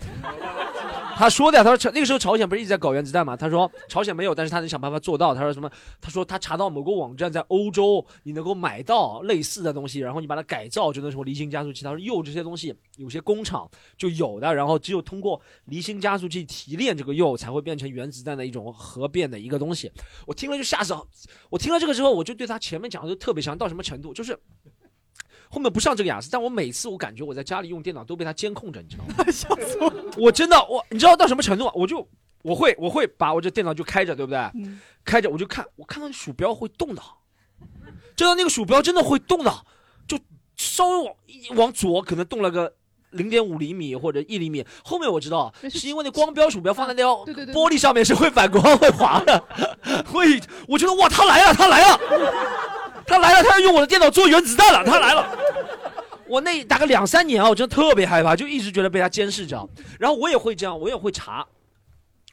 他说的呀，他说那个时候朝鲜不是一直在搞原子弹吗？他说朝鲜没有，但是他能想办法做到。他说什么？他说他查到某个网站在欧洲，你能够买到类似的东西，然后你把它改造，就能什么离心加速器。他说铀这些东西有些工厂就有的，然后只有通过离心加速器提炼这个铀，才会变成原子弹的一种核变的一个东西。我听了就吓死。我听了这个之后，我就对他前面讲的就特别像到什么程度，就是。后面不上这个雅思，但我每次我感觉我在家里用电脑都被他监控着，你知道吗？(laughs) 笑死我！我真的我，你知道到什么程度啊？我就我会我会把我这电脑就开着，对不对？开着我就看，我看到鼠标会动的，真的那个鼠标真的会动的，就稍微往往左可能动了个。零点五厘米或者一厘米，后面我知道是因为那光标鼠标放在那玻璃上面是会反光会滑的，(laughs) 会我觉得哇他来了他来了，他来了他要用我的电脑做原子弹了 (laughs) 他来了，我那打个两三年啊我真的特别害怕，就一直觉得被他监视着，然后我也会这样我也会查。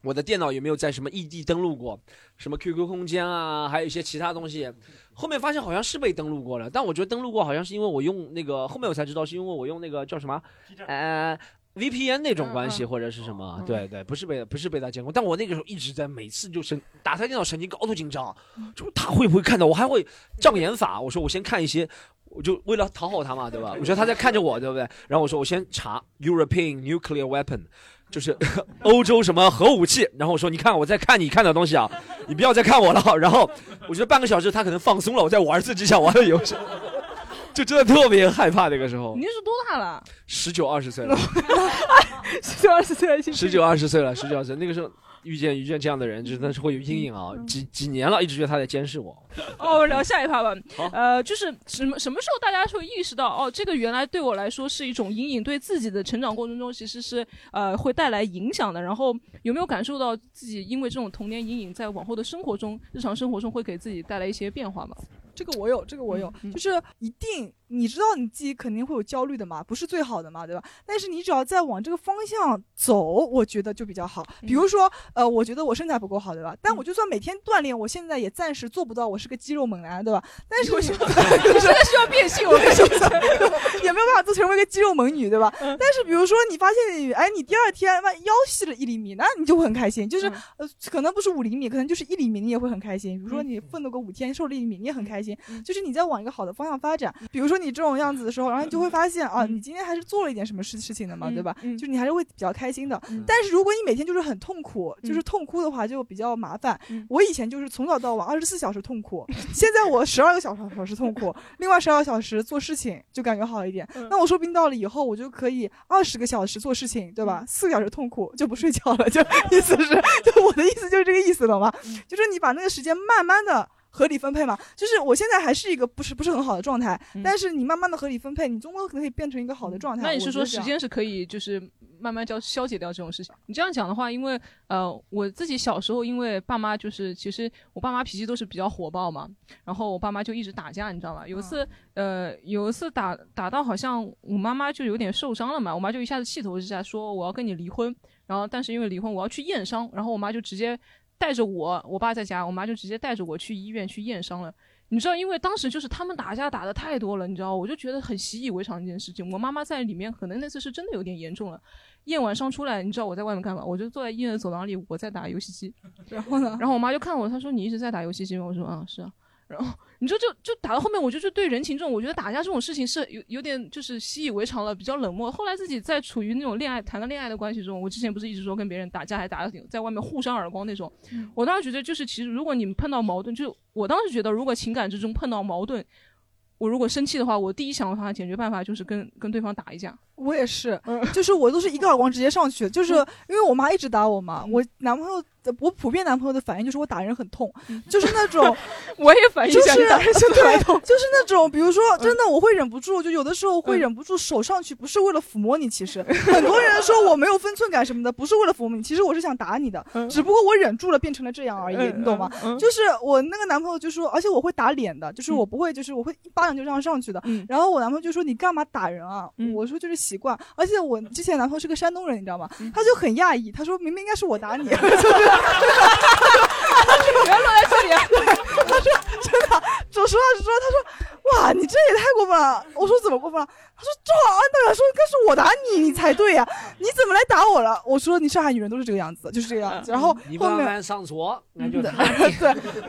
我的电脑有没有在什么异地登录过？什么 QQ 空间啊，还有一些其他东西。后面发现好像是被登录过了，但我觉得登录过好像是因为我用那个，后面我才知道是因为我用那个叫什么，呃，VPN 那种关系或者是什么？对对，不是被不是被他监控，但我那个时候一直在每次就神打开电脑神经高度紧张，就他会不会看到我？还会障眼法。我说我先看一些，我就为了讨好他嘛，对吧？我觉得他在看着我，对不对？然后我说我先查 European nuclear weapon。就是 (laughs) 欧洲什么核武器，然后我说你看我在看你看的东西啊，你不要再看我了。然后我觉得半个小时他可能放松了，我在玩自己想玩的游戏，(laughs) 就真的特别害怕那个时候。您是多大 (laughs) 了？十九二十岁了。十九二十岁了，十九二十岁了，十九二十岁那个时候。遇见遇见这样的人，真的是会有阴影啊！几几年了，一直觉得他在监视我。哦，聊下一趴吧。呃，就是什么什么时候大家会意识到，哦，这个原来对我来说是一种阴影，对自己的成长过程中其实是呃会带来影响的。然后有没有感受到自己因为这种童年阴影，在往后的生活中、日常生活中会给自己带来一些变化吗？这个我有，这个我有，就是一定你知道你自己肯定会有焦虑的嘛，不是最好的嘛，对吧？但是你只要在往这个方向走，我觉得就比较好。比如说，呃，我觉得我身材不够好，对吧？但我就算每天锻炼，我现在也暂时做不到我是个肌肉猛男，对吧？但是我 (laughs) 现在需要变性，(laughs) 我跟你说，也没有办法做成为一个肌肉猛女，对吧？但是比如说你发现你，哎，你第二天那腰细了一厘米，那你就会很开心，就是呃，可能不是五厘米，可能就是一厘米，你也会很开心。比如说你奋斗个五天，瘦了一厘米，你也很开心。就是你在往一个好的方向发展，比如说你这种样子的时候，然后你就会发现啊，你今天还是做了一点什么事事情的嘛，对吧？就是你还是会比较开心的。但是如果你每天就是很痛苦，就是痛哭的话，就比较麻烦。我以前就是从早到晚二十四小时痛苦，现在我十二个小时小时痛苦，另外十二个小时做事情就感觉好一点。那我说不定到了以后，我就可以二十个小时做事情，对吧？四个小时痛苦就不睡觉了，就 (laughs) 意思是，就我的意思就是这个意思懂吗？就是你把那个时间慢慢的。合理分配嘛，就是我现在还是一个不是不是很好的状态，但是你慢慢的合理分配，你终究可能可以变成一个好的状态。那你是说时间是可以就是慢慢消消解掉这种事情？你这样讲的话，因为呃我自己小时候因为爸妈就是其实我爸妈脾气都是比较火爆嘛，然后我爸妈就一直打架，你知道吧？有一次呃有一次打打到好像我妈妈就有点受伤了嘛，我妈就一下子气头之下说我要跟你离婚，然后但是因为离婚我要去验伤，然后我妈就直接。带着我，我爸在家，我妈就直接带着我去医院去验伤了。你知道，因为当时就是他们打架打的太多了，你知道，我就觉得很习以为常一件事情。我妈妈在里面，可能那次是真的有点严重了。验完伤出来，你知道我在外面干嘛？我就坐在医院的走廊里，我在打游戏机。(laughs) 然后呢？然后我妈就看我，她说：“你一直在打游戏机吗？”我说：“啊，是啊。”然后你说就就打到后面，我就是对人情这种，我觉得打架这种事情是有有点就是习以为常了，比较冷漠。后来自己在处于那种恋爱谈了恋爱的关系中，我之前不是一直说跟别人打架还打的挺，在外面互相耳光那种。我当时觉得就是其实如果你们碰到矛盾，就我当时觉得如果情感之中碰到矛盾，我如果生气的话，我第一想法解决办法就是跟跟对方打一架。我也是，就是我都是一个耳光直接上去，就是因为我妈一直打我嘛，我男朋友。我普遍男朋友的反应就是我打人很痛，(laughs) 就是那种，(laughs) 我也反应就是打人很痛，就是那种，比如说真的我会忍不住，就有的时候会忍不住手上去，不是为了抚摸你，其实。很多人说我没有分寸感什么的，不是为了抚摸你，其实我是想打你的，只不过我忍住了变成了这样而已，你懂吗？就是我那个男朋友就说，而且我会打脸的，就是我不会，就是我会一巴掌就这样上去的，然后我男朋友就说你干嘛打人啊？我说就是习惯，而且我之前男朋友是个山东人，你知道吗？他就很讶异，他说明明应该是我打你。(laughs) 原来落在这里，他说真的，说实话实说，他说哇，你这也太过分了。我说怎么过分了？他说照按道理说应该是我打你，你才对呀，你怎么来打我了？我说你上海女人都是这个样子，就是这个样子。然后后面上错，那就 (laughs) 对，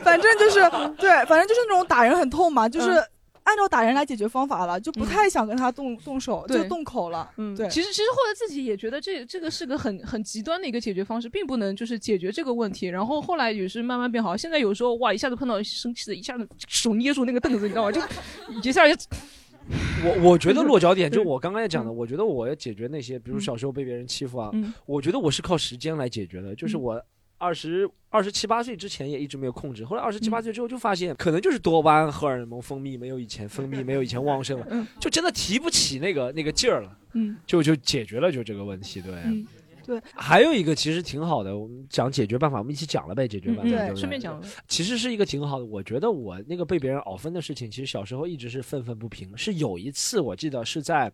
反正就是对，反正就是那种打人很痛嘛，就是。按照打人来解决方法了，就不太想跟他动动手，就动口了。嗯，对。其实其实后来自己也觉得这这个是个很很极端的一个解决方式，并不能就是解决这个问题。然后后来也是慢慢变好。现在有时候哇，一下子碰到生气的，一下子手捏住那个凳子，你知道吗？就 (laughs) 一下就我我觉得落脚点就我刚刚也讲的，我觉得我要解决那些，比如小时候被别人欺负啊，嗯我觉得我是靠时间来解决的，就是我。二十二十七八岁之前也一直没有控制，后来二十七八岁之后就发现，可能就是多巴胺、荷尔蒙分泌没有以前分泌没有以前旺盛了，就真的提不起那个那个劲儿了，嗯，就就解决了就这个问题，对。嗯，对。还有一个其实挺好的，我们讲解决办法，我们一起讲了呗，解决办法，嗯对不对？顺便讲了。其实是一个挺好的，我觉得我那个被别人熬分的事情，其实小时候一直是愤愤不平。是有一次我记得是在，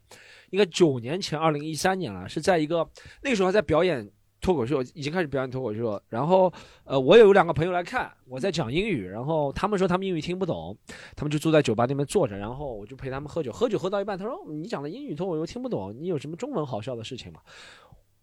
应该九年前，二零一三年了，是在一个那个时候还在表演脱口秀，已经开始表演脱口秀了。然后呃，我有两个朋友来看，我在讲英语，然后他们说他们英语听不懂，他们就坐在酒吧那边坐着，然后我就陪他们喝酒，喝酒喝到一半，他说你讲的英语脱口秀听不懂，你有什么中文好笑的事情吗？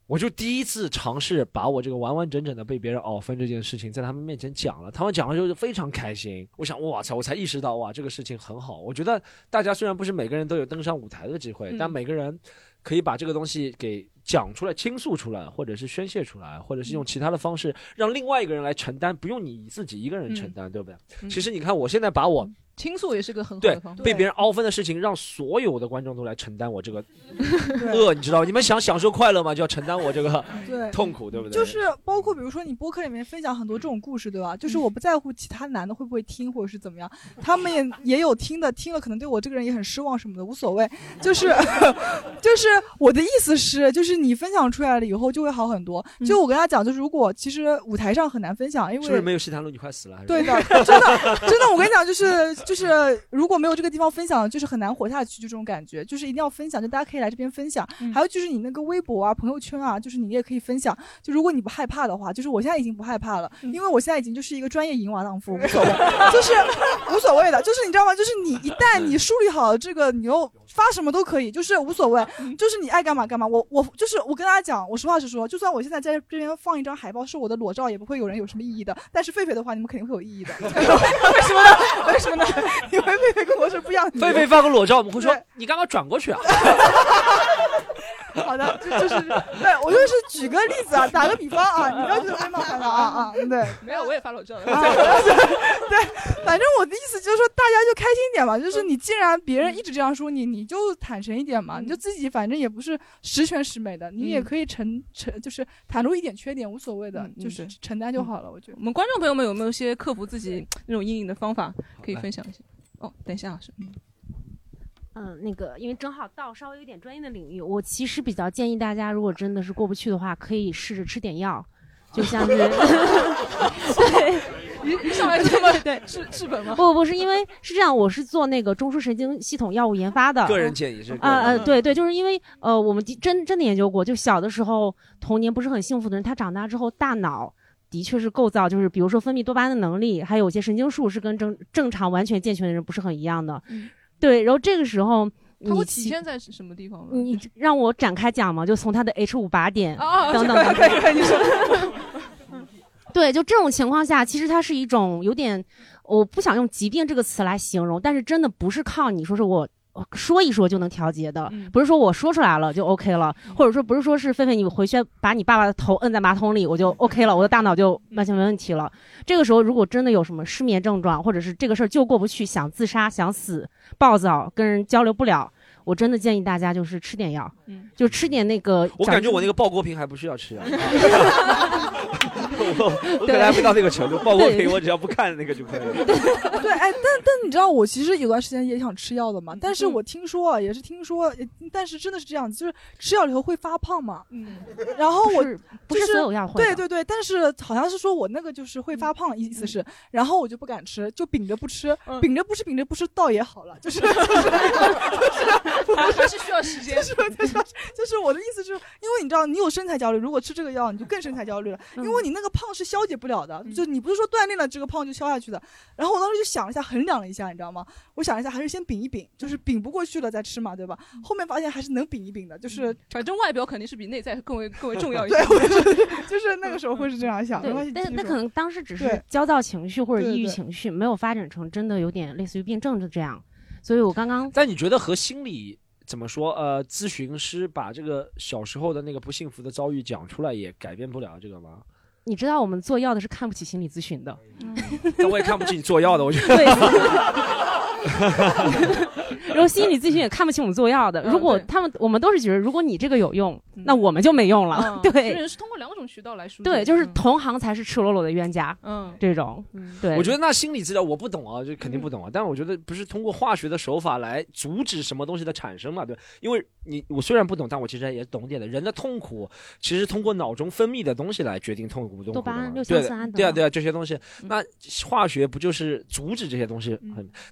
我就第一次尝试把我这个完完整整的被别人熬分这件事情在他们面前讲了，他们讲了之后就非常开心。我想，哇操，我才意识到哇，这个事情很好。我觉得大家虽然不是每个人都有登上舞台的机会，嗯但每个人可以把这个东西给讲出来、倾诉出来，或者是宣泄出来，或者是用其他的方式让另外一个人来承担，不用你自己一个人承担，对不对？嗯其实你看，我现在把我倾诉也是个很好的方法。被别人凹分的事情，让所有的观众都来承担我这个恶，你知道？你们想享受快乐吗？就要承担我这个对痛苦，对不对？就是包括比如说你播客里面分享很多这种故事，对吧？就是我不在乎其他男的会不会听或者是怎么样，(laughs) 他们也也有听的，听了可能对我这个人也很失望什么的，无所谓。就是 (laughs) 就是我的意思是，就是你分享出来了以后就会好很多。就我跟他讲，就是如果其实舞台上很难分享，因为是不是没有西坛路你快死了？还是对 (laughs) 的，真的真的，我跟你讲，就是就是，如果没有这个地方分享，就是很难活下去，就这种感觉，就是一定要分享，就大家可以来这边分享。还有就是你那个微博啊、朋友圈啊，就是你也可以分享。就如果你不害怕的话，就是我现在已经不害怕了，因为我现在已经就是一个专业淫娃荡妇，无 (laughs) 所谓，就是无所谓的，就是你知道吗？就是你一旦你梳理好了这个，你又发什么都可以，就是无所谓，就是你爱干嘛干嘛。我我就是我跟大家讲，我实话实说，就算我现在在这边放一张海报是我的裸照，也不会有人有什么异议的。但是狒狒的话，你们肯定会有异议的。(laughs) 为什么呢？为什么呢？(laughs) 因为狒狒跟我是不一样。狒狒发个裸照，我们会说你刚刚转过去啊。(laughs) (laughs) 好的，就就是对我就是举个例子啊，打个比方啊，你不要觉得被冒犯了啊啊，对。没有，我也发裸照了。(laughs) 啊，对，反正我的意思就是说，大家就开心点嘛。就是你既然别人一直这样说你，你就坦诚一点嘛。你就自己反正也不是十全十美的，你也可以承承，就是袒露一点缺点无所谓的，就是承担就好了。我觉得我们观众朋友们有没有一些克服自己那种阴影的方法可以分享一下？哦，等一下啊，是。嗯，那个，因为正好到稍微有点专业的领域，我其实比较建议大家，如果真的是过不去的话，可以试着吃点药，就像是，(laughs) 对，一一上来就这么对治治本吗？不不是因为是这样，我是做那个中枢神经系统药物研发的，个人建议是个人啊呃对对，就是因为呃我们的真真的研究过，就小的时候童年不是很幸福的人，他长大之后大脑。的确是构造，就是比如说分泌多巴胺的能力，还有一些神经束是跟正正常完全健全的人不是很一样的。对，然后这个时候它会体现在什么地方呢？(laughs) 你让我展开讲嘛，就从它的 H 五靶点啊等等 (laughs) 可以可以可以你说 (laughs) 对，就这种情况下，其实它是一种有点，我不想用疾病这个词来形容，但是真的不是靠你说是我。说一说就能调节的，不是说我说出来了就 OK 了，或者说不是说是狒狒你回去把你爸爸的头摁在马桶里我就 OK 了，我的大脑就完全没问题了。这个时候如果真的有什么失眠症状，或者是这个事儿就过不去，想自杀、想死、暴躁、跟人交流不了，我真的建议大家就是吃点药，就吃点那个。我感觉我那个爆锅瓶还不需要吃药。(laughs) 我我可能还没到那个程度，爆锅瓶我只要不看那个就可以了。(laughs) 对，哎，但但你知道，我其实有段时间也想吃药的嘛，但是我听说啊，也是听说，呃但是真的是这样子，就是吃药以后会发胖嘛。嗯。(laughs) 然后我不是不是所有药会的对对对，但是好像是说我那个就是会发胖，意思是，然后我就不敢吃，就秉着不吃，秉着不吃，秉着不吃，倒也好了，就是就是就是 (laughs) 还是需要时间。就是就是 (laughs) 就是我的意思就是，因为你知道，你有身材焦虑，如果吃这个药，你就更身材焦虑了，因为你那个胖是消解不了的，就你不是说锻炼了这个胖就消下去的。然后我当时就想了一下，衡量了一下，你知道吗？我想了一下，还是先顶一顶，就是顶不过去了再吃嘛，对吧？后面发现还是能顶一顶的，就是反正外表肯定是比内在更为更为重要一些。(laughs) 就是那个时候会是这样想，没关系，。但那可能当时只是焦躁情绪或者抑郁情绪，没有发展成真的有点类似于病症的这样。所以我刚刚但你觉得和心理怎么说？呃，咨询师把这个小时候的那个不幸福的遭遇讲出来，也改变不了这个吗？你知道我们做药的是看不起心理咨询的，(laughs) 但我也看不起你做药的，我觉得。对 (laughs) 然后心理咨询也看不起我们做药的。如果他们，我们都是觉得，如果你这个有用，那我们就没用了。对，是通过两种渠道来输。对，就是同行才是赤裸裸的冤家。嗯，这种。对，我觉得那心理治疗我不懂啊，就肯定不懂啊。但是我觉得不是通过化学的手法来阻止什么东西的产生嘛？对，因为你我虽然不懂，但我其实也懂点的。人的痛苦其实通过脑中分泌的东西来决定痛苦不痛苦。多巴胺、六羟色胺对啊，对啊，这些东西。那化学不就是阻止这些东西？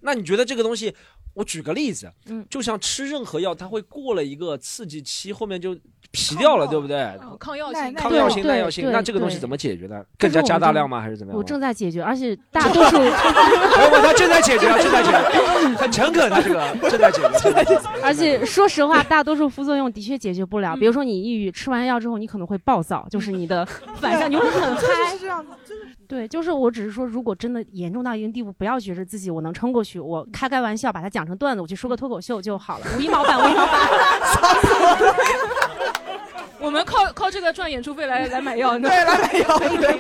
那你觉得这个东西？我举个例子，嗯，就像吃任何药，它会过了一个刺激期，后面就皮掉了，对不对？抗药性、抗药性、耐药性，那这个东西怎么解决呢？更加加大量吗？还是怎么样？我正在解决，而且 (laughs) 大多数，他正在解决，正在解决，很诚恳，他这个正在解决。而且说实话，大多数副作用的确解决不了。比如说你抑郁，吃完药之后你可能会暴躁，就是你的 (laughs) 反向你会很嗨。这样子，就是对，就是我只是说，如果真的严重到一定地步，不要觉得自己我能撑过去，我开开玩笑把它讲。成段子，我去说个脱口秀就好了，五一毛犯，无一毛犯，笑死我了。我们靠靠这个赚演出费来来买药，对，来买药，对，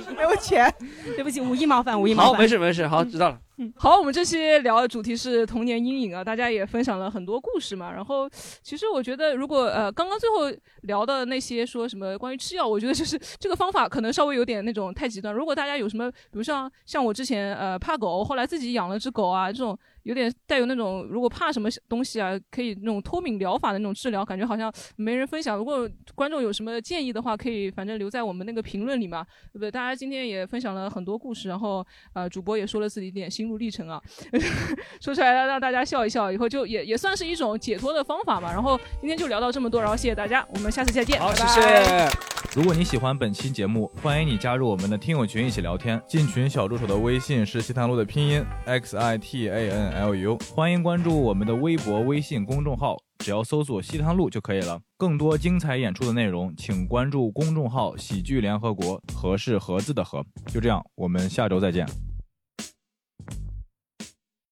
(laughs) 没有钱，对 (laughs) 不起，五一毛犯，无一毛犯。好，没事没事，好，知道了。(laughs) 好，我们这期聊的主题是童年阴影啊，大家也分享了很多故事嘛。然后，其实我觉得，如果呃，刚刚最后聊的那些说什么关于吃药，我觉得就是这个方法可能稍微有点那种太极端。如果大家有什么，比如像像我之前呃怕狗，后来自己养了只狗啊，这种有点带有那种如果怕什么东西啊，可以那种脱敏疗法的那种治疗，感觉好像没人分享。如果观众有什么建议的话，可以反正留在我们那个评论里嘛，对不对？大家今天也分享了很多故事，然后呃，主播也说了自己一点心路历程啊。(laughs) 说出来让大家笑一笑，以后就也也算是一种解脱的方法嘛。然后今天就聊到这么多，然后谢谢大家，我们下次再见。好，谢谢。如果你喜欢本期节目，欢迎你加入我们的听友群一起聊天。进群小助手的微信是西塘路的拼音 x i t a n l u，欢迎关注我们的微博、微信公众号，只要搜索西塘路就可以了。更多精彩演出的内容，请关注公众号喜剧联合国，和是盒子的和。就这样，我们下周再见。